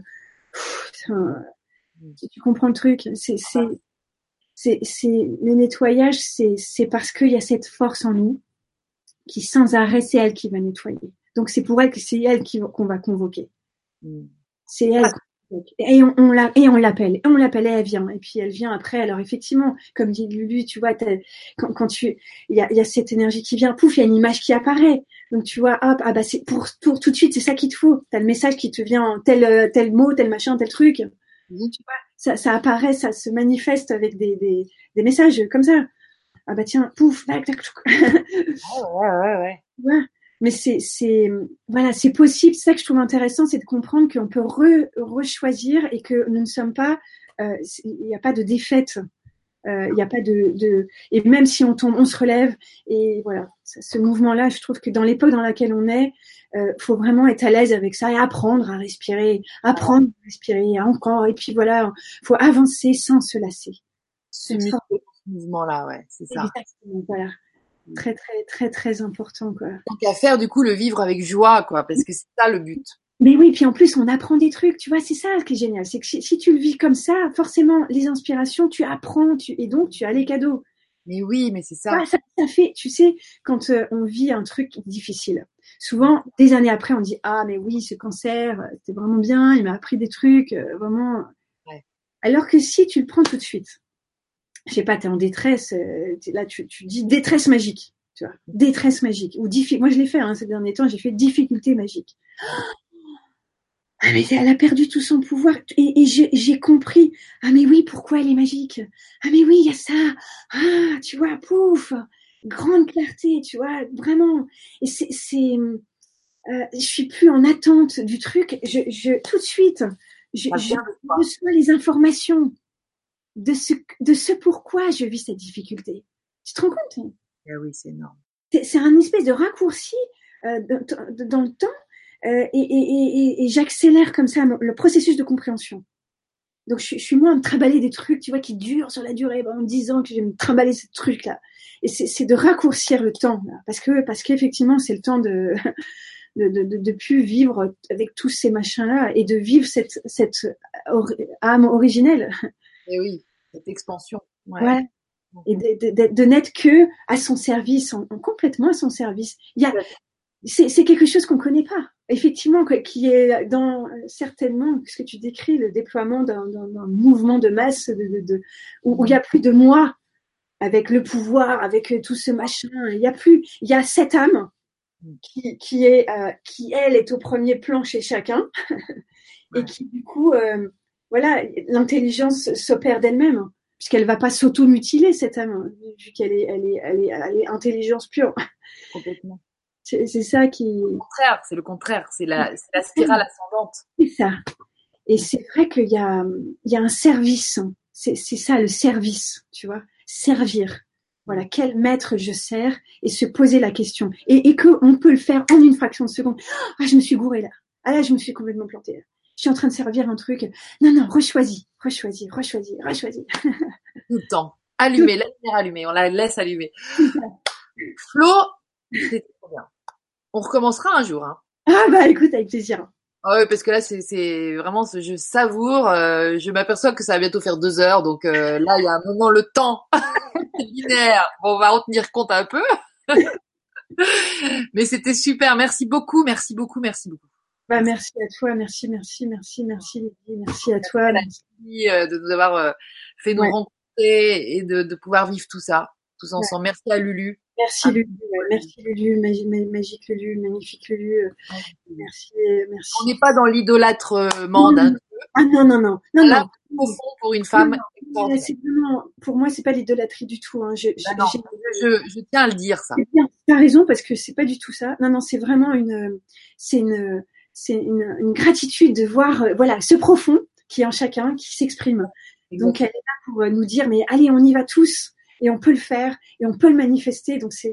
tu comprends le truc C'est c'est c'est le nettoyage c'est c'est parce qu'il y a cette force en nous qui sans arrêt c'est elle qui va nettoyer. Donc c'est pour elle que c'est elle qu'on va convoquer. Mm. C'est elle. Et on, on la, et on l'appelle, et on l'appelle, et elle vient, et puis elle vient après. Alors effectivement, comme dit Lulu, tu vois, quand, quand tu, il y a, y a, cette énergie qui vient, pouf, il y a une image qui apparaît. Donc tu vois, hop, ah bah c'est pour, pour tout de suite, c'est ça qu'il te faut. T'as le message qui te vient, tel tel mot, tel machin, tel truc. Tu vois, ça, ça apparaît, ça se manifeste avec des, des, des messages comme ça. ah bah tiens, pouf, tac, tac. ouais, ouais, ouais. ouais. Mais c'est, c'est, voilà, c'est possible. C'est ça que je trouve intéressant, c'est de comprendre qu'on peut re, rechoisir et que nous ne sommes pas, euh, il n'y a pas de défaite. Il n'y a pas de, de, et même si on tombe, on se relève. Et voilà, ce mouvement-là, je trouve que dans l'époque dans laquelle on est, euh, faut vraiment être à l'aise avec ça et apprendre à respirer, apprendre à respirer encore. Et puis voilà, faut avancer sans se lasser. Ce mouvement-là, ouais, c'est ça. Exactement, voilà. Très, très, très, très important, quoi. Donc à faire, du coup, le vivre avec joie, quoi, parce que c'est ça le but. Mais oui, puis en plus, on apprend des trucs, tu vois, c'est ça qui est génial. C'est que si, tu le vis comme ça, forcément, les inspirations, tu apprends, tu, et donc tu as les cadeaux. Mais oui, mais c'est ça. ça. ça. fait, tu sais, quand euh, on vit un truc difficile, souvent, des années après, on dit, ah, mais oui, ce cancer, c'était vraiment bien, il m'a appris des trucs, euh, vraiment. Ouais. Alors que si tu le prends tout de suite, je sais pas, tu es en détresse, euh, là tu, tu, dis détresse magique, tu vois, détresse magique ou moi je l'ai fait hein, ces derniers temps, j'ai fait difficulté magique. Ah mais elle a perdu tout son pouvoir et, et j'ai compris. Ah mais oui, pourquoi elle est magique? Ah mais oui, il y a ça. Ah, tu vois, pouf, grande clarté, tu vois, vraiment. Et c'est, c'est, euh, je suis plus en attente du truc. Je, je tout de suite, je, je reçois les informations de ce, de ce pourquoi je vis cette difficulté. Tu te rends compte hein? Eh Oui, c'est énorme. C'est un espèce de raccourci euh, dans le temps euh, et, et, et, et j'accélère comme ça le processus de compréhension. Donc je, je suis moins à me trimballer des trucs, tu vois, qui durent sur la durée, en me disant que je vais me trimballer ce truc-là. Et c'est de raccourcir le temps, là, parce que parce qu'effectivement c'est le temps de de, de, de, de, plus vivre avec tous ces machins-là et de vivre cette cette âme originelle. Et oui cette expansion. Ouais. Et de, de, de n'être que à son service, en, complètement à son service. Il y a, c'est quelque chose qu'on connaît pas. Effectivement, qui est dans certainement ce que tu décris, le déploiement d'un mouvement de masse, de, de, où, il y a plus de moi avec le pouvoir, avec tout ce machin. Il y a plus, il y a cette âme qui, qui est, euh, qui elle est au premier plan chez chacun et qui du coup euh, voilà, l'intelligence s'opère d'elle-même, puisqu'elle va pas s'auto-mutiler cette âme, vu qu'elle est, elle est, elle est, elle est intelligence pure. Complètement. C'est ça qui. Le contraire, c'est le contraire, c'est la, la spirale ascendante. C'est ça. Et c'est vrai qu'il y a, il y a un service. C'est ça le service, tu vois, servir. Voilà, quel maître je sers et se poser la question. Et, et qu'on peut le faire en une fraction de seconde. Ah, je me suis gouré là. Ah là, je me suis complètement plantée là je suis en train de servir un truc. Non, non, rechoisis, rechoisis, rechoisis, rechoisis. Tout le temps. Allumez, la lumière allumée, on la laisse allumer. Flo, c'était trop bien. On recommencera un jour. Hein. Ah bah écoute, avec plaisir. Ah ouais, parce que là, c'est vraiment, je savoure. Euh, je m'aperçois que ça va bientôt faire deux heures, donc euh, là, il y a un moment le temps linéaire. Bon, on va en tenir compte un peu. Mais c'était super. Merci beaucoup, merci beaucoup, merci beaucoup. Bah, merci à toi, merci, merci, merci, merci, merci à toi. Merci euh, de nous avoir euh, fait nous rencontrer et de, de, pouvoir vivre tout ça, tous ensemble. Merci à Lulu. Merci Lulu, merci Lulu, magique Lulu, magnifique Lulu. Euh, merci, merci. On n'est pas dans l'idolâtrement d'un Ah non, non, non. non, Là, au fond, pour une femme. Non, pour moi, c'est pas l'idolâtrie du tout. Hein. Je, bah je, je, tiens à le dire, ça. Tu as raison, parce que c'est pas du tout ça. Non, non, c'est vraiment une, c'est une, c'est une, une, gratitude de voir euh, voilà ce profond qui est en chacun, qui s'exprime. Donc elle est là pour euh, nous dire mais allez on y va tous et on peut le faire et on peut le manifester. Donc c'est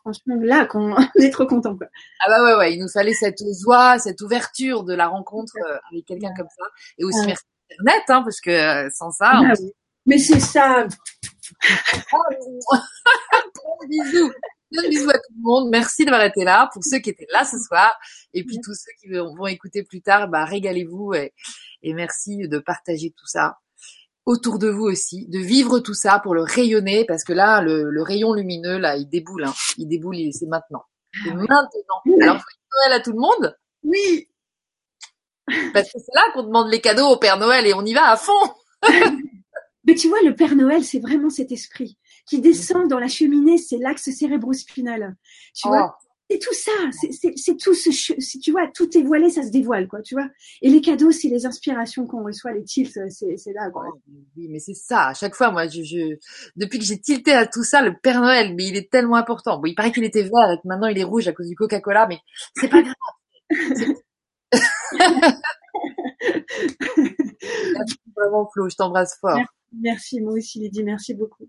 franchement là qu'on est trop content quoi. Ah bah ouais ouais, il nous fallait cette joie, cette ouverture de la rencontre euh, avec quelqu'un comme ça et aussi merci Internet hein, parce que sans ça. Ah mais c'est ça. bisous. Un bisou à tout le monde. Merci d'avoir été là. Pour ceux qui étaient là ce soir. Et puis tous ceux qui vont écouter plus tard, bah, régalez-vous et, merci de partager tout ça autour de vous aussi, de vivre tout ça pour le rayonner, parce que là, le, rayon lumineux, là, il déboule, hein. il déboule, c'est maintenant. C'est ah maintenant. Alors, Noël à tout le monde Oui. Parce que c'est là qu'on demande les cadeaux au Père Noël et on y va à fond. Mais tu vois, le Père Noël, c'est vraiment cet esprit qui descend dans la cheminée, c'est l'axe cérébrospinal. Tu vois, c'est tout ça, c'est tout ce, si tu vois, tout est voilé, ça se dévoile, quoi, tu vois. Et les cadeaux, c'est les inspirations qu'on reçoit, les tilts, c'est là, quoi. Oh, oui, mais c'est ça. À chaque fois, moi, je, je... depuis que j'ai tilté à tout ça, le Père Noël, mais il est tellement important. Bon, il paraît qu'il était vert, et que maintenant il est rouge à cause du Coca-Cola, mais c'est pas grave. vraiment, Flo. Je t'embrasse fort. Merci, merci, moi aussi, Lydie. Merci beaucoup.